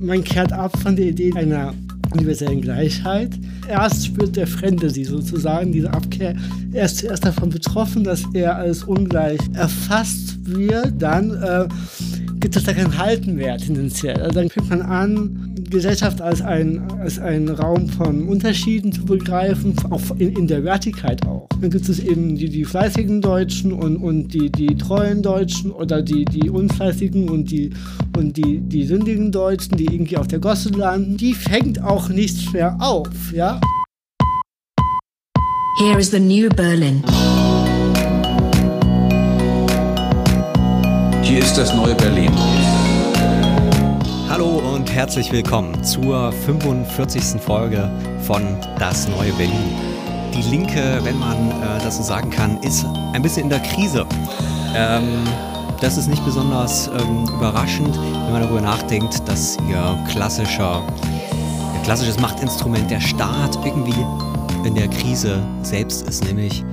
Man kehrt ab von der Idee einer universellen Gleichheit. Erst spürt der Fremde sie sozusagen, diese Abkehr. Er ist zuerst davon betroffen, dass er als ungleich erfasst wird. Dann äh, gibt es da keinen Halten mehr tendenziell. Also dann fängt man an, Gesellschaft als ein, als ein Raum von Unterschieden zu begreifen, auch in, in der Wertigkeit auch. Dann gibt es eben die, die fleißigen Deutschen und, und die, die treuen Deutschen oder die, die unfleißigen und, die, und die, die sündigen Deutschen, die irgendwie auf der Gosse landen. Die fängt auch nichts mehr auf, ja. Here is the new Berlin. Hier ist das neue Berlin. Herzlich willkommen zur 45. Folge von Das neue Berlin. Die Linke, wenn man äh, das so sagen kann, ist ein bisschen in der Krise. Ähm, das ist nicht besonders ähm, überraschend, wenn man darüber nachdenkt, dass ihr klassischer, ihr klassisches Machtinstrument der Staat irgendwie in der Krise selbst ist, nämlich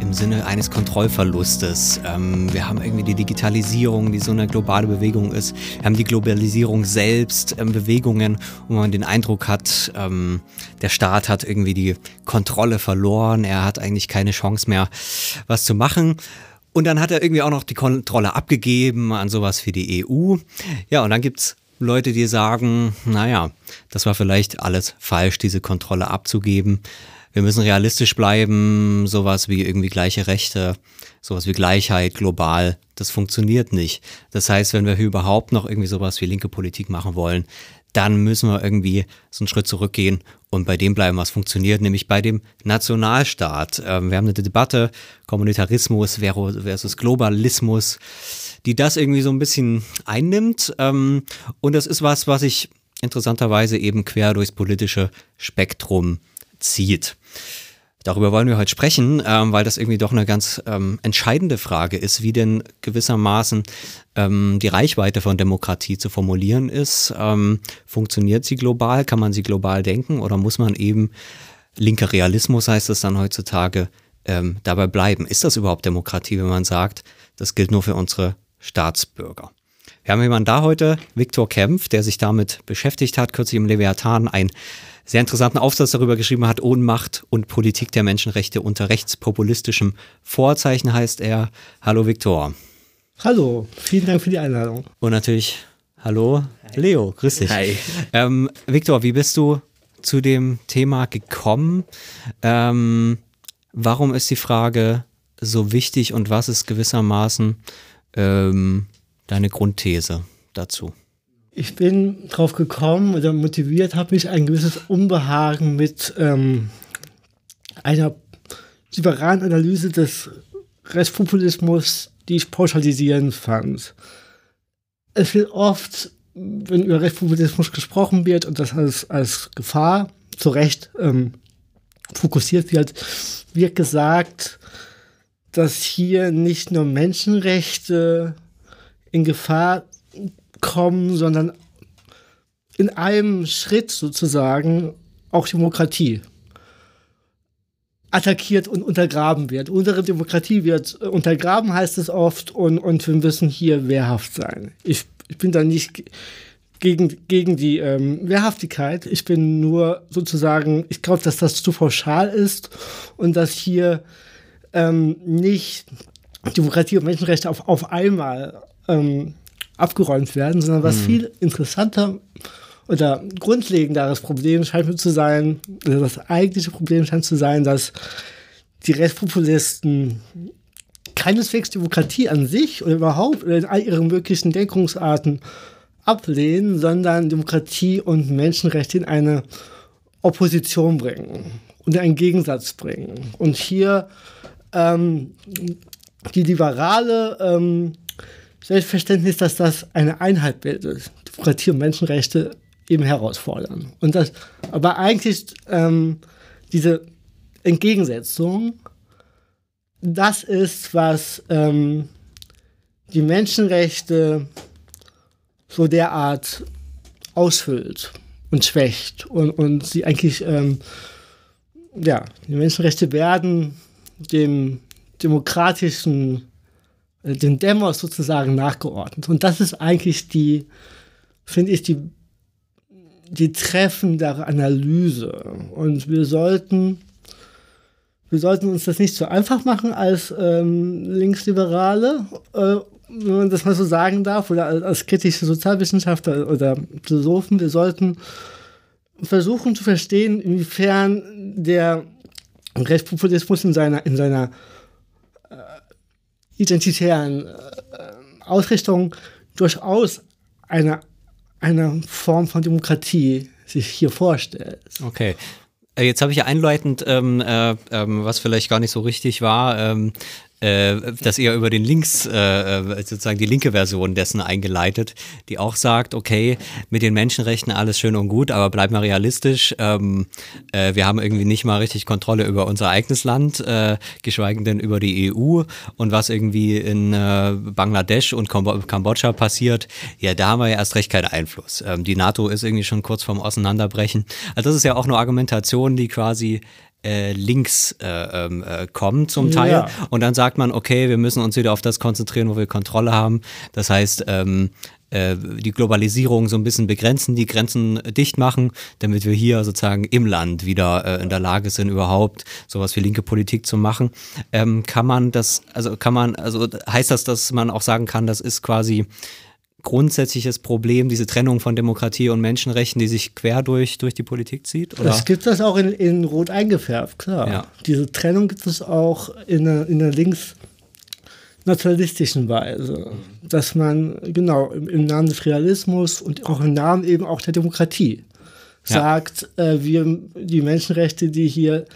im Sinne eines Kontrollverlustes. Ähm, wir haben irgendwie die Digitalisierung, die so eine globale Bewegung ist. Wir haben die Globalisierung selbst, ähm, Bewegungen, wo man den Eindruck hat, ähm, der Staat hat irgendwie die Kontrolle verloren. Er hat eigentlich keine Chance mehr, was zu machen. Und dann hat er irgendwie auch noch die Kontrolle abgegeben an sowas wie die EU. Ja, und dann gibt's Leute, die sagen, naja, das war vielleicht alles falsch, diese Kontrolle abzugeben wir müssen realistisch bleiben, sowas wie irgendwie gleiche Rechte, sowas wie Gleichheit global, das funktioniert nicht. Das heißt, wenn wir hier überhaupt noch irgendwie sowas wie linke Politik machen wollen, dann müssen wir irgendwie so einen Schritt zurückgehen und bei dem bleiben, was funktioniert, nämlich bei dem Nationalstaat. Ähm, wir haben eine Debatte, Kommunitarismus versus Globalismus, die das irgendwie so ein bisschen einnimmt. Ähm, und das ist was, was ich interessanterweise eben quer durchs politische Spektrum zieht. Darüber wollen wir heute sprechen, ähm, weil das irgendwie doch eine ganz ähm, entscheidende Frage ist, wie denn gewissermaßen ähm, die Reichweite von Demokratie zu formulieren ist. Ähm, funktioniert sie global? Kann man sie global denken? Oder muss man eben, linker Realismus heißt es dann heutzutage, ähm, dabei bleiben? Ist das überhaupt Demokratie, wenn man sagt, das gilt nur für unsere Staatsbürger? Wir haben jemanden da heute, Viktor Kempf, der sich damit beschäftigt hat, kürzlich im Leviathan ein sehr interessanten Aufsatz darüber geschrieben hat, Ohnmacht und Politik der Menschenrechte unter rechtspopulistischem Vorzeichen heißt er. Hallo Viktor. Hallo, vielen Dank für die Einladung. Und natürlich, hallo Hi. Leo, grüß dich. Hi. Ähm, Viktor, wie bist du zu dem Thema gekommen? Ähm, warum ist die Frage so wichtig und was ist gewissermaßen ähm, deine Grundthese dazu? Ich bin drauf gekommen oder motiviert habe mich ein gewisses Unbehagen mit ähm, einer liberalen Analyse des Rechtspopulismus, die ich pauschalisierend fand. Es wird oft, wenn über Rechtspopulismus gesprochen wird und das als, als Gefahr zu Recht ähm, fokussiert wird, wird gesagt, dass hier nicht nur Menschenrechte in Gefahr kommen, sondern in einem Schritt sozusagen auch Demokratie attackiert und untergraben wird. Unsere Demokratie wird untergraben, heißt es oft, und, und wir müssen hier wehrhaft sein. Ich, ich bin da nicht gegen, gegen die ähm, Wehrhaftigkeit. Ich bin nur sozusagen, ich glaube, dass das zu pauschal ist und dass hier ähm, nicht Demokratie und Menschenrechte auf, auf einmal ähm, abgeräumt werden, sondern was mhm. viel interessanter oder grundlegenderes Problem scheint mir zu sein, also das eigentliche Problem scheint zu sein, dass die Rechtspopulisten keineswegs Demokratie an sich oder überhaupt oder in all ihren möglichen Denkungsarten ablehnen, sondern Demokratie und Menschenrechte in eine Opposition bringen und einen Gegensatz bringen. Und hier ähm, die liberale ähm, Selbstverständnis, dass das eine Einheit bildet. Demokratie und Menschenrechte eben herausfordern. Und das, aber eigentlich ähm, diese Entgegensetzung, das ist, was ähm, die Menschenrechte so derart ausfüllt und schwächt und, und sie eigentlich, ähm, ja, die Menschenrechte werden dem demokratischen dem Demos sozusagen nachgeordnet. Und das ist eigentlich die, finde ich, die die treffendere Analyse. Und wir sollten, wir sollten uns das nicht so einfach machen als ähm, Linksliberale, äh, wenn man das mal so sagen darf, oder als, als kritische Sozialwissenschaftler oder Philosophen. Wir sollten versuchen zu verstehen, inwiefern der Rechtspopulismus in seiner, in seiner äh, identitären äh, Ausrichtung durchaus eine, eine Form von Demokratie sich hier vorstellt. Okay. Äh, jetzt habe ich ja einleitend, ähm, äh, ähm, was vielleicht gar nicht so richtig war, ähm, äh, das eher über den Links, äh, äh, sozusagen die linke Version dessen eingeleitet, die auch sagt, okay, mit den Menschenrechten alles schön und gut, aber bleib mal realistisch. Ähm, äh, wir haben irgendwie nicht mal richtig Kontrolle über unser eigenes Land, äh, geschweige denn über die EU und was irgendwie in äh, Bangladesch und Kambodscha passiert, ja, da haben wir ja erst recht keinen Einfluss. Ähm, die NATO ist irgendwie schon kurz vorm Auseinanderbrechen. Also das ist ja auch eine Argumentation, die quasi äh, links äh, ähm, äh, kommen zum Teil. Ja. Und dann sagt man, okay, wir müssen uns wieder auf das konzentrieren, wo wir Kontrolle haben. Das heißt, ähm, äh, die Globalisierung so ein bisschen begrenzen, die Grenzen dicht machen, damit wir hier sozusagen im Land wieder äh, in der Lage sind, überhaupt sowas wie linke Politik zu machen. Ähm, kann man das, also kann man, also heißt das, dass man auch sagen kann, das ist quasi grundsätzliches Problem, diese Trennung von Demokratie und Menschenrechten, die sich quer durch, durch die Politik zieht? Oder? Das gibt es auch in, in Rot eingefärbt, klar. Ja. Diese Trennung gibt es auch in der, in der linksnationalistischen Weise, dass man genau im, im, Namen des Realismus und auch im Namen eben auch der Demokratie ja. sagt, äh, wir die Menschenrechte, die hier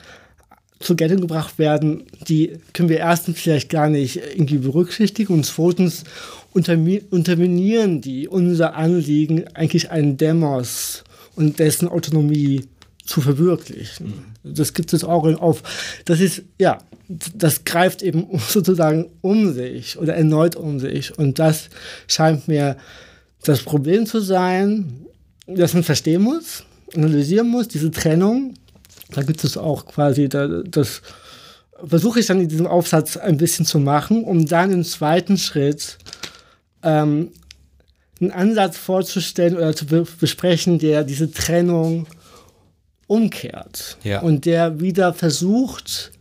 zur Geltung gebracht werden, die können wir erstens vielleicht gar nicht irgendwie berücksichtigen und zweitens unterminieren die unser Anliegen, eigentlich einen Demos und dessen Autonomie zu verwirklichen. Das gibt es auch auf, das ist, ja, das greift eben sozusagen um sich oder erneut um sich. Und das scheint mir das Problem zu sein, dass man verstehen muss, analysieren muss, diese Trennung. Da gibt es auch quasi das, versuche ich dann in diesem Aufsatz ein bisschen zu machen, um dann im zweiten Schritt ähm, einen Ansatz vorzustellen oder zu be besprechen, der diese Trennung umkehrt ja. und der wieder versucht,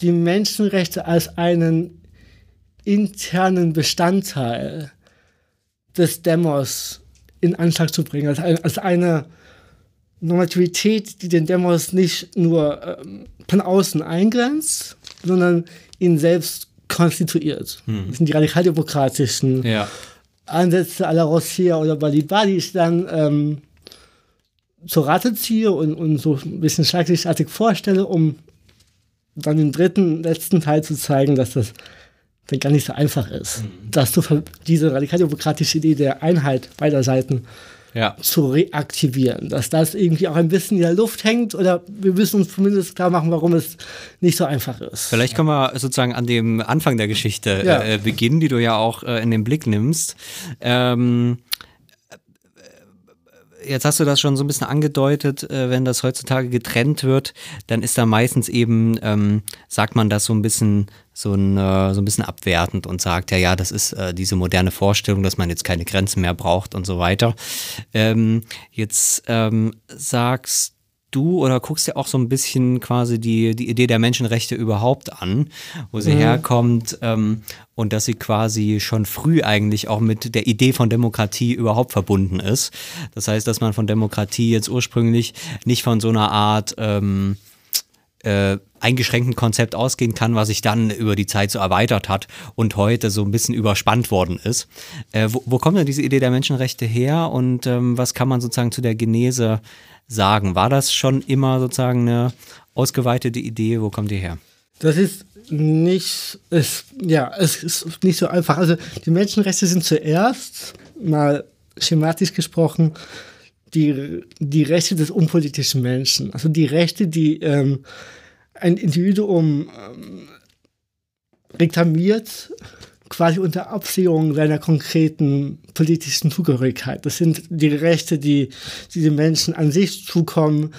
die Menschenrechte als einen internen Bestandteil des Demos in Anschlag zu bringen, als, ein, als eine Normativität, die den Demos nicht nur ähm, von außen eingrenzt, sondern ihn selbst konstituiert. Hm. Das sind die radikaldemokratischen ja. Ansätze la Rossier oder Balibadi, die ich dann ähm, zur Rate ziehe und, und so ein bisschen schlaglichtartig vorstelle, um dann im dritten, letzten Teil zu zeigen, dass das dann gar nicht so einfach ist. Mhm. Dass du diese radikaldemokratische Idee der Einheit beider Seiten ja. zu reaktivieren. Dass das irgendwie auch ein bisschen in der Luft hängt oder wir müssen uns zumindest klar machen, warum es nicht so einfach ist. Vielleicht können wir sozusagen an dem Anfang der Geschichte ja. äh, beginnen, die du ja auch äh, in den Blick nimmst. Ähm, jetzt hast du das schon so ein bisschen angedeutet, äh, wenn das heutzutage getrennt wird, dann ist da meistens eben, ähm, sagt man das so ein bisschen so ein, äh, so ein bisschen abwertend und sagt, ja, ja, das ist äh, diese moderne Vorstellung, dass man jetzt keine Grenzen mehr braucht und so weiter. Ähm, jetzt ähm, sagst du oder guckst dir auch so ein bisschen quasi die, die Idee der Menschenrechte überhaupt an, wo sie mhm. herkommt ähm, und dass sie quasi schon früh eigentlich auch mit der Idee von Demokratie überhaupt verbunden ist. Das heißt, dass man von Demokratie jetzt ursprünglich nicht von so einer Art ähm, äh, eingeschränkten Konzept ausgehen kann, was sich dann über die Zeit so erweitert hat und heute so ein bisschen überspannt worden ist. Äh, wo, wo, kommt denn diese Idee der Menschenrechte her und ähm, was kann man sozusagen zu der Genese sagen? War das schon immer sozusagen eine ausgeweitete Idee? Wo kommt die her? Das ist nicht, es, ja, es ist nicht so einfach. Also die Menschenrechte sind zuerst, mal schematisch gesprochen, die, die Rechte des unpolitischen Menschen. Also die Rechte, die ähm, ein Individuum ähm, reklamiert, quasi unter Absehung seiner konkreten politischen Zugehörigkeit. Das sind die Rechte, die, die den Menschen an sich zukommen,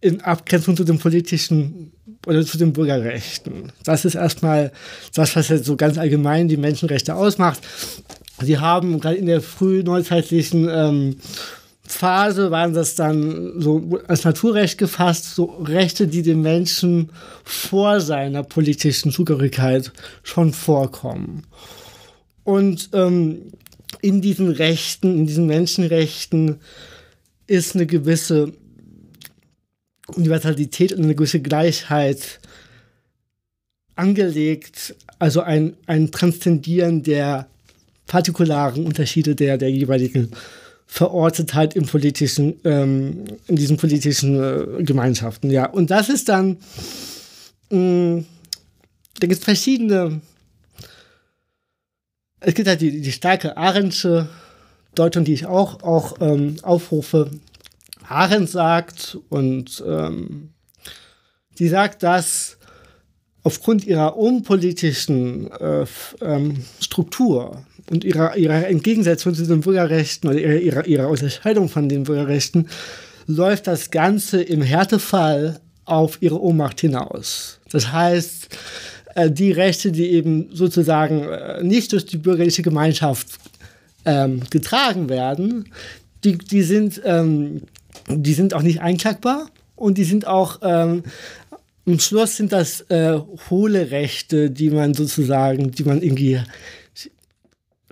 in Abgrenzung zu den politischen oder zu den Bürgerrechten. Das ist erstmal das, was jetzt so ganz allgemein die Menschenrechte ausmacht. Sie haben gerade in der frühneuzeitlichen ähm, Phase waren das dann so als Naturrecht gefasst, so Rechte, die dem Menschen vor seiner politischen Zugehörigkeit schon vorkommen. Und ähm, in diesen Rechten, in diesen Menschenrechten ist eine gewisse Universalität und eine gewisse Gleichheit angelegt, also ein, ein Transzendieren der partikularen Unterschiede der, der jeweiligen Verortetheit im politischen, ähm, in diesen politischen äh, Gemeinschaften. Ja, und das ist dann, mh, mm, da gibt es verschiedene, es gibt halt die, die starke Arendsche Deutung, die ich auch, auch ähm, aufrufe. Arendt sagt und ähm, die sagt, dass aufgrund ihrer unpolitischen äh, ähm, Struktur und ihrer, ihrer Entgegensetzung zu den Bürgerrechten oder ihrer, ihrer, ihrer Unterscheidung von den Bürgerrechten läuft das Ganze im Härtefall auf ihre Ohnmacht hinaus. Das heißt, äh, die Rechte, die eben sozusagen äh, nicht durch die bürgerliche Gemeinschaft ähm, getragen werden, die, die, sind, ähm, die sind auch nicht einklagbar und die sind auch ähm, im Schluss sind das äh, hohle Rechte, die man sozusagen, die man irgendwie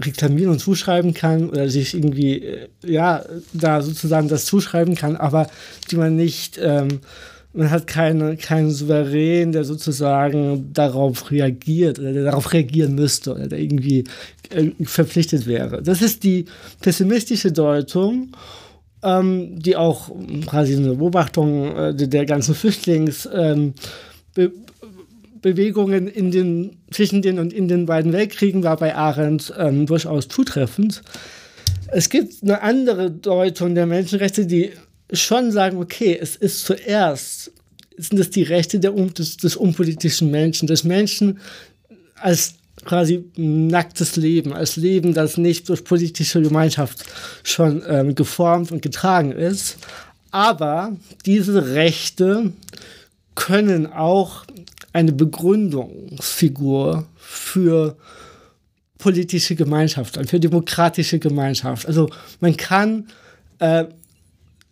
reklamieren und zuschreiben kann oder sich irgendwie, äh, ja, da sozusagen das zuschreiben kann, aber die man nicht, ähm, man hat keine, keinen Souverän, der sozusagen darauf reagiert oder der darauf reagieren müsste oder der irgendwie äh, verpflichtet wäre. Das ist die pessimistische Deutung ähm, die auch quasi eine Beobachtung äh, der ganzen Flüchtlingsbewegungen ähm, in den, zwischen den und in den beiden Weltkriegen war bei Arendt ähm, durchaus zutreffend. Es gibt eine andere Deutung der Menschenrechte, die schon sagen, okay, es ist zuerst, sind es die Rechte der, des, des unpolitischen Menschen, des Menschen als quasi nacktes Leben, als Leben, das nicht durch politische Gemeinschaft schon ähm, geformt und getragen ist. Aber diese Rechte können auch eine Begründungsfigur für politische Gemeinschaft sein, für demokratische Gemeinschaft. Also man kann, äh,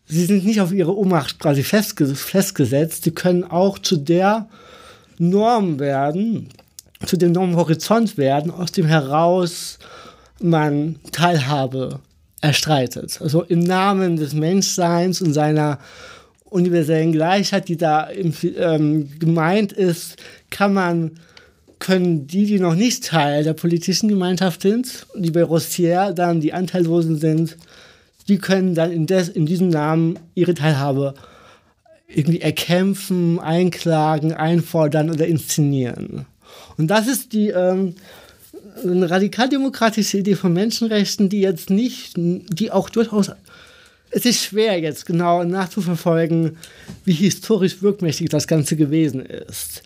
sie sind nicht auf ihre Ohnmacht quasi festge festgesetzt, sie können auch zu der Norm werden, zu dem neuen Horizont werden, aus dem heraus man Teilhabe erstreitet. Also im Namen des Menschseins und seiner universellen Gleichheit, die da ähm, gemeint ist, kann man können die, die noch nicht Teil der politischen Gemeinschaft sind, die bei Rossier dann die Anteillosen sind, die können dann in, des, in diesem Namen ihre Teilhabe irgendwie erkämpfen, einklagen, einfordern oder inszenieren. Und das ist die ähm, radikaldemokratische Idee von Menschenrechten, die jetzt nicht, die auch durchaus es ist schwer jetzt genau nachzuverfolgen, wie historisch wirkmächtig das Ganze gewesen ist.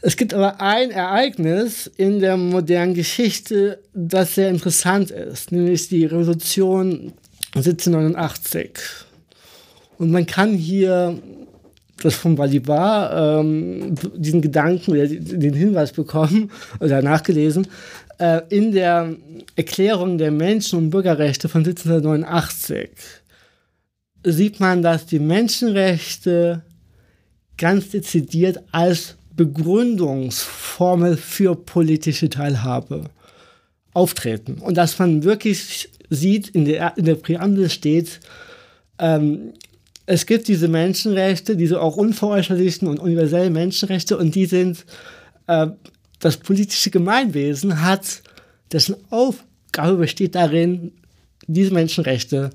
Es gibt aber ein Ereignis in der modernen Geschichte, das sehr interessant ist, nämlich die Revolution 1789. Und man kann hier das von Balibar ähm, diesen Gedanken oder den Hinweis bekommen oder nachgelesen, äh, in der Erklärung der Menschen- und Bürgerrechte von 1789 sieht man, dass die Menschenrechte ganz dezidiert als Begründungsformel für politische Teilhabe auftreten. Und dass man wirklich sieht, in der, in der Präambel steht, ähm, es gibt diese Menschenrechte, diese auch unveräußerlichen und universellen Menschenrechte und die sind, äh, das politische Gemeinwesen hat, dessen Aufgabe besteht darin, diese Menschenrechte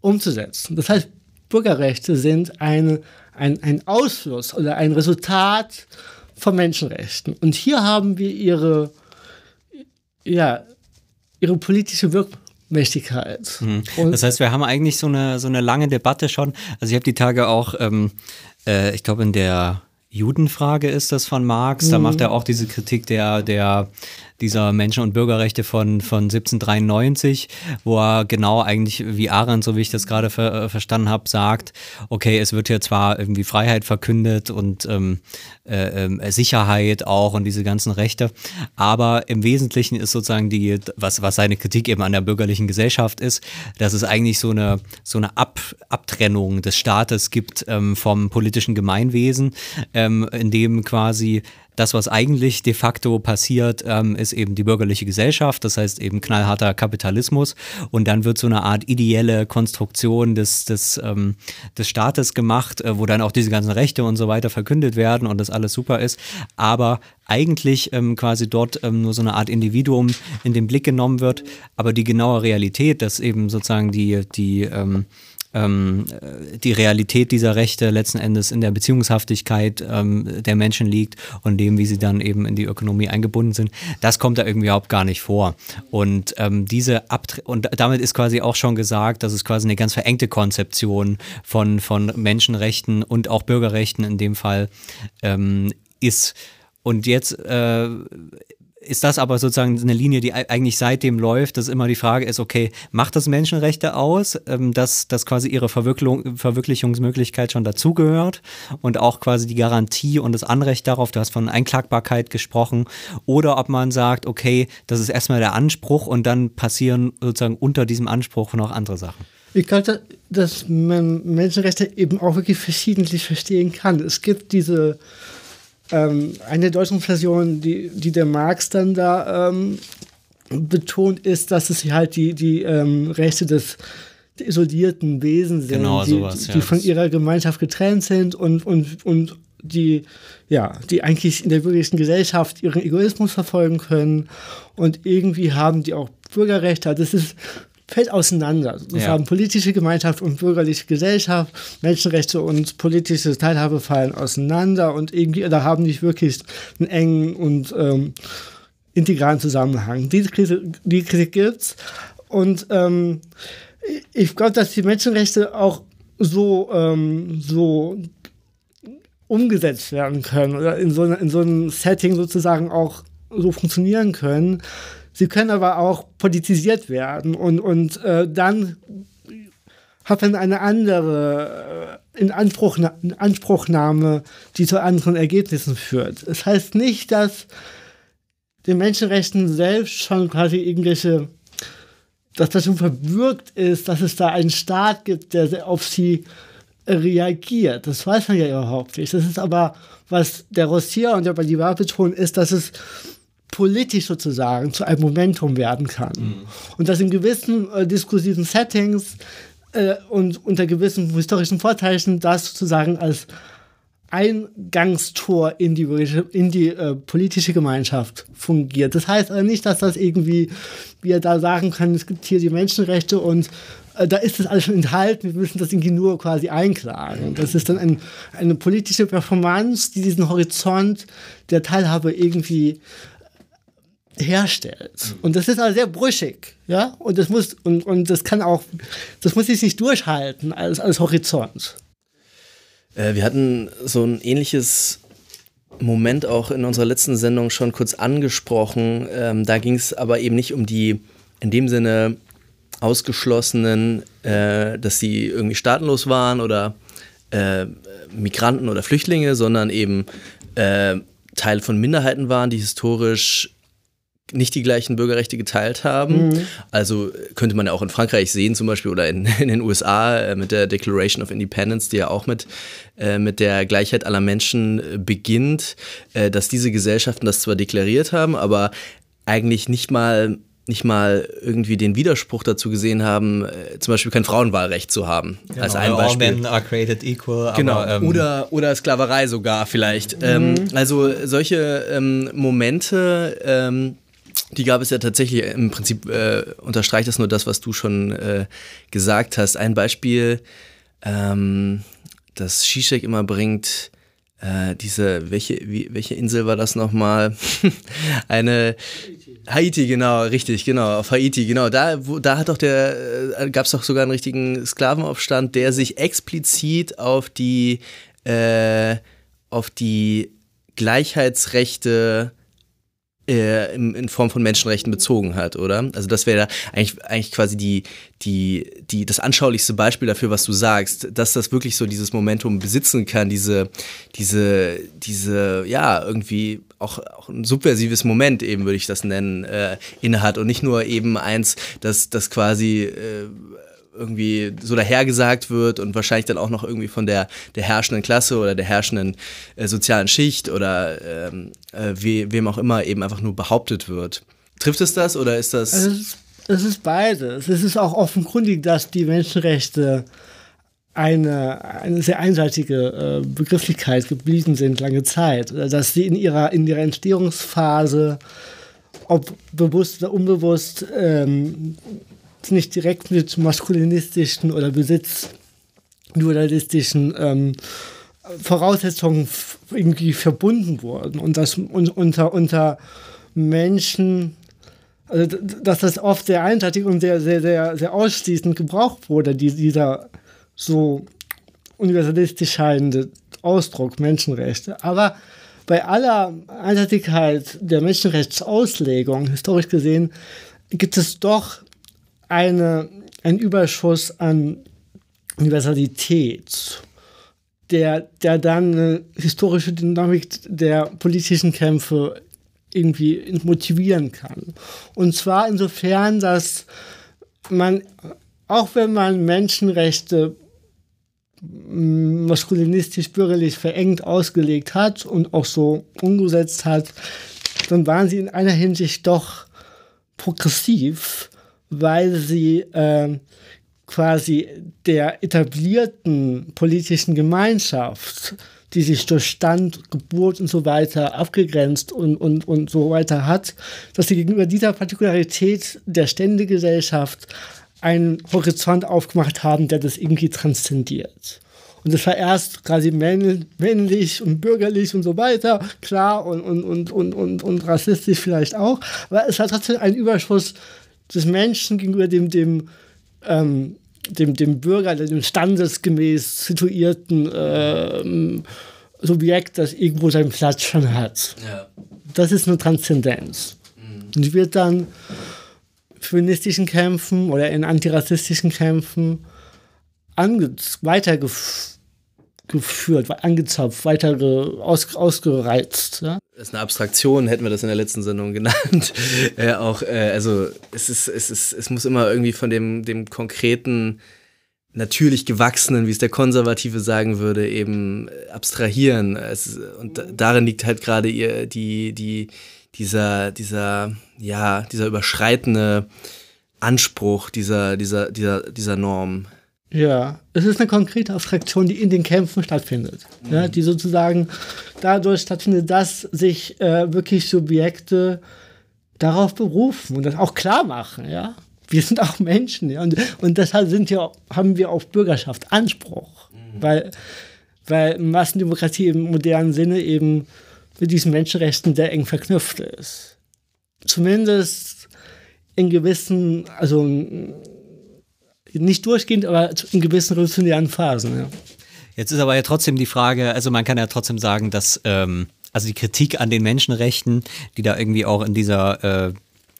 umzusetzen. Das heißt, Bürgerrechte sind eine, ein, ein Ausfluss oder ein Resultat von Menschenrechten. Und hier haben wir ihre, ja, ihre politische Wirkung. Mächtigkeit. Mhm. Das heißt, wir haben eigentlich so eine, so eine lange Debatte schon. Also ich habe die Tage auch, ähm, äh, ich glaube in der Judenfrage ist das von Marx, mhm. da macht er auch diese Kritik der, der dieser Menschen- und Bürgerrechte von, von 1793, wo er genau eigentlich wie Arendt, so wie ich das gerade ver, äh, verstanden habe, sagt, okay, es wird hier zwar irgendwie Freiheit verkündet und ähm, äh, äh, Sicherheit auch und diese ganzen Rechte, aber im Wesentlichen ist sozusagen die, was, was seine Kritik eben an der bürgerlichen Gesellschaft ist, dass es eigentlich so eine, so eine Ab, Abtrennung des Staates gibt ähm, vom politischen Gemeinwesen, ähm, in dem quasi das, was eigentlich de facto passiert, ähm, ist eben die bürgerliche Gesellschaft, das heißt eben knallharter Kapitalismus. Und dann wird so eine Art ideelle Konstruktion des, des, ähm, des Staates gemacht, äh, wo dann auch diese ganzen Rechte und so weiter verkündet werden und das alles super ist. Aber eigentlich ähm, quasi dort ähm, nur so eine Art Individuum in den Blick genommen wird. Aber die genaue Realität, dass eben sozusagen die, die ähm, die Realität dieser Rechte letzten Endes in der Beziehungshaftigkeit ähm, der Menschen liegt und dem, wie sie dann eben in die Ökonomie eingebunden sind, das kommt da irgendwie überhaupt gar nicht vor. Und ähm, diese Abtre und damit ist quasi auch schon gesagt, dass es quasi eine ganz verengte Konzeption von, von Menschenrechten und auch Bürgerrechten in dem Fall ähm, ist. Und jetzt äh, ist das aber sozusagen eine Linie, die eigentlich seitdem läuft, dass immer die Frage ist, okay, macht das Menschenrechte aus, ähm, dass, dass quasi ihre Verwirklichungsmöglichkeit schon dazugehört und auch quasi die Garantie und das Anrecht darauf, du hast von Einklagbarkeit gesprochen, oder ob man sagt, okay, das ist erstmal der Anspruch und dann passieren sozusagen unter diesem Anspruch noch andere Sachen. Ich glaube, dass man Menschenrechte eben auch wirklich verschiedentlich verstehen kann. Es gibt diese ähm, eine Deutungsversion, die, die der Marx dann da ähm, betont, ist, dass es halt die, die ähm, Rechte des isolierten Wesen sind, genau, die, sowas, die von ihrer Gemeinschaft getrennt sind und, und, und die, ja, die eigentlich in der bürgerlichen Gesellschaft ihren Egoismus verfolgen können und irgendwie haben die auch Bürgerrechte. Das ist fällt auseinander. Wir ja. haben politische Gemeinschaft und bürgerliche Gesellschaft, Menschenrechte und politische Teilhabe fallen auseinander und irgendwie, da haben nicht wirklich einen engen und ähm, integralen Zusammenhang. Diese Krise, die Kritik gibt's und ähm, ich glaube, dass die Menschenrechte auch so, ähm, so umgesetzt werden können oder in so, in so einem Setting sozusagen auch so funktionieren können, Sie können aber auch politisiert werden und, und äh, dann hat man eine andere äh, in Anspruchnahme, die zu anderen Ergebnissen führt. Das heißt nicht, dass den Menschenrechten selbst schon quasi irgendwelche, dass das schon verbürgt ist, dass es da einen Staat gibt, der auf sie reagiert. Das weiß man ja überhaupt nicht. Das ist aber, was der Rossier und der Balibar betonen, ist, dass es politisch sozusagen zu einem Momentum werden kann. Mhm. Und dass in gewissen äh, diskursiven Settings äh, und unter gewissen historischen Vorzeichen das sozusagen als Eingangstor in die, in die äh, politische Gemeinschaft fungiert. Das heißt aber nicht, dass das irgendwie, wir da sagen können, es gibt hier die Menschenrechte und äh, da ist das alles schon enthalten, wir müssen das irgendwie nur quasi einklagen. Das ist dann ein, eine politische Performance, die diesen Horizont der Teilhabe irgendwie herstellt. Und das ist also sehr brüchig, ja. Und das muss, und, und das kann auch, das muss sich nicht durchhalten als, als Horizont. Äh, wir hatten so ein ähnliches Moment auch in unserer letzten Sendung schon kurz angesprochen. Ähm, da ging es aber eben nicht um die in dem Sinne ausgeschlossenen, äh, dass sie irgendwie staatenlos waren oder äh, Migranten oder Flüchtlinge, sondern eben äh, Teil von Minderheiten waren, die historisch nicht die gleichen Bürgerrechte geteilt haben. Mhm. Also könnte man ja auch in Frankreich sehen, zum Beispiel, oder in, in den USA äh, mit der Declaration of Independence, die ja auch mit, äh, mit der Gleichheit aller Menschen äh, beginnt, äh, dass diese Gesellschaften das zwar deklariert haben, aber eigentlich nicht mal nicht mal irgendwie den Widerspruch dazu gesehen haben, äh, zum Beispiel kein Frauenwahlrecht zu haben. Genau, als ein Beispiel. All men are created equal. Genau. Aber, ähm, oder, oder Sklaverei sogar vielleicht. Mhm. Ähm, also solche ähm, Momente ähm, die gab es ja tatsächlich, im Prinzip äh, unterstreicht das nur das, was du schon äh, gesagt hast. Ein Beispiel, ähm, das Shishak immer bringt, äh, diese, welche, wie, welche Insel war das nochmal? Eine Haiti, genau, richtig, genau, auf Haiti, genau. Da, wo, da hat doch der, äh, gab es doch sogar einen richtigen Sklavenaufstand, der sich explizit auf die, äh, auf die Gleichheitsrechte äh, in, in, Form von Menschenrechten bezogen hat, oder? Also das wäre eigentlich, eigentlich quasi die, die, die, das anschaulichste Beispiel dafür, was du sagst, dass das wirklich so dieses Momentum besitzen kann, diese, diese, diese, ja, irgendwie auch, auch ein subversives Moment eben, würde ich das nennen, äh, innehat und nicht nur eben eins, das, das quasi äh, irgendwie so dahergesagt wird und wahrscheinlich dann auch noch irgendwie von der, der herrschenden Klasse oder der herrschenden äh, sozialen Schicht oder ähm, äh, we, wem auch immer eben einfach nur behauptet wird. Trifft es das oder ist das. Es, ist, es ist beides. Es ist auch offenkundig, dass die Menschenrechte eine, eine sehr einseitige äh, Begrifflichkeit geblieben sind lange Zeit. Dass sie in ihrer, in ihrer Entstehungsphase, ob bewusst oder unbewusst, ähm, nicht direkt mit maskulinistischen oder besitzdualistischen ähm, Voraussetzungen irgendwie verbunden wurden und dass unter, unter Menschen, also dass das oft sehr einseitig und sehr, sehr, sehr, sehr ausschließend gebraucht wurde, die, dieser so universalistisch scheinende Ausdruck Menschenrechte. Aber bei aller Einseitigkeit der Menschenrechtsauslegung, historisch gesehen, gibt es doch eine, ein Überschuss an Universalität, der, der dann eine historische Dynamik der politischen Kämpfe irgendwie motivieren kann. Und zwar insofern, dass man, auch wenn man Menschenrechte maskulinistisch bürgerlich verengt ausgelegt hat und auch so umgesetzt hat, dann waren sie in einer Hinsicht doch progressiv weil sie äh, quasi der etablierten politischen Gemeinschaft, die sich durch Stand, Geburt und so weiter abgegrenzt und, und, und so weiter hat, dass sie gegenüber dieser Partikularität der Ständegesellschaft einen Horizont aufgemacht haben, der das irgendwie transzendiert. Und das war erst quasi männlich und bürgerlich und so weiter, klar, und, und, und, und, und, und rassistisch vielleicht auch. Aber es war trotzdem ein Überschuss des Menschen gegenüber dem, dem, ähm, dem, dem Bürger, dem standesgemäß situierten ähm, Subjekt, das irgendwo seinen Platz schon hat. Ja. Das ist eine Transzendenz. Mhm. Und die wird dann feministischen Kämpfen oder in antirassistischen Kämpfen weitergeführt geführt, angezapft, weiter aus, ausgereizt. Ja? Das ist eine Abstraktion, hätten wir das in der letzten Sendung genannt. äh, auch, äh, also es ist, es ist, es muss immer irgendwie von dem, dem konkreten, natürlich gewachsenen, wie es der Konservative sagen würde, eben äh, abstrahieren. Es, und darin liegt halt gerade ihr, die, die, dieser, dieser, ja, dieser überschreitende Anspruch dieser, dieser, dieser, dieser Norm. Ja, es ist eine konkrete Abstraktion, die in den Kämpfen stattfindet. Mhm. Ja, die sozusagen dadurch stattfindet, dass sich äh, wirklich Subjekte darauf berufen und das auch klar machen. Ja? Wir sind auch Menschen. Ja? Und, und deshalb sind wir, haben wir auf Bürgerschaft Anspruch. Mhm. Weil, weil Massendemokratie im modernen Sinne eben mit diesen Menschenrechten sehr eng verknüpft ist. Zumindest in gewissen, also nicht durchgehend, aber in gewissen revolutionären Phasen. Ja. Jetzt ist aber ja trotzdem die Frage, also man kann ja trotzdem sagen, dass ähm, also die Kritik an den Menschenrechten, die da irgendwie auch in dieser äh,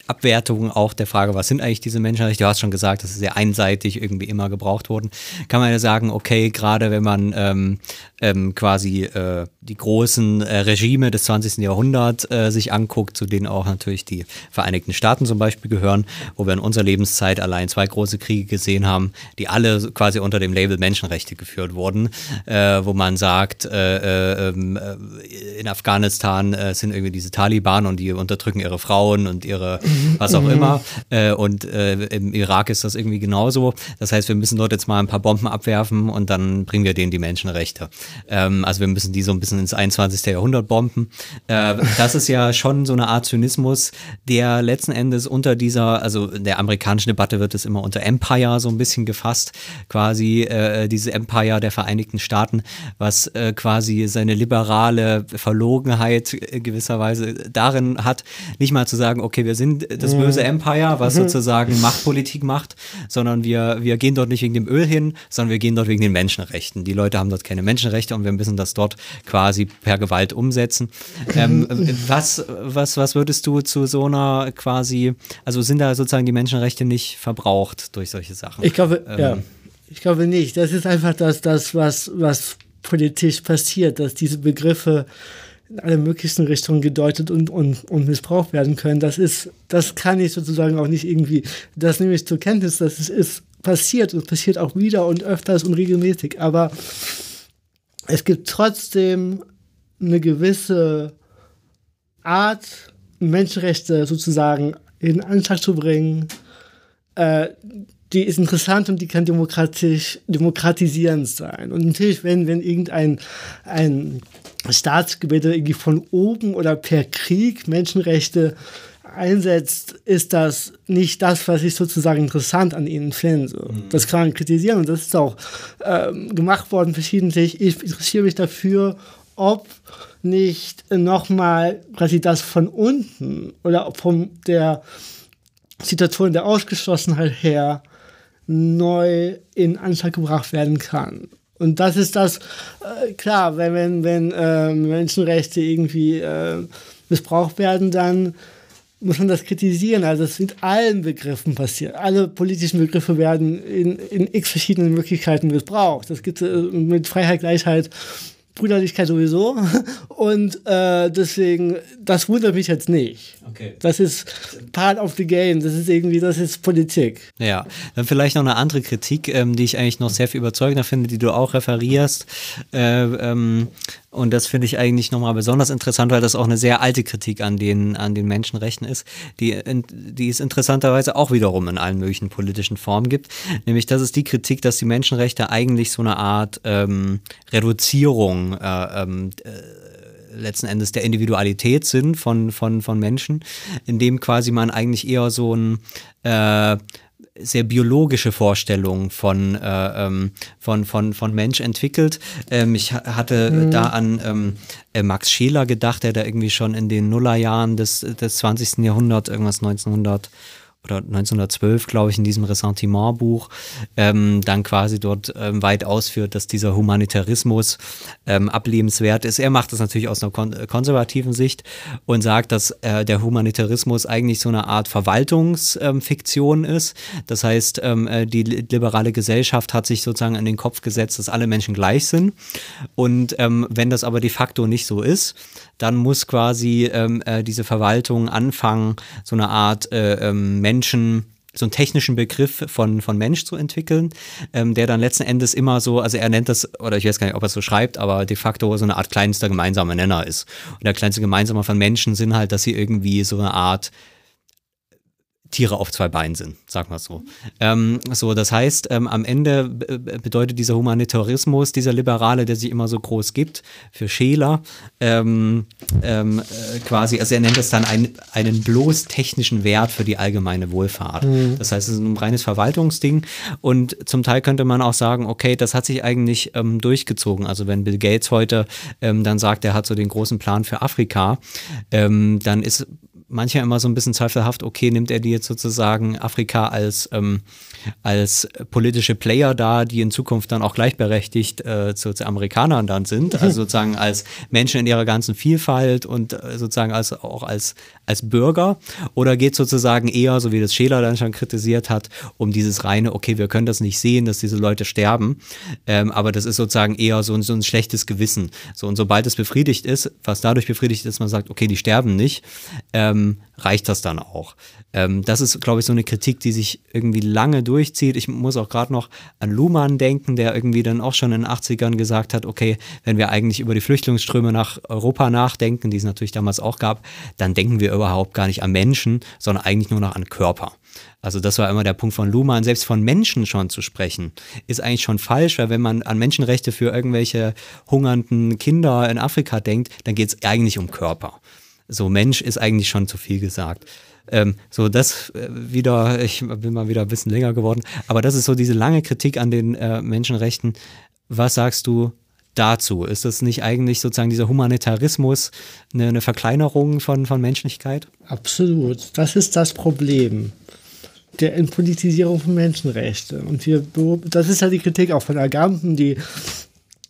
Abwertung auch der Frage, was sind eigentlich diese Menschenrechte? Du hast schon gesagt, dass sie sehr einseitig irgendwie immer gebraucht wurden. Kann man ja sagen, okay, gerade wenn man ähm, ähm, quasi äh, die großen äh, Regime des 20. Jahrhunderts äh, sich anguckt, zu denen auch natürlich die Vereinigten Staaten zum Beispiel gehören, wo wir in unserer Lebenszeit allein zwei große Kriege gesehen haben, die alle quasi unter dem Label Menschenrechte geführt wurden, äh, wo man sagt, äh, äh, ähm, in Afghanistan sind irgendwie diese Taliban und die unterdrücken ihre Frauen und ihre was auch mhm. immer. Äh, und äh, im Irak ist das irgendwie genauso. Das heißt, wir müssen dort jetzt mal ein paar Bomben abwerfen und dann bringen wir denen die Menschenrechte. Ähm, also wir müssen die so ein bisschen ins 21. Jahrhundert bomben. Äh, das ist ja schon so eine Art Zynismus, der letzten Endes unter dieser, also in der amerikanischen Debatte wird es immer unter Empire so ein bisschen gefasst, quasi äh, diese Empire der Vereinigten Staaten, was äh, quasi seine liberale Verlogenheit gewisserweise darin hat, nicht mal zu sagen, okay, wir sind das böse Empire, was sozusagen Machtpolitik macht, sondern wir, wir gehen dort nicht wegen dem Öl hin, sondern wir gehen dort wegen den Menschenrechten. Die Leute haben dort keine Menschenrechte und wir müssen das dort quasi per Gewalt umsetzen. Ähm, was, was, was würdest du zu so einer quasi, also sind da sozusagen die Menschenrechte nicht verbraucht durch solche Sachen? Ich glaube, ähm, ja. Ich glaube nicht. Das ist einfach das, das was, was politisch passiert, dass diese Begriffe in alle möglichen Richtungen gedeutet und, und, und missbraucht werden können. Das ist, das kann ich sozusagen auch nicht irgendwie, das nehme ich zur Kenntnis, dass es ist passiert und passiert auch wieder und öfters und regelmäßig. Aber es gibt trotzdem eine gewisse Art, Menschenrechte sozusagen in Anschlag zu bringen, äh, die ist interessant und die kann demokratisch, demokratisierend sein. Und natürlich, wenn, wenn irgendein ein Staatsgebilde irgendwie von oben oder per Krieg Menschenrechte einsetzt, ist das nicht das, was ich sozusagen interessant an ihnen finde. So. Mhm. Das kann man kritisieren und das ist auch ähm, gemacht worden verschiedentlich. Ich interessiere mich dafür, ob nicht nochmal quasi das von unten oder von der Situation der Ausgeschlossenheit her neu in Anschlag gebracht werden kann. Und das ist das, äh, klar, wenn, wenn, wenn äh, Menschenrechte irgendwie äh, missbraucht werden, dann muss man das kritisieren. Also es mit allen Begriffen passiert. Alle politischen Begriffe werden in, in x verschiedenen Möglichkeiten missbraucht. Das gibt äh, mit Freiheit, Gleichheit, Brüderlichkeit sowieso. Und äh, deswegen, das wundert mich jetzt nicht. Okay. Das ist part of the game. Das ist irgendwie, das ist Politik. Ja, dann vielleicht noch eine andere Kritik, ähm, die ich eigentlich noch sehr viel überzeugender finde, die du auch referierst. Äh, ähm, und das finde ich eigentlich nochmal besonders interessant, weil das auch eine sehr alte Kritik an den, an den Menschenrechten ist, die, die es interessanterweise auch wiederum in allen möglichen politischen Formen gibt. Nämlich das ist die Kritik, dass die Menschenrechte eigentlich so eine Art ähm, Reduzierung äh, ähm, äh, letzten Endes der Individualität sind von, von, von Menschen, indem quasi man eigentlich eher so ein äh, sehr biologische Vorstellung von, äh, ähm, von, von, von Mensch entwickelt. Ähm, ich hatte mhm. da an ähm, äh, Max Scheler gedacht, der da irgendwie schon in den Nullerjahren des, des 20. Jahrhunderts, irgendwas 1900 oder 1912, glaube ich, in diesem Ressentiment-Buch, ähm, dann quasi dort ähm, weit ausführt, dass dieser Humanitarismus ähm, ablebenswert ist. Er macht das natürlich aus einer kon konservativen Sicht und sagt, dass äh, der Humanitarismus eigentlich so eine Art Verwaltungsfiktion ist. Das heißt, ähm, äh, die liberale Gesellschaft hat sich sozusagen in den Kopf gesetzt, dass alle Menschen gleich sind. Und ähm, wenn das aber de facto nicht so ist, dann muss quasi ähm, äh, diese Verwaltung anfangen, so eine Art äh, ähm, Menschen so einen technischen Begriff von, von Mensch zu entwickeln, ähm, der dann letzten Endes immer so, also er nennt das, oder ich weiß gar nicht, ob er es so schreibt, aber de facto so eine Art kleinster gemeinsamer Nenner ist. Und der kleinste gemeinsame von Menschen sind halt, dass sie irgendwie so eine Art Tiere auf zwei Beinen sind, sag mal so. Ähm, so, das heißt, ähm, am Ende bedeutet dieser Humanitarismus, dieser Liberale, der sich immer so groß gibt, für Scheler, ähm, ähm, äh, quasi, also er nennt es dann ein, einen bloß technischen Wert für die allgemeine Wohlfahrt. Mhm. Das heißt, es ist ein reines Verwaltungsding und zum Teil könnte man auch sagen, okay, das hat sich eigentlich ähm, durchgezogen. Also wenn Bill Gates heute ähm, dann sagt, er hat so den großen Plan für Afrika, dann ist mancher immer so ein bisschen zweifelhaft, okay, nimmt er die jetzt sozusagen Afrika als, ähm, als politische Player da, die in Zukunft dann auch gleichberechtigt äh, zu, zu, Amerikanern dann sind, also sozusagen als Menschen in ihrer ganzen Vielfalt und äh, sozusagen als, auch als, als Bürger, oder geht sozusagen eher, so wie das Scheler dann schon kritisiert hat, um dieses reine, okay, wir können das nicht sehen, dass diese Leute sterben, ähm, aber das ist sozusagen eher so, so ein schlechtes Gewissen. So, und sobald es befriedigt ist, was dadurch befriedigt ist, man sagt, okay, die sterben nicht, ähm, ähm, reicht das dann auch. Ähm, das ist, glaube ich, so eine Kritik, die sich irgendwie lange durchzieht. Ich muss auch gerade noch an Luhmann denken, der irgendwie dann auch schon in den 80ern gesagt hat, okay, wenn wir eigentlich über die Flüchtlingsströme nach Europa nachdenken, die es natürlich damals auch gab, dann denken wir überhaupt gar nicht an Menschen, sondern eigentlich nur noch an Körper. Also das war immer der Punkt von Luhmann, selbst von Menschen schon zu sprechen, ist eigentlich schon falsch, weil wenn man an Menschenrechte für irgendwelche hungernden Kinder in Afrika denkt, dann geht es eigentlich um Körper. So Mensch ist eigentlich schon zu viel gesagt. Ähm, so, das äh, wieder, ich bin mal wieder ein bisschen länger geworden, aber das ist so diese lange Kritik an den äh, Menschenrechten. Was sagst du, dazu? Ist das nicht eigentlich sozusagen dieser Humanitarismus eine, eine Verkleinerung von, von Menschlichkeit? Absolut. Das ist das Problem der Entpolitisierung von Menschenrechten. Und wir, das ist ja die Kritik auch von Agamben, die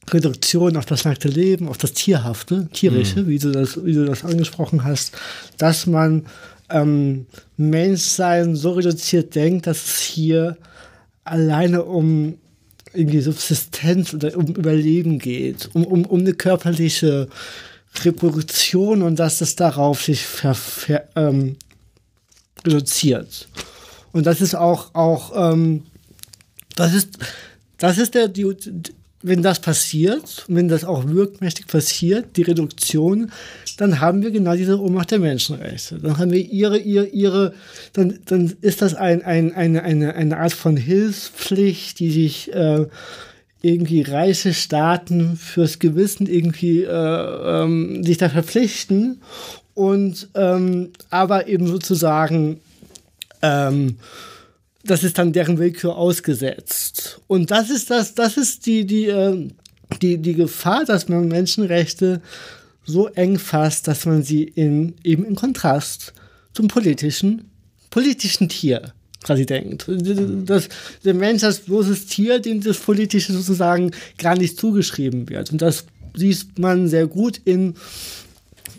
Reduktion auf das nackte Leben, auf das Tierhafte, Tierische, mhm. wie, du das, wie du das angesprochen hast, dass man ähm, Menschsein so reduziert denkt, dass es hier alleine um irgendwie Subsistenz oder um Überleben geht, um, um, um eine körperliche Reproduktion und dass es darauf sich ver, ver, ähm, reduziert. Und das ist auch, auch ähm, das ist, das ist der, die, wenn das passiert, wenn das auch wirkmächtig passiert, die Reduktion, dann haben wir genau diese Ohnmacht der Menschenrechte. Dann haben wir ihre, ihre, ihre, dann, dann ist das ein, ein, eine, eine, eine Art von Hilfspflicht, die sich äh, irgendwie reiche Staaten fürs Gewissen irgendwie äh, ähm, sich da verpflichten und ähm, aber eben sozusagen ähm, das ist dann deren Willkür ausgesetzt. Und das ist das, das ist die, die, äh, die, die Gefahr, dass man Menschenrechte so eng fasst, dass man sie in, eben in Kontrast zum politischen, politischen Tier quasi denkt. Das, der Mensch als bloßes Tier, dem das Politische sozusagen gar nicht zugeschrieben wird. Und das sieht man sehr gut in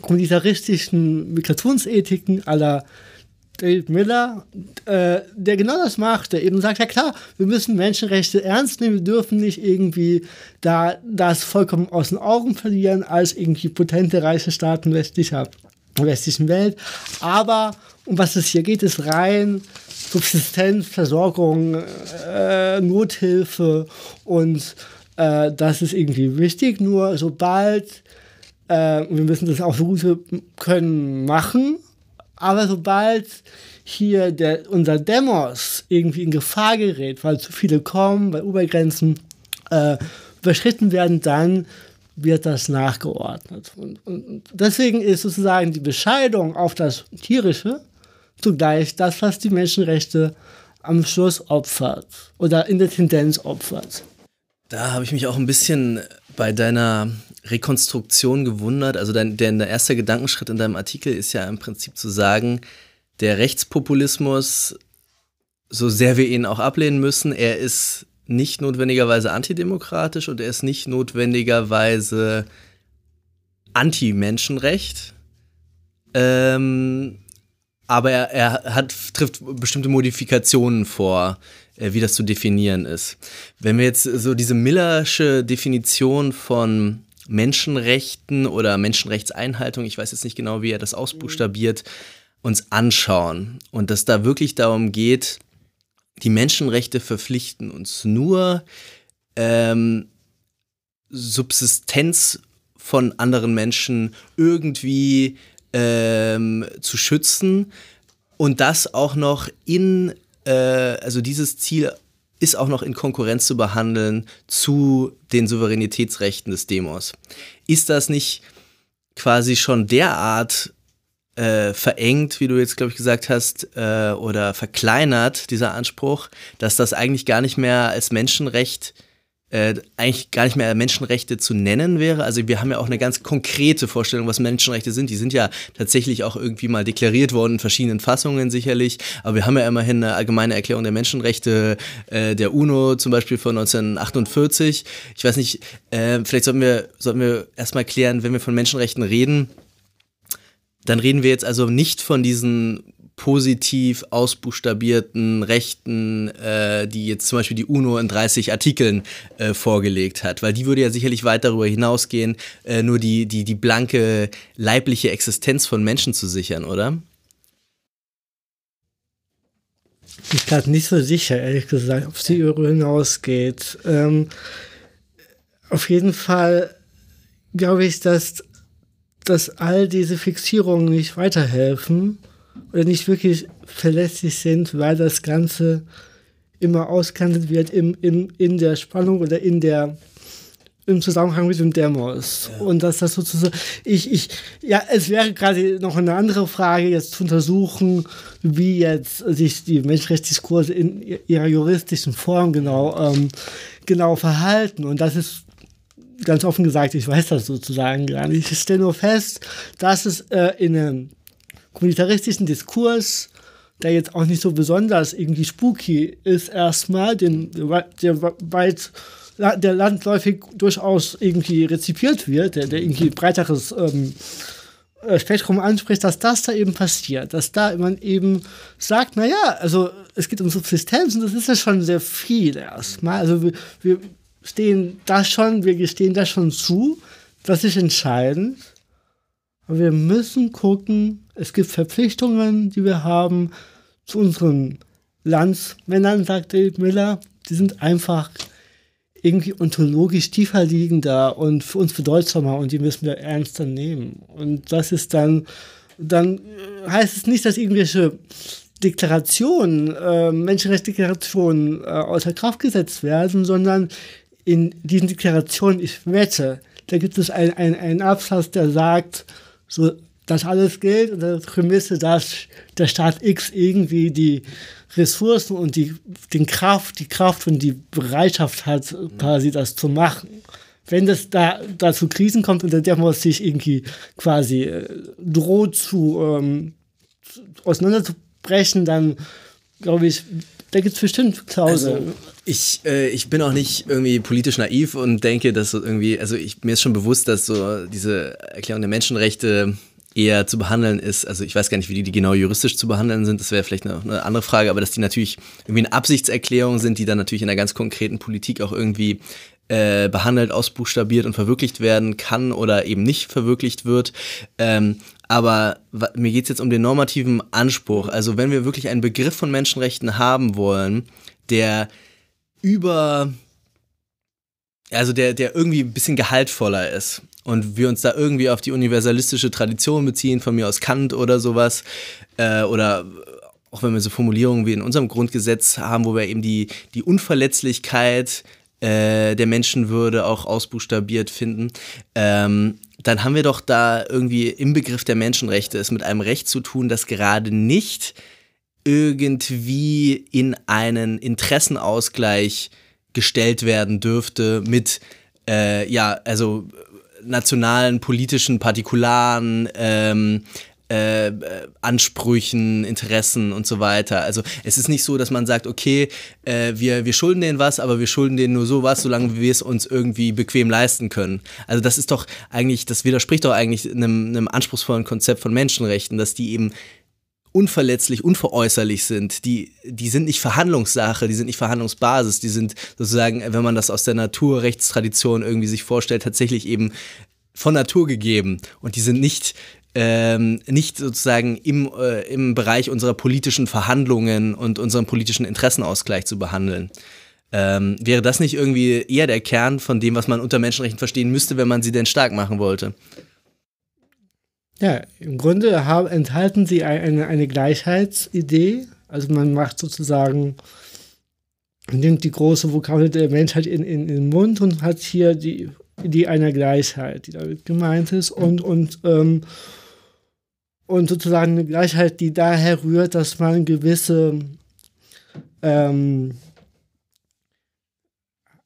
kommunitaristischen Migrationsethiken aller David Miller, äh, der genau das macht, der eben sagt, ja klar, wir müssen Menschenrechte ernst nehmen, wir dürfen nicht irgendwie da das vollkommen aus den Augen verlieren als irgendwie potente, reiche Staaten westlicher, westlichen Welt. Aber um was es hier geht, ist rein Subsistenz, Versorgung, äh, Nothilfe und äh, das ist irgendwie wichtig. Nur sobald, äh, wir müssen das auch so gut wir können machen, aber sobald hier der, unser Demos irgendwie in Gefahr gerät, weil zu viele kommen, weil Obergrenzen äh, überschritten werden, dann wird das nachgeordnet. Und, und, deswegen ist sozusagen die Bescheidung auf das Tierische zugleich das, was die Menschenrechte am Schluss opfert oder in der Tendenz opfert. Da habe ich mich auch ein bisschen bei deiner Rekonstruktion gewundert. Also dein, der, der erste Gedankenschritt in deinem Artikel ist ja im Prinzip zu sagen, der Rechtspopulismus, so sehr wir ihn auch ablehnen müssen, er ist nicht notwendigerweise antidemokratisch und er ist nicht notwendigerweise anti-Menschenrecht. Ähm, aber er, er hat, trifft bestimmte Modifikationen vor, äh, wie das zu definieren ist. Wenn wir jetzt so diese Millersche Definition von Menschenrechten oder Menschenrechtseinhaltung, ich weiß jetzt nicht genau, wie er das ausbuchstabiert, uns anschauen. Und dass da wirklich darum geht, die Menschenrechte verpflichten uns nur ähm, Subsistenz von anderen Menschen irgendwie ähm, zu schützen und das auch noch in, äh, also dieses Ziel ist auch noch in Konkurrenz zu behandeln zu den Souveränitätsrechten des Demos. Ist das nicht quasi schon derart äh, verengt, wie du jetzt, glaube ich, gesagt hast, äh, oder verkleinert, dieser Anspruch, dass das eigentlich gar nicht mehr als Menschenrecht äh, eigentlich gar nicht mehr Menschenrechte zu nennen wäre. Also wir haben ja auch eine ganz konkrete Vorstellung, was Menschenrechte sind. Die sind ja tatsächlich auch irgendwie mal deklariert worden in verschiedenen Fassungen sicherlich. Aber wir haben ja immerhin eine allgemeine Erklärung der Menschenrechte äh, der UNO zum Beispiel von 1948. Ich weiß nicht, äh, vielleicht sollten wir, sollten wir erstmal klären, wenn wir von Menschenrechten reden, dann reden wir jetzt also nicht von diesen positiv ausbuchstabierten Rechten, äh, die jetzt zum Beispiel die UNO in 30 Artikeln äh, vorgelegt hat, weil die würde ja sicherlich weit darüber hinausgehen, äh, nur die, die, die blanke leibliche Existenz von Menschen zu sichern, oder? Ich bin nicht so sicher, ehrlich gesagt, ob sie darüber hinausgeht. Ähm, auf jeden Fall glaube ich, dass, dass all diese Fixierungen nicht weiterhelfen oder nicht wirklich verlässlich sind, weil das Ganze immer auskantet wird im, im, in der Spannung oder in der im Zusammenhang mit dem Demos. Ja. Und dass das sozusagen, ich, ich, ja, es wäre gerade noch eine andere Frage, jetzt zu untersuchen, wie jetzt sich die Menschenrechtsdiskurse in ihrer juristischen Form genau, ähm, genau verhalten. Und das ist ganz offen gesagt, ich weiß das sozusagen gar nicht. Ich stelle nur fest, dass es äh, in einem kommunitaristischen Diskurs, der jetzt auch nicht so besonders irgendwie spooky ist, erstmal, den, der weit der landläufig durchaus irgendwie rezipiert wird, der, der irgendwie breiteres ähm, äh, Spektrum anspricht, dass das da eben passiert, dass da man eben sagt, naja, also es geht um Subsistenz und das ist ja schon sehr viel erstmal. Also wir, wir stehen das schon, wir gestehen das schon zu, das ist entscheidend. Aber wir müssen gucken, es gibt Verpflichtungen, die wir haben zu unseren Landsmännern, sagt David Miller, die sind einfach irgendwie ontologisch tiefer liegender und für uns bedeutsamer und die müssen wir ernster nehmen. Und das ist dann, dann heißt es nicht, dass irgendwelche Deklarationen, äh, Menschenrechtsdeklarationen äh, außer Kraft gesetzt werden, sondern in diesen Deklarationen, ich wette, da gibt es einen ein Absatz, der sagt, so, das alles gilt unter der Prämisse, dass der Staat X irgendwie die Ressourcen und die, den Kraft, die Kraft und die Bereitschaft hat, quasi das zu machen. Wenn das da, da zu Krisen kommt und der muss sich irgendwie quasi äh, droht zu, ähm, auseinanderzubrechen, dann glaube ich, da gibt es bestimmt Klauseln. Also, ich, äh, ich bin auch nicht irgendwie politisch naiv und denke, dass so irgendwie, also ich, mir ist schon bewusst, dass so diese Erklärung der Menschenrechte eher zu behandeln ist, also ich weiß gar nicht, wie die, die genau juristisch zu behandeln sind, das wäre vielleicht eine, eine, andere Frage, aber dass die natürlich irgendwie eine Absichtserklärung sind, die dann natürlich in einer ganz konkreten Politik auch irgendwie äh, behandelt, ausbuchstabiert und verwirklicht werden kann oder eben nicht verwirklicht wird. Ähm, aber mir geht es jetzt um den normativen Anspruch. Also wenn wir wirklich einen Begriff von Menschenrechten haben wollen, der über also der, der irgendwie ein bisschen gehaltvoller ist und wir uns da irgendwie auf die universalistische Tradition beziehen, von mir aus Kant oder sowas, äh, oder auch wenn wir so Formulierungen wie in unserem Grundgesetz haben, wo wir eben die, die Unverletzlichkeit äh, der Menschenwürde auch ausbuchstabiert finden, ähm, dann haben wir doch da irgendwie im Begriff der Menschenrechte es mit einem Recht zu tun, das gerade nicht irgendwie in einen Interessenausgleich gestellt werden dürfte mit, äh, ja, also nationalen, politischen, partikularen ähm, äh, Ansprüchen, Interessen und so weiter. Also es ist nicht so, dass man sagt, okay, äh, wir, wir schulden denen was, aber wir schulden denen nur so was, solange wir es uns irgendwie bequem leisten können. Also das ist doch eigentlich, das widerspricht doch eigentlich einem, einem anspruchsvollen Konzept von Menschenrechten, dass die eben unverletzlich, unveräußerlich sind, die, die sind nicht Verhandlungssache, die sind nicht Verhandlungsbasis, die sind sozusagen, wenn man das aus der Naturrechtstradition irgendwie sich vorstellt, tatsächlich eben von Natur gegeben. Und die sind nicht ähm, nicht sozusagen im, äh, im Bereich unserer politischen Verhandlungen und unserem politischen Interessenausgleich zu behandeln. Ähm, wäre das nicht irgendwie eher der Kern von dem, was man unter Menschenrechten verstehen müsste, wenn man sie denn stark machen wollte? Ja, im Grunde haben, enthalten sie eine, eine Gleichheitsidee. Also man macht sozusagen, nimmt die große Vokabel der Menschheit in, in, in den Mund und hat hier die Idee einer Gleichheit, die damit gemeint ist. Und, und, ähm, und sozusagen eine Gleichheit, die daher rührt, dass man gewisse ähm,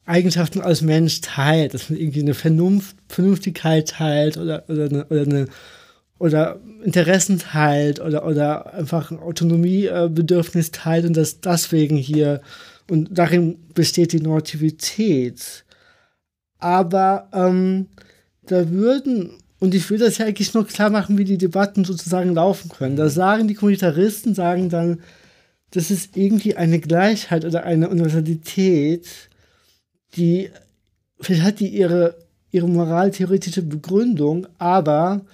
Eigenschaften als Mensch teilt, dass man irgendwie eine Vernunft, Vernünftigkeit teilt oder, oder, eine, oder eine oder Interessen teilt oder, oder einfach ein Autonomiebedürfnis teilt und dass deswegen hier und darin besteht die Normativität. Aber ähm, da würden, und ich will das ja eigentlich nur klar machen, wie die Debatten sozusagen laufen können. Da sagen die Kommunitaristen, sagen dann, das ist irgendwie eine Gleichheit oder eine Universalität, die, vielleicht hat die ihre, ihre moraltheoretische Begründung, aber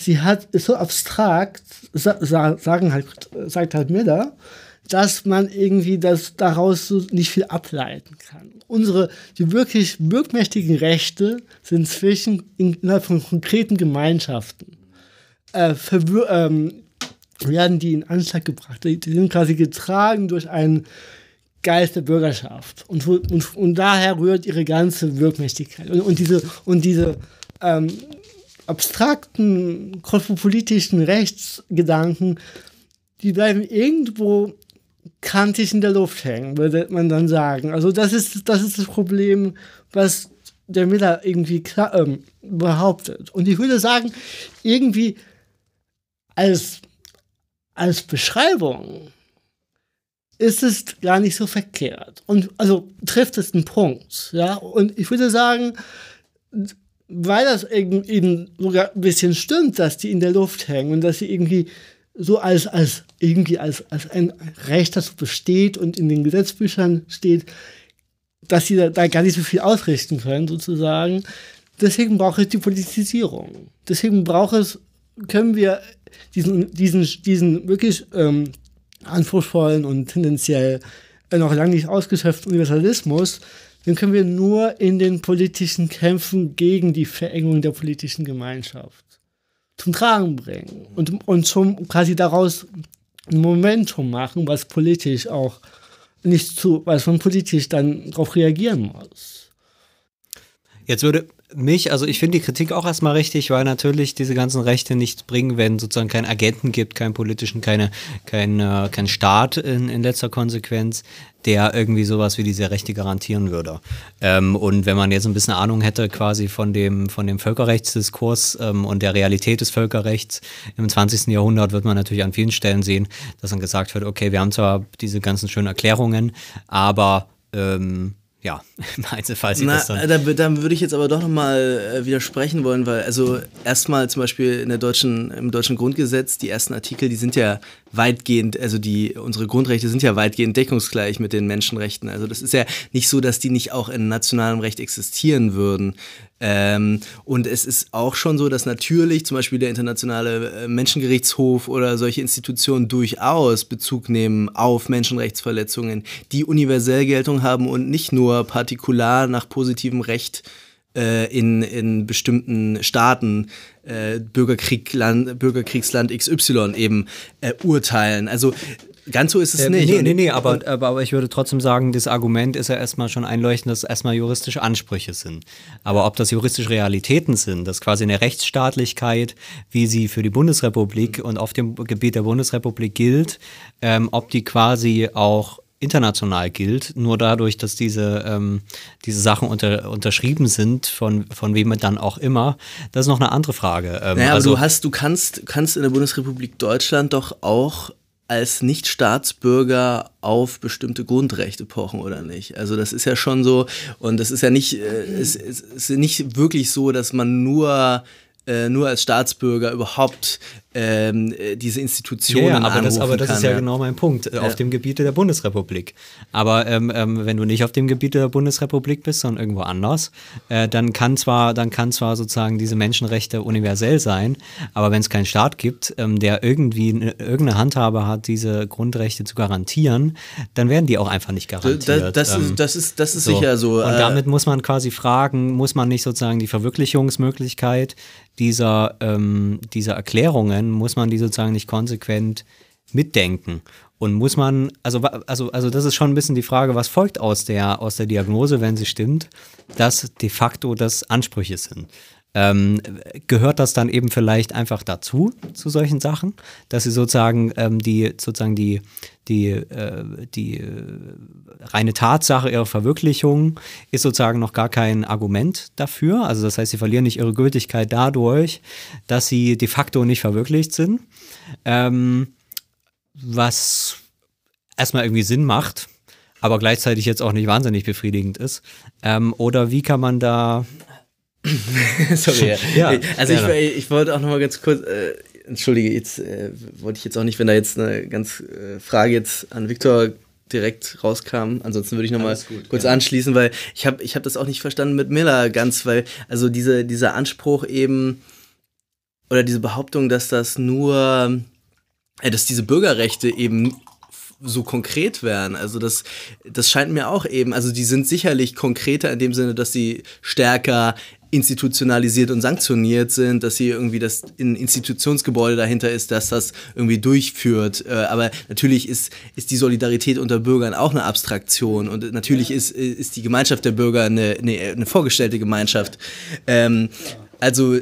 sie hat, so abstrakt, sagen halt, sagt halt Miller, dass man irgendwie das daraus so nicht viel ableiten kann. Unsere, die wirklich wirkmächtigen Rechte sind zwischen innerhalb von konkreten Gemeinschaften. Äh, ähm, werden die in Anschlag gebracht. Die, die, sind quasi getragen durch einen Geist der Bürgerschaft. Und, und, und daher rührt ihre ganze Wirkmächtigkeit. Und, und diese, und diese ähm, abstrakten kosmopolitischen Rechtsgedanken, die bleiben irgendwo kantig in der Luft hängen, würde man dann sagen. Also das ist das, ist das Problem, was der Miller irgendwie klar, ähm, behauptet. Und ich würde sagen, irgendwie als, als Beschreibung ist es gar nicht so verkehrt. Und also trifft es einen Punkt. Ja, und ich würde sagen, weil das eben sogar ein bisschen stimmt, dass die in der Luft hängen und dass sie irgendwie so als, als irgendwie als, als ein Recht, das besteht und in den Gesetzbüchern steht, dass sie da, da gar nicht so viel ausrichten können, sozusagen. Deswegen braucht es die Politisierung. Deswegen braucht es, können wir diesen, diesen, diesen wirklich ähm, anspruchsvollen und tendenziell noch lange nicht ausgeschöpften Universalismus, den können wir nur in den politischen Kämpfen gegen die Verengung der politischen Gemeinschaft zum Tragen bringen und, und zum quasi daraus ein Momentum machen, was politisch auch nicht zu, was man politisch dann darauf reagieren muss. Jetzt würde mich, also ich finde die Kritik auch erstmal richtig, weil natürlich diese ganzen Rechte nichts bringen, wenn sozusagen kein Agenten gibt, keinen politischen, keine, kein, äh, kein Staat in, in letzter Konsequenz, der irgendwie sowas wie diese Rechte garantieren würde. Ähm, und wenn man jetzt ein bisschen Ahnung hätte quasi von dem, von dem Völkerrechtsdiskurs ähm, und der Realität des Völkerrechts im 20. Jahrhundert, wird man natürlich an vielen Stellen sehen, dass dann gesagt wird, okay, wir haben zwar diese ganzen schönen Erklärungen, aber ähm, ja, im Einzelfall sieht Na, das dann. Da, da würde ich jetzt aber doch nochmal äh, widersprechen wollen, weil also erstmal zum Beispiel in der deutschen, im deutschen Grundgesetz, die ersten Artikel, die sind ja weitgehend, also die, unsere Grundrechte sind ja weitgehend deckungsgleich mit den Menschenrechten. Also das ist ja nicht so, dass die nicht auch in nationalem Recht existieren würden. Ähm, und es ist auch schon so, dass natürlich zum Beispiel der Internationale äh, Menschengerichtshof oder solche Institutionen durchaus Bezug nehmen auf Menschenrechtsverletzungen, die universell Geltung haben und nicht nur partikular nach positivem Recht äh, in, in bestimmten Staaten äh, Bürgerkrieg, Land, Bürgerkriegsland XY eben äh, urteilen. Also Ganz so ist es äh, nicht. Nee, nee, nee, aber, aber, ich würde trotzdem sagen, das Argument ist ja erstmal schon einleuchtend, dass es erstmal juristische Ansprüche sind. Aber ob das juristische Realitäten sind, dass quasi eine Rechtsstaatlichkeit, wie sie für die Bundesrepublik und auf dem Gebiet der Bundesrepublik gilt, ähm, ob die quasi auch international gilt, nur dadurch, dass diese, ähm, diese Sachen unter, unterschrieben sind, von, von wem dann auch immer, das ist noch eine andere Frage. Ähm, naja, also, du hast, du kannst, kannst in der Bundesrepublik Deutschland doch auch als Nicht-Staatsbürger auf bestimmte Grundrechte pochen oder nicht. Also das ist ja schon so und das ist ja nicht, äh, es, es ist nicht wirklich so, dass man nur äh, nur als Staatsbürger überhaupt ähm, äh, diese Institutionen ja, ja, aber das, aber das kann, ist ja, ja, genau mein Punkt, äh, auf dem Gebiete der Bundesrepublik. Aber ähm, ähm, wenn du nicht auf dem Gebiet der Bundesrepublik bist, sondern irgendwo anders, äh, dann kann zwar, dann kann zwar sozusagen diese Menschenrechte universell sein, aber wenn es keinen Staat gibt, ähm, der irgendwie irgendeine Handhabe hat, diese Grundrechte zu garantieren, dann werden die auch einfach nicht garantiert. Das, das, ist, ähm, das ist, das ist so. sicher so. Und damit muss man quasi fragen, muss man nicht sozusagen die Verwirklichungsmöglichkeit dieser, ähm, dieser Erklärungen, muss man die sozusagen nicht konsequent mitdenken. Und muss man, also, also, also das ist schon ein bisschen die Frage, was folgt aus der, aus der Diagnose, wenn sie stimmt, dass de facto das Ansprüche sind. Ähm, gehört das dann eben vielleicht einfach dazu, zu solchen Sachen, dass sie sozusagen ähm, die, sozusagen die, die, äh, die äh, reine Tatsache ihrer Verwirklichung ist sozusagen noch gar kein Argument dafür. Also das heißt, sie verlieren nicht ihre Gültigkeit dadurch, dass sie de facto nicht verwirklicht sind. Ähm, was erstmal irgendwie Sinn macht, aber gleichzeitig jetzt auch nicht wahnsinnig befriedigend ist. Ähm, oder wie kann man da Sorry. ja, also ich, ich, wollte auch noch mal ganz kurz, äh, entschuldige, jetzt äh, wollte ich jetzt auch nicht, wenn da jetzt eine ganz äh, Frage jetzt an Viktor direkt rauskam. Ansonsten würde ich noch mal gut, kurz ja. anschließen, weil ich habe ich hab das auch nicht verstanden mit Miller ganz, weil also diese, dieser Anspruch eben oder diese Behauptung, dass das nur, äh, dass diese Bürgerrechte eben so konkret wären. Also das, das scheint mir auch eben, also die sind sicherlich konkreter in dem Sinne, dass sie stärker institutionalisiert und sanktioniert sind, dass hier irgendwie das in Institutionsgebäude dahinter ist, dass das irgendwie durchführt. Äh, aber natürlich ist, ist die Solidarität unter Bürgern auch eine Abstraktion und natürlich ist, ist die Gemeinschaft der Bürger eine, eine, eine vorgestellte Gemeinschaft. Ähm, also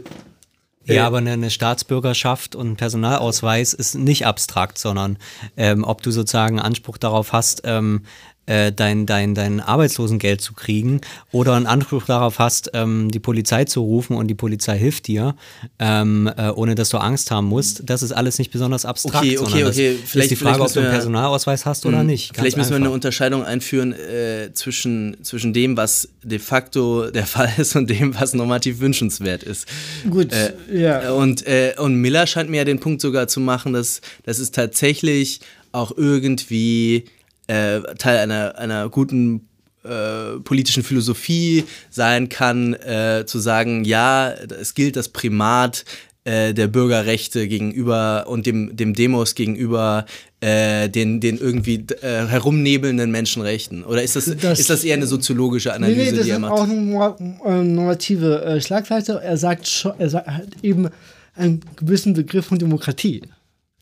ja, aber eine, Staatsbürgerschaft und Personalausweis ist nicht abstrakt, sondern ähm, ob du sozusagen Anspruch darauf hast, ähm, äh, dein, dein, dein Arbeitslosengeld zu kriegen oder einen Anspruch darauf hast, ähm, die Polizei zu rufen und die Polizei hilft dir, ähm, äh, ohne dass du Angst haben musst, das ist alles nicht besonders abstrakt. Okay, okay, okay. Vielleicht, ist die Frage, ob du einen Personalausweis hast oder hm, nicht. Vielleicht müssen einfach. wir eine Unterscheidung einführen äh, zwischen, zwischen dem, was de facto der Fall ist und dem, was normativ wünschenswert ist. Gut, äh, ja. Und, äh, und Miller scheint mir ja den Punkt sogar zu machen, dass, dass es tatsächlich auch irgendwie äh, Teil einer, einer guten äh, politischen Philosophie sein kann, äh, zu sagen, ja, es gilt das Primat äh, der Bürgerrechte gegenüber und dem, dem Demos gegenüber äh, den, den irgendwie äh, herumnebelnden Menschenrechten? Oder ist das, das, ist das eher eine soziologische Analyse, nee, nee, das die er macht? Das ist auch eine normative äh, Schlagseite. Er sagt, schon, er sagt halt eben einen gewissen Begriff von Demokratie.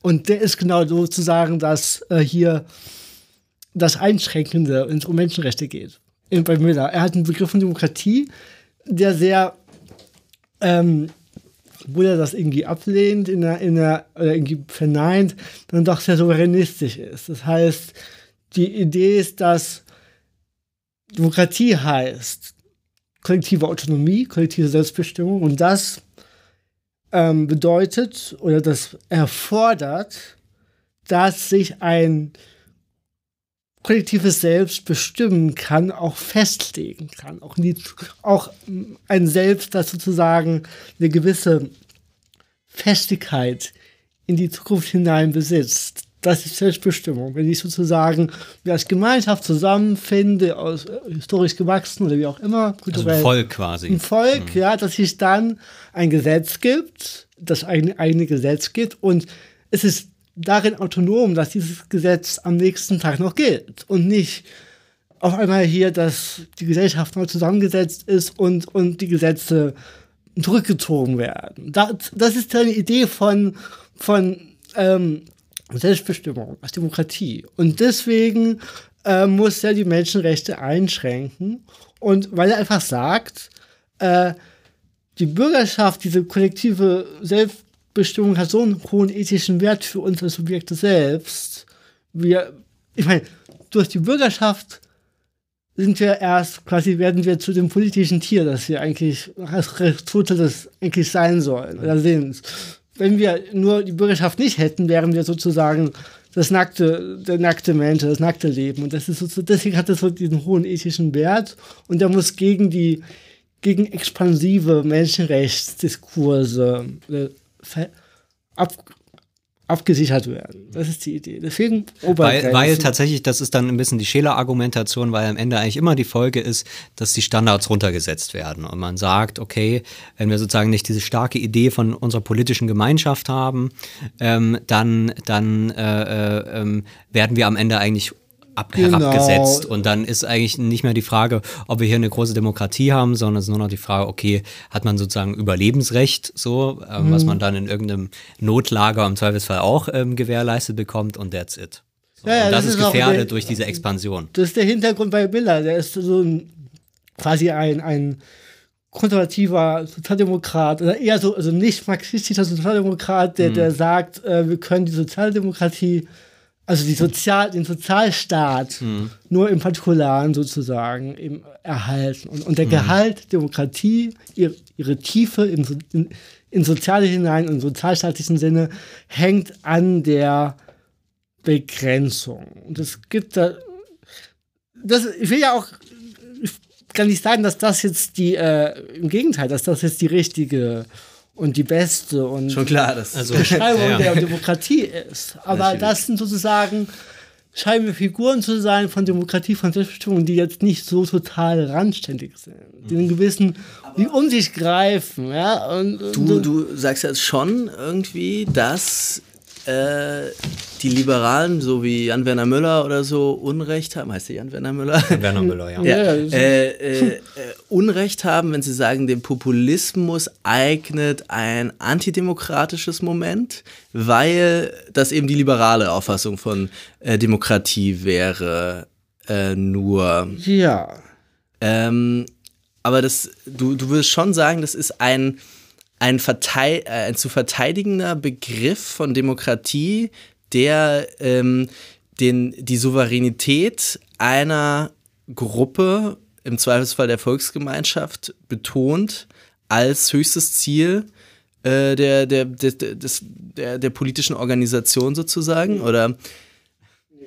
Und der ist genau sozusagen, dass äh, hier das Einschränkende, wenn es um Menschenrechte geht. Bei Müller. Er hat einen Begriff von Demokratie, der sehr ähm, obwohl er das irgendwie ablehnt in der, in der, oder irgendwie verneint, dann doch sehr souveränistisch ist. Das heißt, die Idee ist, dass Demokratie heißt kollektive Autonomie, kollektive Selbstbestimmung und das ähm, bedeutet oder das erfordert, dass sich ein kollektives Selbst bestimmen kann, auch festlegen kann. Auch, die, auch ein Selbst, das sozusagen eine gewisse Festigkeit in die Zukunft hinein besitzt. Das ist Selbstbestimmung. Wenn ich sozusagen wie als Gemeinschaft zusammenfinde, aus äh, historisch gewachsen oder wie auch immer, kulturell. Also ein Volk quasi. Ein Volk, mhm. ja, dass es dann ein Gesetz gibt, das ein eigene Gesetz gibt und es ist darin autonom, dass dieses Gesetz am nächsten Tag noch gilt und nicht auf einmal hier, dass die Gesellschaft neu zusammengesetzt ist und, und die Gesetze zurückgezogen werden. Das, das ist eine Idee von, von ähm, Selbstbestimmung, als Demokratie. Und deswegen äh, muss er die Menschenrechte einschränken. Und weil er einfach sagt, äh, die Bürgerschaft, diese kollektive Selbst Bestimmung hat so einen hohen ethischen Wert für unsere Subjekte selbst. Wir, ich meine, durch die Bürgerschaft sind wir erst, quasi werden wir zu dem politischen Tier, das wir eigentlich als Aristoteles eigentlich sein sollen oder sind. Wenn wir nur die Bürgerschaft nicht hätten, wären wir sozusagen das nackte, der nackte Mensch, das nackte Leben. Und das ist so, deswegen hat es so diesen hohen ethischen Wert und der muss gegen die, gegen expansive Menschenrechtsdiskurse äh, ab, abgesichert werden. Das ist die Idee. Deswegen Weil, weil tatsächlich, das ist dann ein bisschen die Scheler-Argumentation, weil am Ende eigentlich immer die Folge ist, dass die Standards runtergesetzt werden. Und man sagt, okay, wenn wir sozusagen nicht diese starke Idee von unserer politischen Gemeinschaft haben, ähm, dann, dann äh, äh, ähm, werden wir am Ende eigentlich ab genau. herabgesetzt. Und dann ist eigentlich nicht mehr die Frage, ob wir hier eine große Demokratie haben, sondern es ist nur noch die Frage, okay, hat man sozusagen Überlebensrecht, so, äh, mhm. was man dann in irgendeinem Notlager im Zweifelsfall auch ähm, gewährleistet bekommt und that's it. So, ja, ja, das, das, ist, gefährdet der, durch diese Expansion. Das ist der Hintergrund bei Miller. Der ist so ein, quasi ein, ein konservativer Sozialdemokrat oder eher so, also nicht marxistischer Sozialdemokrat, der, mhm. der sagt, äh, wir können die Sozialdemokratie also die Sozial, den Sozialstaat mhm. nur im Partikularen sozusagen im erhalten. Und, und der mhm. Gehalt Demokratie, ihre, ihre Tiefe in, in, in Soziale hinein, im sozialstaatlichen Sinne, hängt an der Begrenzung. Und es gibt da, das, ich will ja auch, ich kann nicht sagen, dass das jetzt die, äh, im Gegenteil, dass das jetzt die richtige und die beste und Schon klar, das also, Beschreibung ja. der Demokratie ist. Aber das sind sozusagen scheinen Figuren zu sein von Demokratie, von Selbstbestimmung, die jetzt nicht so total randständig sind, die einen gewissen, die um sich greifen. Ja? Und, du, du sagst jetzt schon irgendwie, dass äh, die Liberalen, so wie Jan-Werner Müller oder so, Unrecht haben. Heißt der Jan-Werner Müller? Jan-Werner Müller, ja. ja äh, äh, Unrecht haben, wenn sie sagen, dem Populismus eignet ein antidemokratisches Moment, weil das eben die liberale Auffassung von äh, Demokratie wäre. Äh, nur. Ja. Ähm, aber das, du, du würdest schon sagen, das ist ein ein, äh, ein zu verteidigender Begriff von Demokratie, der ähm, den, die Souveränität einer Gruppe, im Zweifelsfall der Volksgemeinschaft, betont als höchstes Ziel äh, der, der, der, des, der, der politischen Organisation sozusagen? Oder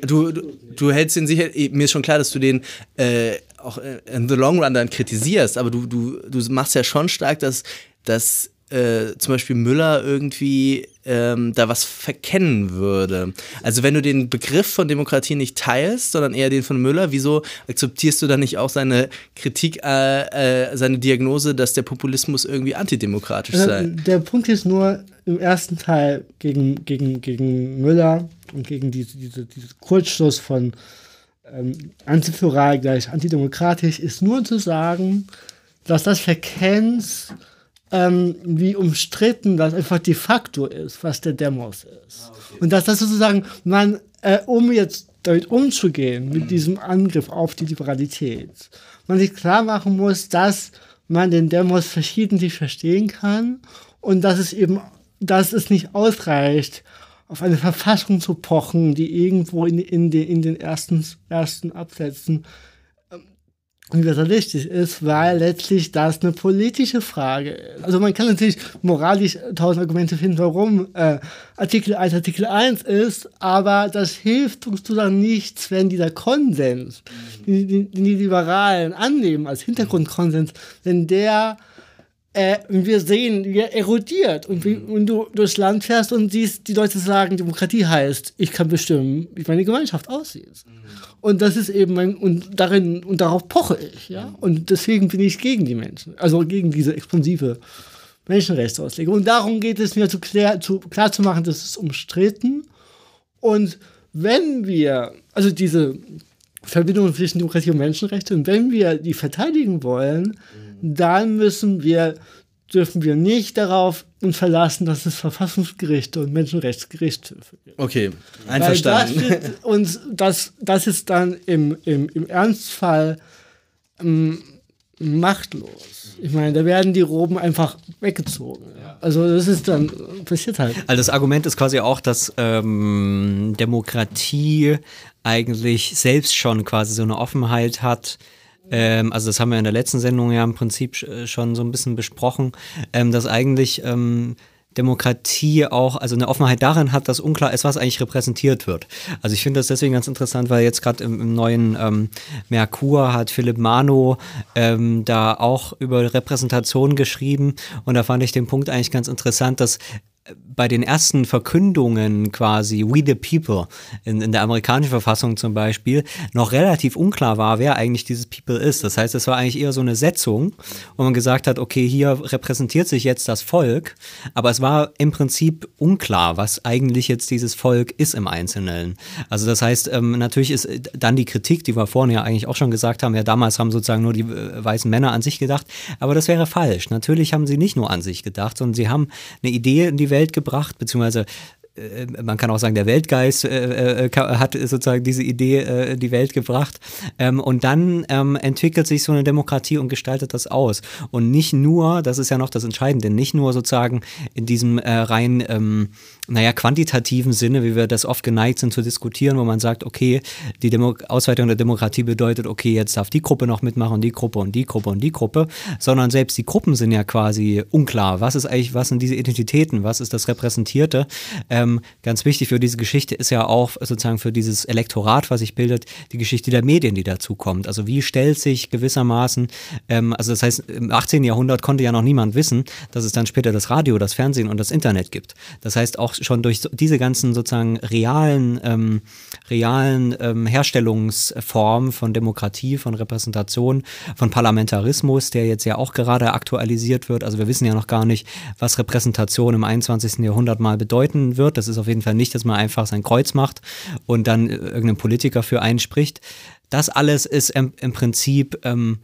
du, du, du hältst den sicher, mir ist schon klar, dass du den äh, auch in the long run dann kritisierst, aber du, du, du machst ja schon stark, dass, dass äh, zum Beispiel Müller irgendwie ähm, da was verkennen würde. Also wenn du den Begriff von Demokratie nicht teilst, sondern eher den von Müller, wieso akzeptierst du dann nicht auch seine Kritik, äh, äh, seine Diagnose, dass der Populismus irgendwie antidemokratisch also, sei? Der Punkt ist nur im ersten Teil gegen, gegen, gegen Müller und gegen diese, diese, diese Kurzschluss von ähm, antiföderal gleich antidemokratisch, ist nur zu sagen, dass das Verkennt ähm, wie umstritten das einfach de facto ist, was der Demos ist. Ah, okay. Und dass das sozusagen man, äh, um jetzt damit umzugehen, mit diesem Angriff auf die Liberalität, man sich klar machen muss, dass man den Demos verschiedentlich verstehen kann und dass es eben, dass es nicht ausreicht, auf eine Verfassung zu pochen, die irgendwo in, in, den, in den ersten, ersten Absätzen universalistisch ist, weil letztlich das eine politische Frage ist. Also man kann natürlich moralisch tausend Argumente finden, warum äh, Artikel 1 Artikel 1 ist, aber das hilft uns sozusagen nichts, wenn dieser Konsens, den die, die Liberalen annehmen als Hintergrundkonsens, wenn der äh, wir sehen, wie er erodiert. Und wie, wenn du durchs Land fährst und siehst, die Leute sagen, Demokratie heißt, ich kann bestimmen, wie meine Gemeinschaft aussieht. Mhm. Und das ist eben mein, und darin, und darauf poche ich, ja. Und deswegen bin ich gegen die Menschen, also gegen diese expansive Menschenrechtsauslegung. Und darum geht es mir zu, klär, zu klar zu machen, das ist umstritten. Und wenn wir, also diese Verbindung zwischen Demokratie und Menschenrechte, und wenn wir die verteidigen wollen, mhm. Dann müssen wir dürfen wir nicht darauf uns verlassen, dass es Verfassungsgerichte und Menschenrechtsgerichtshöfe gibt. Okay, einverstanden. Weil das, und das, das ist dann im, im, im Ernstfall ähm, machtlos. Ich meine, da werden die Roben einfach weggezogen. Also das ist dann passiert halt. Also das Argument ist quasi auch, dass ähm, Demokratie eigentlich selbst schon quasi so eine Offenheit hat, ähm, also das haben wir in der letzten Sendung ja im Prinzip äh, schon so ein bisschen besprochen, ähm, dass eigentlich ähm, Demokratie auch, also eine Offenheit darin hat, dass unklar ist, was eigentlich repräsentiert wird. Also ich finde das deswegen ganz interessant, weil jetzt gerade im, im, neuen ähm, Merkur hat Philipp Mano ähm, da auch über Repräsentation geschrieben und da fand ich den Punkt eigentlich ganz interessant, dass bei den ersten Verkündungen quasi, We the People, in, in der amerikanischen Verfassung zum Beispiel, noch relativ unklar war, wer eigentlich dieses People ist. Das heißt, es war eigentlich eher so eine Setzung, wo man gesagt hat, okay, hier repräsentiert sich jetzt das Volk, aber es war im Prinzip unklar, was eigentlich jetzt dieses Volk ist im Einzelnen. Also das heißt, ähm, natürlich ist dann die Kritik, die wir vorhin ja eigentlich auch schon gesagt haben, ja, damals haben sozusagen nur die äh, weißen Männer an sich gedacht, aber das wäre falsch. Natürlich haben sie nicht nur an sich gedacht, sondern sie haben eine Idee in die Welt Welt gebracht, beziehungsweise man kann auch sagen, der Weltgeist äh, äh, hat sozusagen diese Idee äh, die Welt gebracht. Ähm, und dann ähm, entwickelt sich so eine Demokratie und gestaltet das aus. Und nicht nur, das ist ja noch das Entscheidende, nicht nur sozusagen in diesem äh, rein ähm, naja, quantitativen Sinne, wie wir das oft geneigt sind zu diskutieren, wo man sagt, okay, die Demo Ausweitung der Demokratie bedeutet, okay, jetzt darf die Gruppe noch mitmachen, die Gruppe und die Gruppe und die Gruppe, sondern selbst die Gruppen sind ja quasi unklar. Was ist eigentlich, was sind diese Identitäten, was ist das Repräsentierte? Ähm, ganz wichtig für diese Geschichte ist ja auch sozusagen für dieses Elektorat, was sich bildet, die Geschichte der Medien, die dazu kommt. Also wie stellt sich gewissermaßen, ähm, also das heißt, im 18. Jahrhundert konnte ja noch niemand wissen, dass es dann später das Radio, das Fernsehen und das Internet gibt. Das heißt, auch schon durch diese ganzen sozusagen realen, ähm, realen ähm, Herstellungsformen von Demokratie, von Repräsentation, von Parlamentarismus, der jetzt ja auch gerade aktualisiert wird. Also wir wissen ja noch gar nicht, was Repräsentation im 21. Jahrhundert mal bedeuten wird. Das ist auf jeden Fall nicht, dass man einfach sein Kreuz macht und dann irgendein Politiker für einen spricht. Das alles ist im, im Prinzip ähm,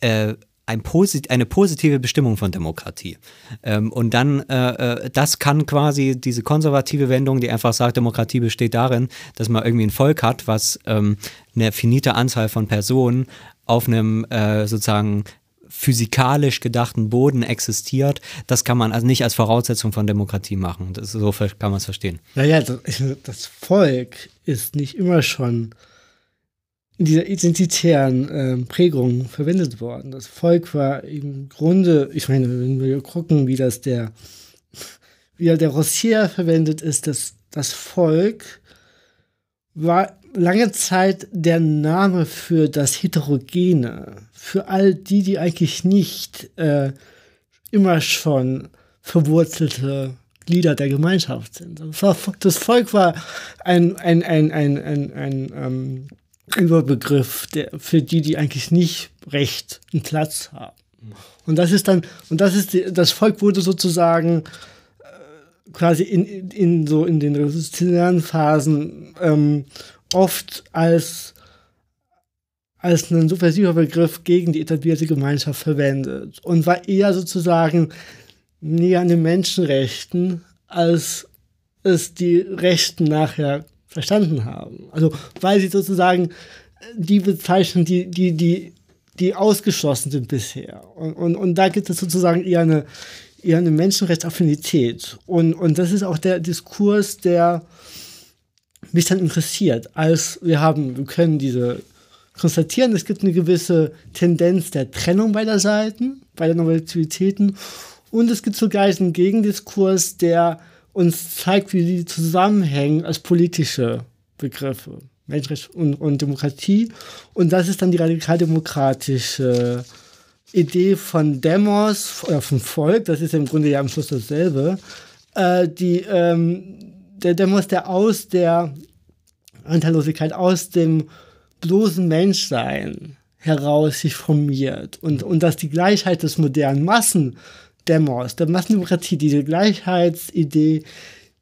äh, ein posit eine positive Bestimmung von Demokratie. Ähm, und dann, äh, äh, das kann quasi diese konservative Wendung, die einfach sagt, Demokratie besteht darin, dass man irgendwie ein Volk hat, was ähm, eine finite Anzahl von Personen auf einem äh, sozusagen physikalisch gedachten Boden existiert, das kann man also nicht als Voraussetzung von Demokratie machen. Das, so kann man es verstehen. Naja, das, das Volk ist nicht immer schon in dieser identitären äh, Prägung verwendet worden. Das Volk war im Grunde, ich meine, wenn wir gucken, wie das der, wie der Rossier verwendet ist, das, das Volk war lange Zeit der Name für das Heterogene, für all die, die eigentlich nicht äh, immer schon verwurzelte Glieder der Gemeinschaft sind. Das Volk war ein, ein, ein, ein, ein, ein ähm, Überbegriff der, für die, die eigentlich nicht Recht einen Platz haben. Und das ist dann, und das ist, die, das Volk wurde sozusagen äh, quasi in, in, in, so in den revolutionären Phasen ähm, oft als, als ein subversiver Begriff gegen die etablierte Gemeinschaft verwendet und war eher sozusagen näher an den Menschenrechten, als es die Rechten nachher verstanden haben. Also weil sie sozusagen die bezeichnen, die, die, die, die ausgeschlossen sind bisher. Und, und, und da gibt es sozusagen eher eine, eher eine Menschenrechtsaffinität. Und, und das ist auch der Diskurs, der mich dann interessiert, als wir haben, wir können diese konstatieren, es gibt eine gewisse Tendenz der Trennung beider Seiten, beider Normativitäten und es gibt zugleich einen Gegendiskurs, der uns zeigt, wie sie zusammenhängen als politische Begriffe, Menschenrecht und, und Demokratie. Und das ist dann die radikaldemokratische Idee von Demos oder vom Volk, das ist im Grunde ja am Schluss dasselbe, äh, die ähm, der, der muss der aus der Anteillosigkeit, aus dem bloßen Menschsein heraus sich formiert und, und dass die Gleichheit des modernen Massendemos, der Massendemokratie, diese Gleichheitsidee,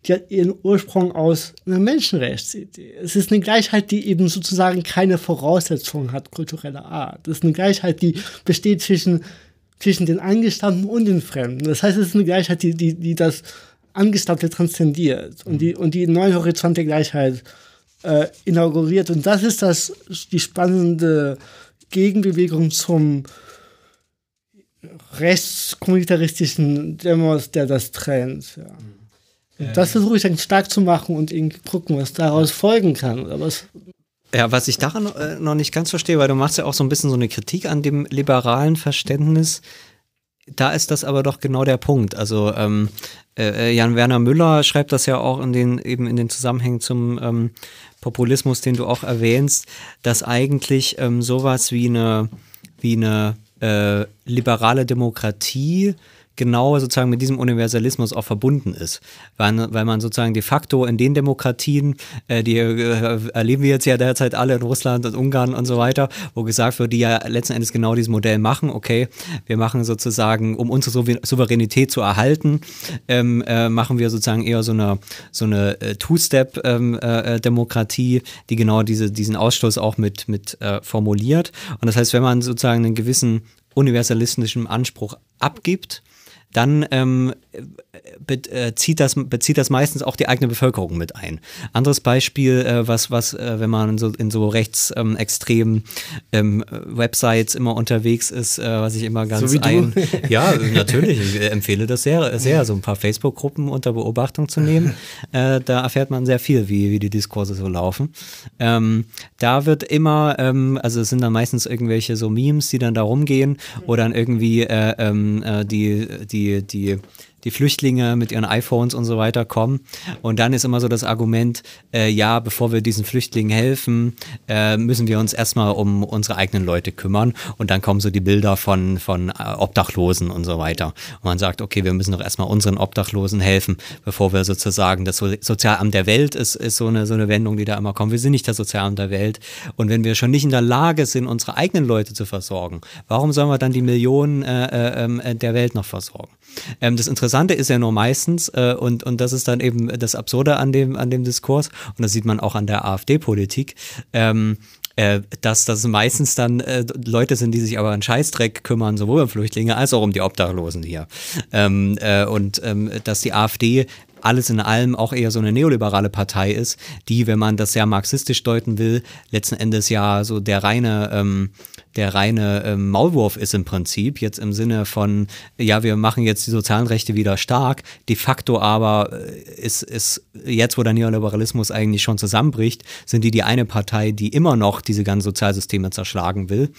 die hat ihren Ursprung aus einer Menschenrechtsidee. Es ist eine Gleichheit, die eben sozusagen keine Voraussetzungen hat kultureller Art. Es ist eine Gleichheit, die besteht zwischen, zwischen den Angestammten und den Fremden. Das heißt, es ist eine Gleichheit, die, die, die das Angestammte transzendiert und die, und die neuen Horizont der Gleichheit äh, inauguriert. Und das ist das, die spannende Gegenbewegung zum rechtskommunitaristischen Demos, der das trennt. Ja. Und das versuche ich dann stark zu machen und irgendwie gucken, was daraus folgen kann. Oder was ja, was ich daran äh, noch nicht ganz verstehe, weil du machst ja auch so ein bisschen so eine Kritik an dem liberalen Verständnis da ist das aber doch genau der Punkt. Also ähm, äh, äh, Jan Werner Müller schreibt das ja auch in den eben in den Zusammenhängen zum ähm, Populismus, den du auch erwähnst, dass eigentlich ähm, sowas wie eine wie eine äh, liberale Demokratie genau sozusagen mit diesem Universalismus auch verbunden ist. Weil, weil man sozusagen de facto in den Demokratien, äh, die äh, erleben wir jetzt ja derzeit alle in Russland und Ungarn und so weiter, wo gesagt wird, die ja letzten Endes genau dieses Modell machen, okay, wir machen sozusagen, um unsere Souveränität zu erhalten, ähm, äh, machen wir sozusagen eher so eine, so eine äh, Two-Step-Demokratie, ähm, äh, die genau diese, diesen Ausschluss auch mit, mit äh, formuliert. Und das heißt, wenn man sozusagen einen gewissen universalistischen Anspruch abgibt, dann ähm, bezieht, das, bezieht das meistens auch die eigene Bevölkerung mit ein. Anderes Beispiel, äh, was, was äh, wenn man so in so rechtsextremen ähm, Websites immer unterwegs ist, äh, was ich immer ganz so ein. Ja, natürlich, ich empfehle das sehr, sehr, so ein paar Facebook-Gruppen unter Beobachtung zu nehmen. Äh, da erfährt man sehr viel, wie, wie die Diskurse so laufen. Ähm, da wird immer, ähm, also es sind dann meistens irgendwelche so Memes, die dann da rumgehen oder dann irgendwie äh, ähm, äh, die, die, die die Flüchtlinge mit ihren iPhones und so weiter kommen. Und dann ist immer so das Argument, äh, ja, bevor wir diesen Flüchtlingen helfen, äh, müssen wir uns erstmal um unsere eigenen Leute kümmern. Und dann kommen so die Bilder von, von äh, Obdachlosen und so weiter. Und man sagt, okay, wir müssen doch erstmal unseren Obdachlosen helfen, bevor wir sozusagen das Sozialamt der Welt ist, ist so eine, so eine Wendung, die da immer kommt. Wir sind nicht das Sozialamt der Welt. Und wenn wir schon nicht in der Lage sind, unsere eigenen Leute zu versorgen, warum sollen wir dann die Millionen äh, äh, ähm, der Welt noch versorgen? Ähm, das Interessante ist ja nur meistens, äh, und, und das ist dann eben das Absurde an dem, an dem Diskurs, und das sieht man auch an der AfD-Politik, ähm, äh, dass das meistens dann äh, Leute sind, die sich aber an Scheißdreck kümmern, sowohl um Flüchtlinge als auch um die Obdachlosen hier. Ähm, äh, und ähm, dass die AfD alles in allem auch eher so eine neoliberale Partei ist, die, wenn man das sehr marxistisch deuten will, letzten Endes ja so der reine ähm, der reine ähm, Maulwurf ist im Prinzip, jetzt im Sinne von, ja, wir machen jetzt die sozialen Rechte wieder stark, de facto aber äh, ist, ist jetzt, wo der Neoliberalismus eigentlich schon zusammenbricht, sind die die eine Partei, die immer noch diese ganzen Sozialsysteme zerschlagen will.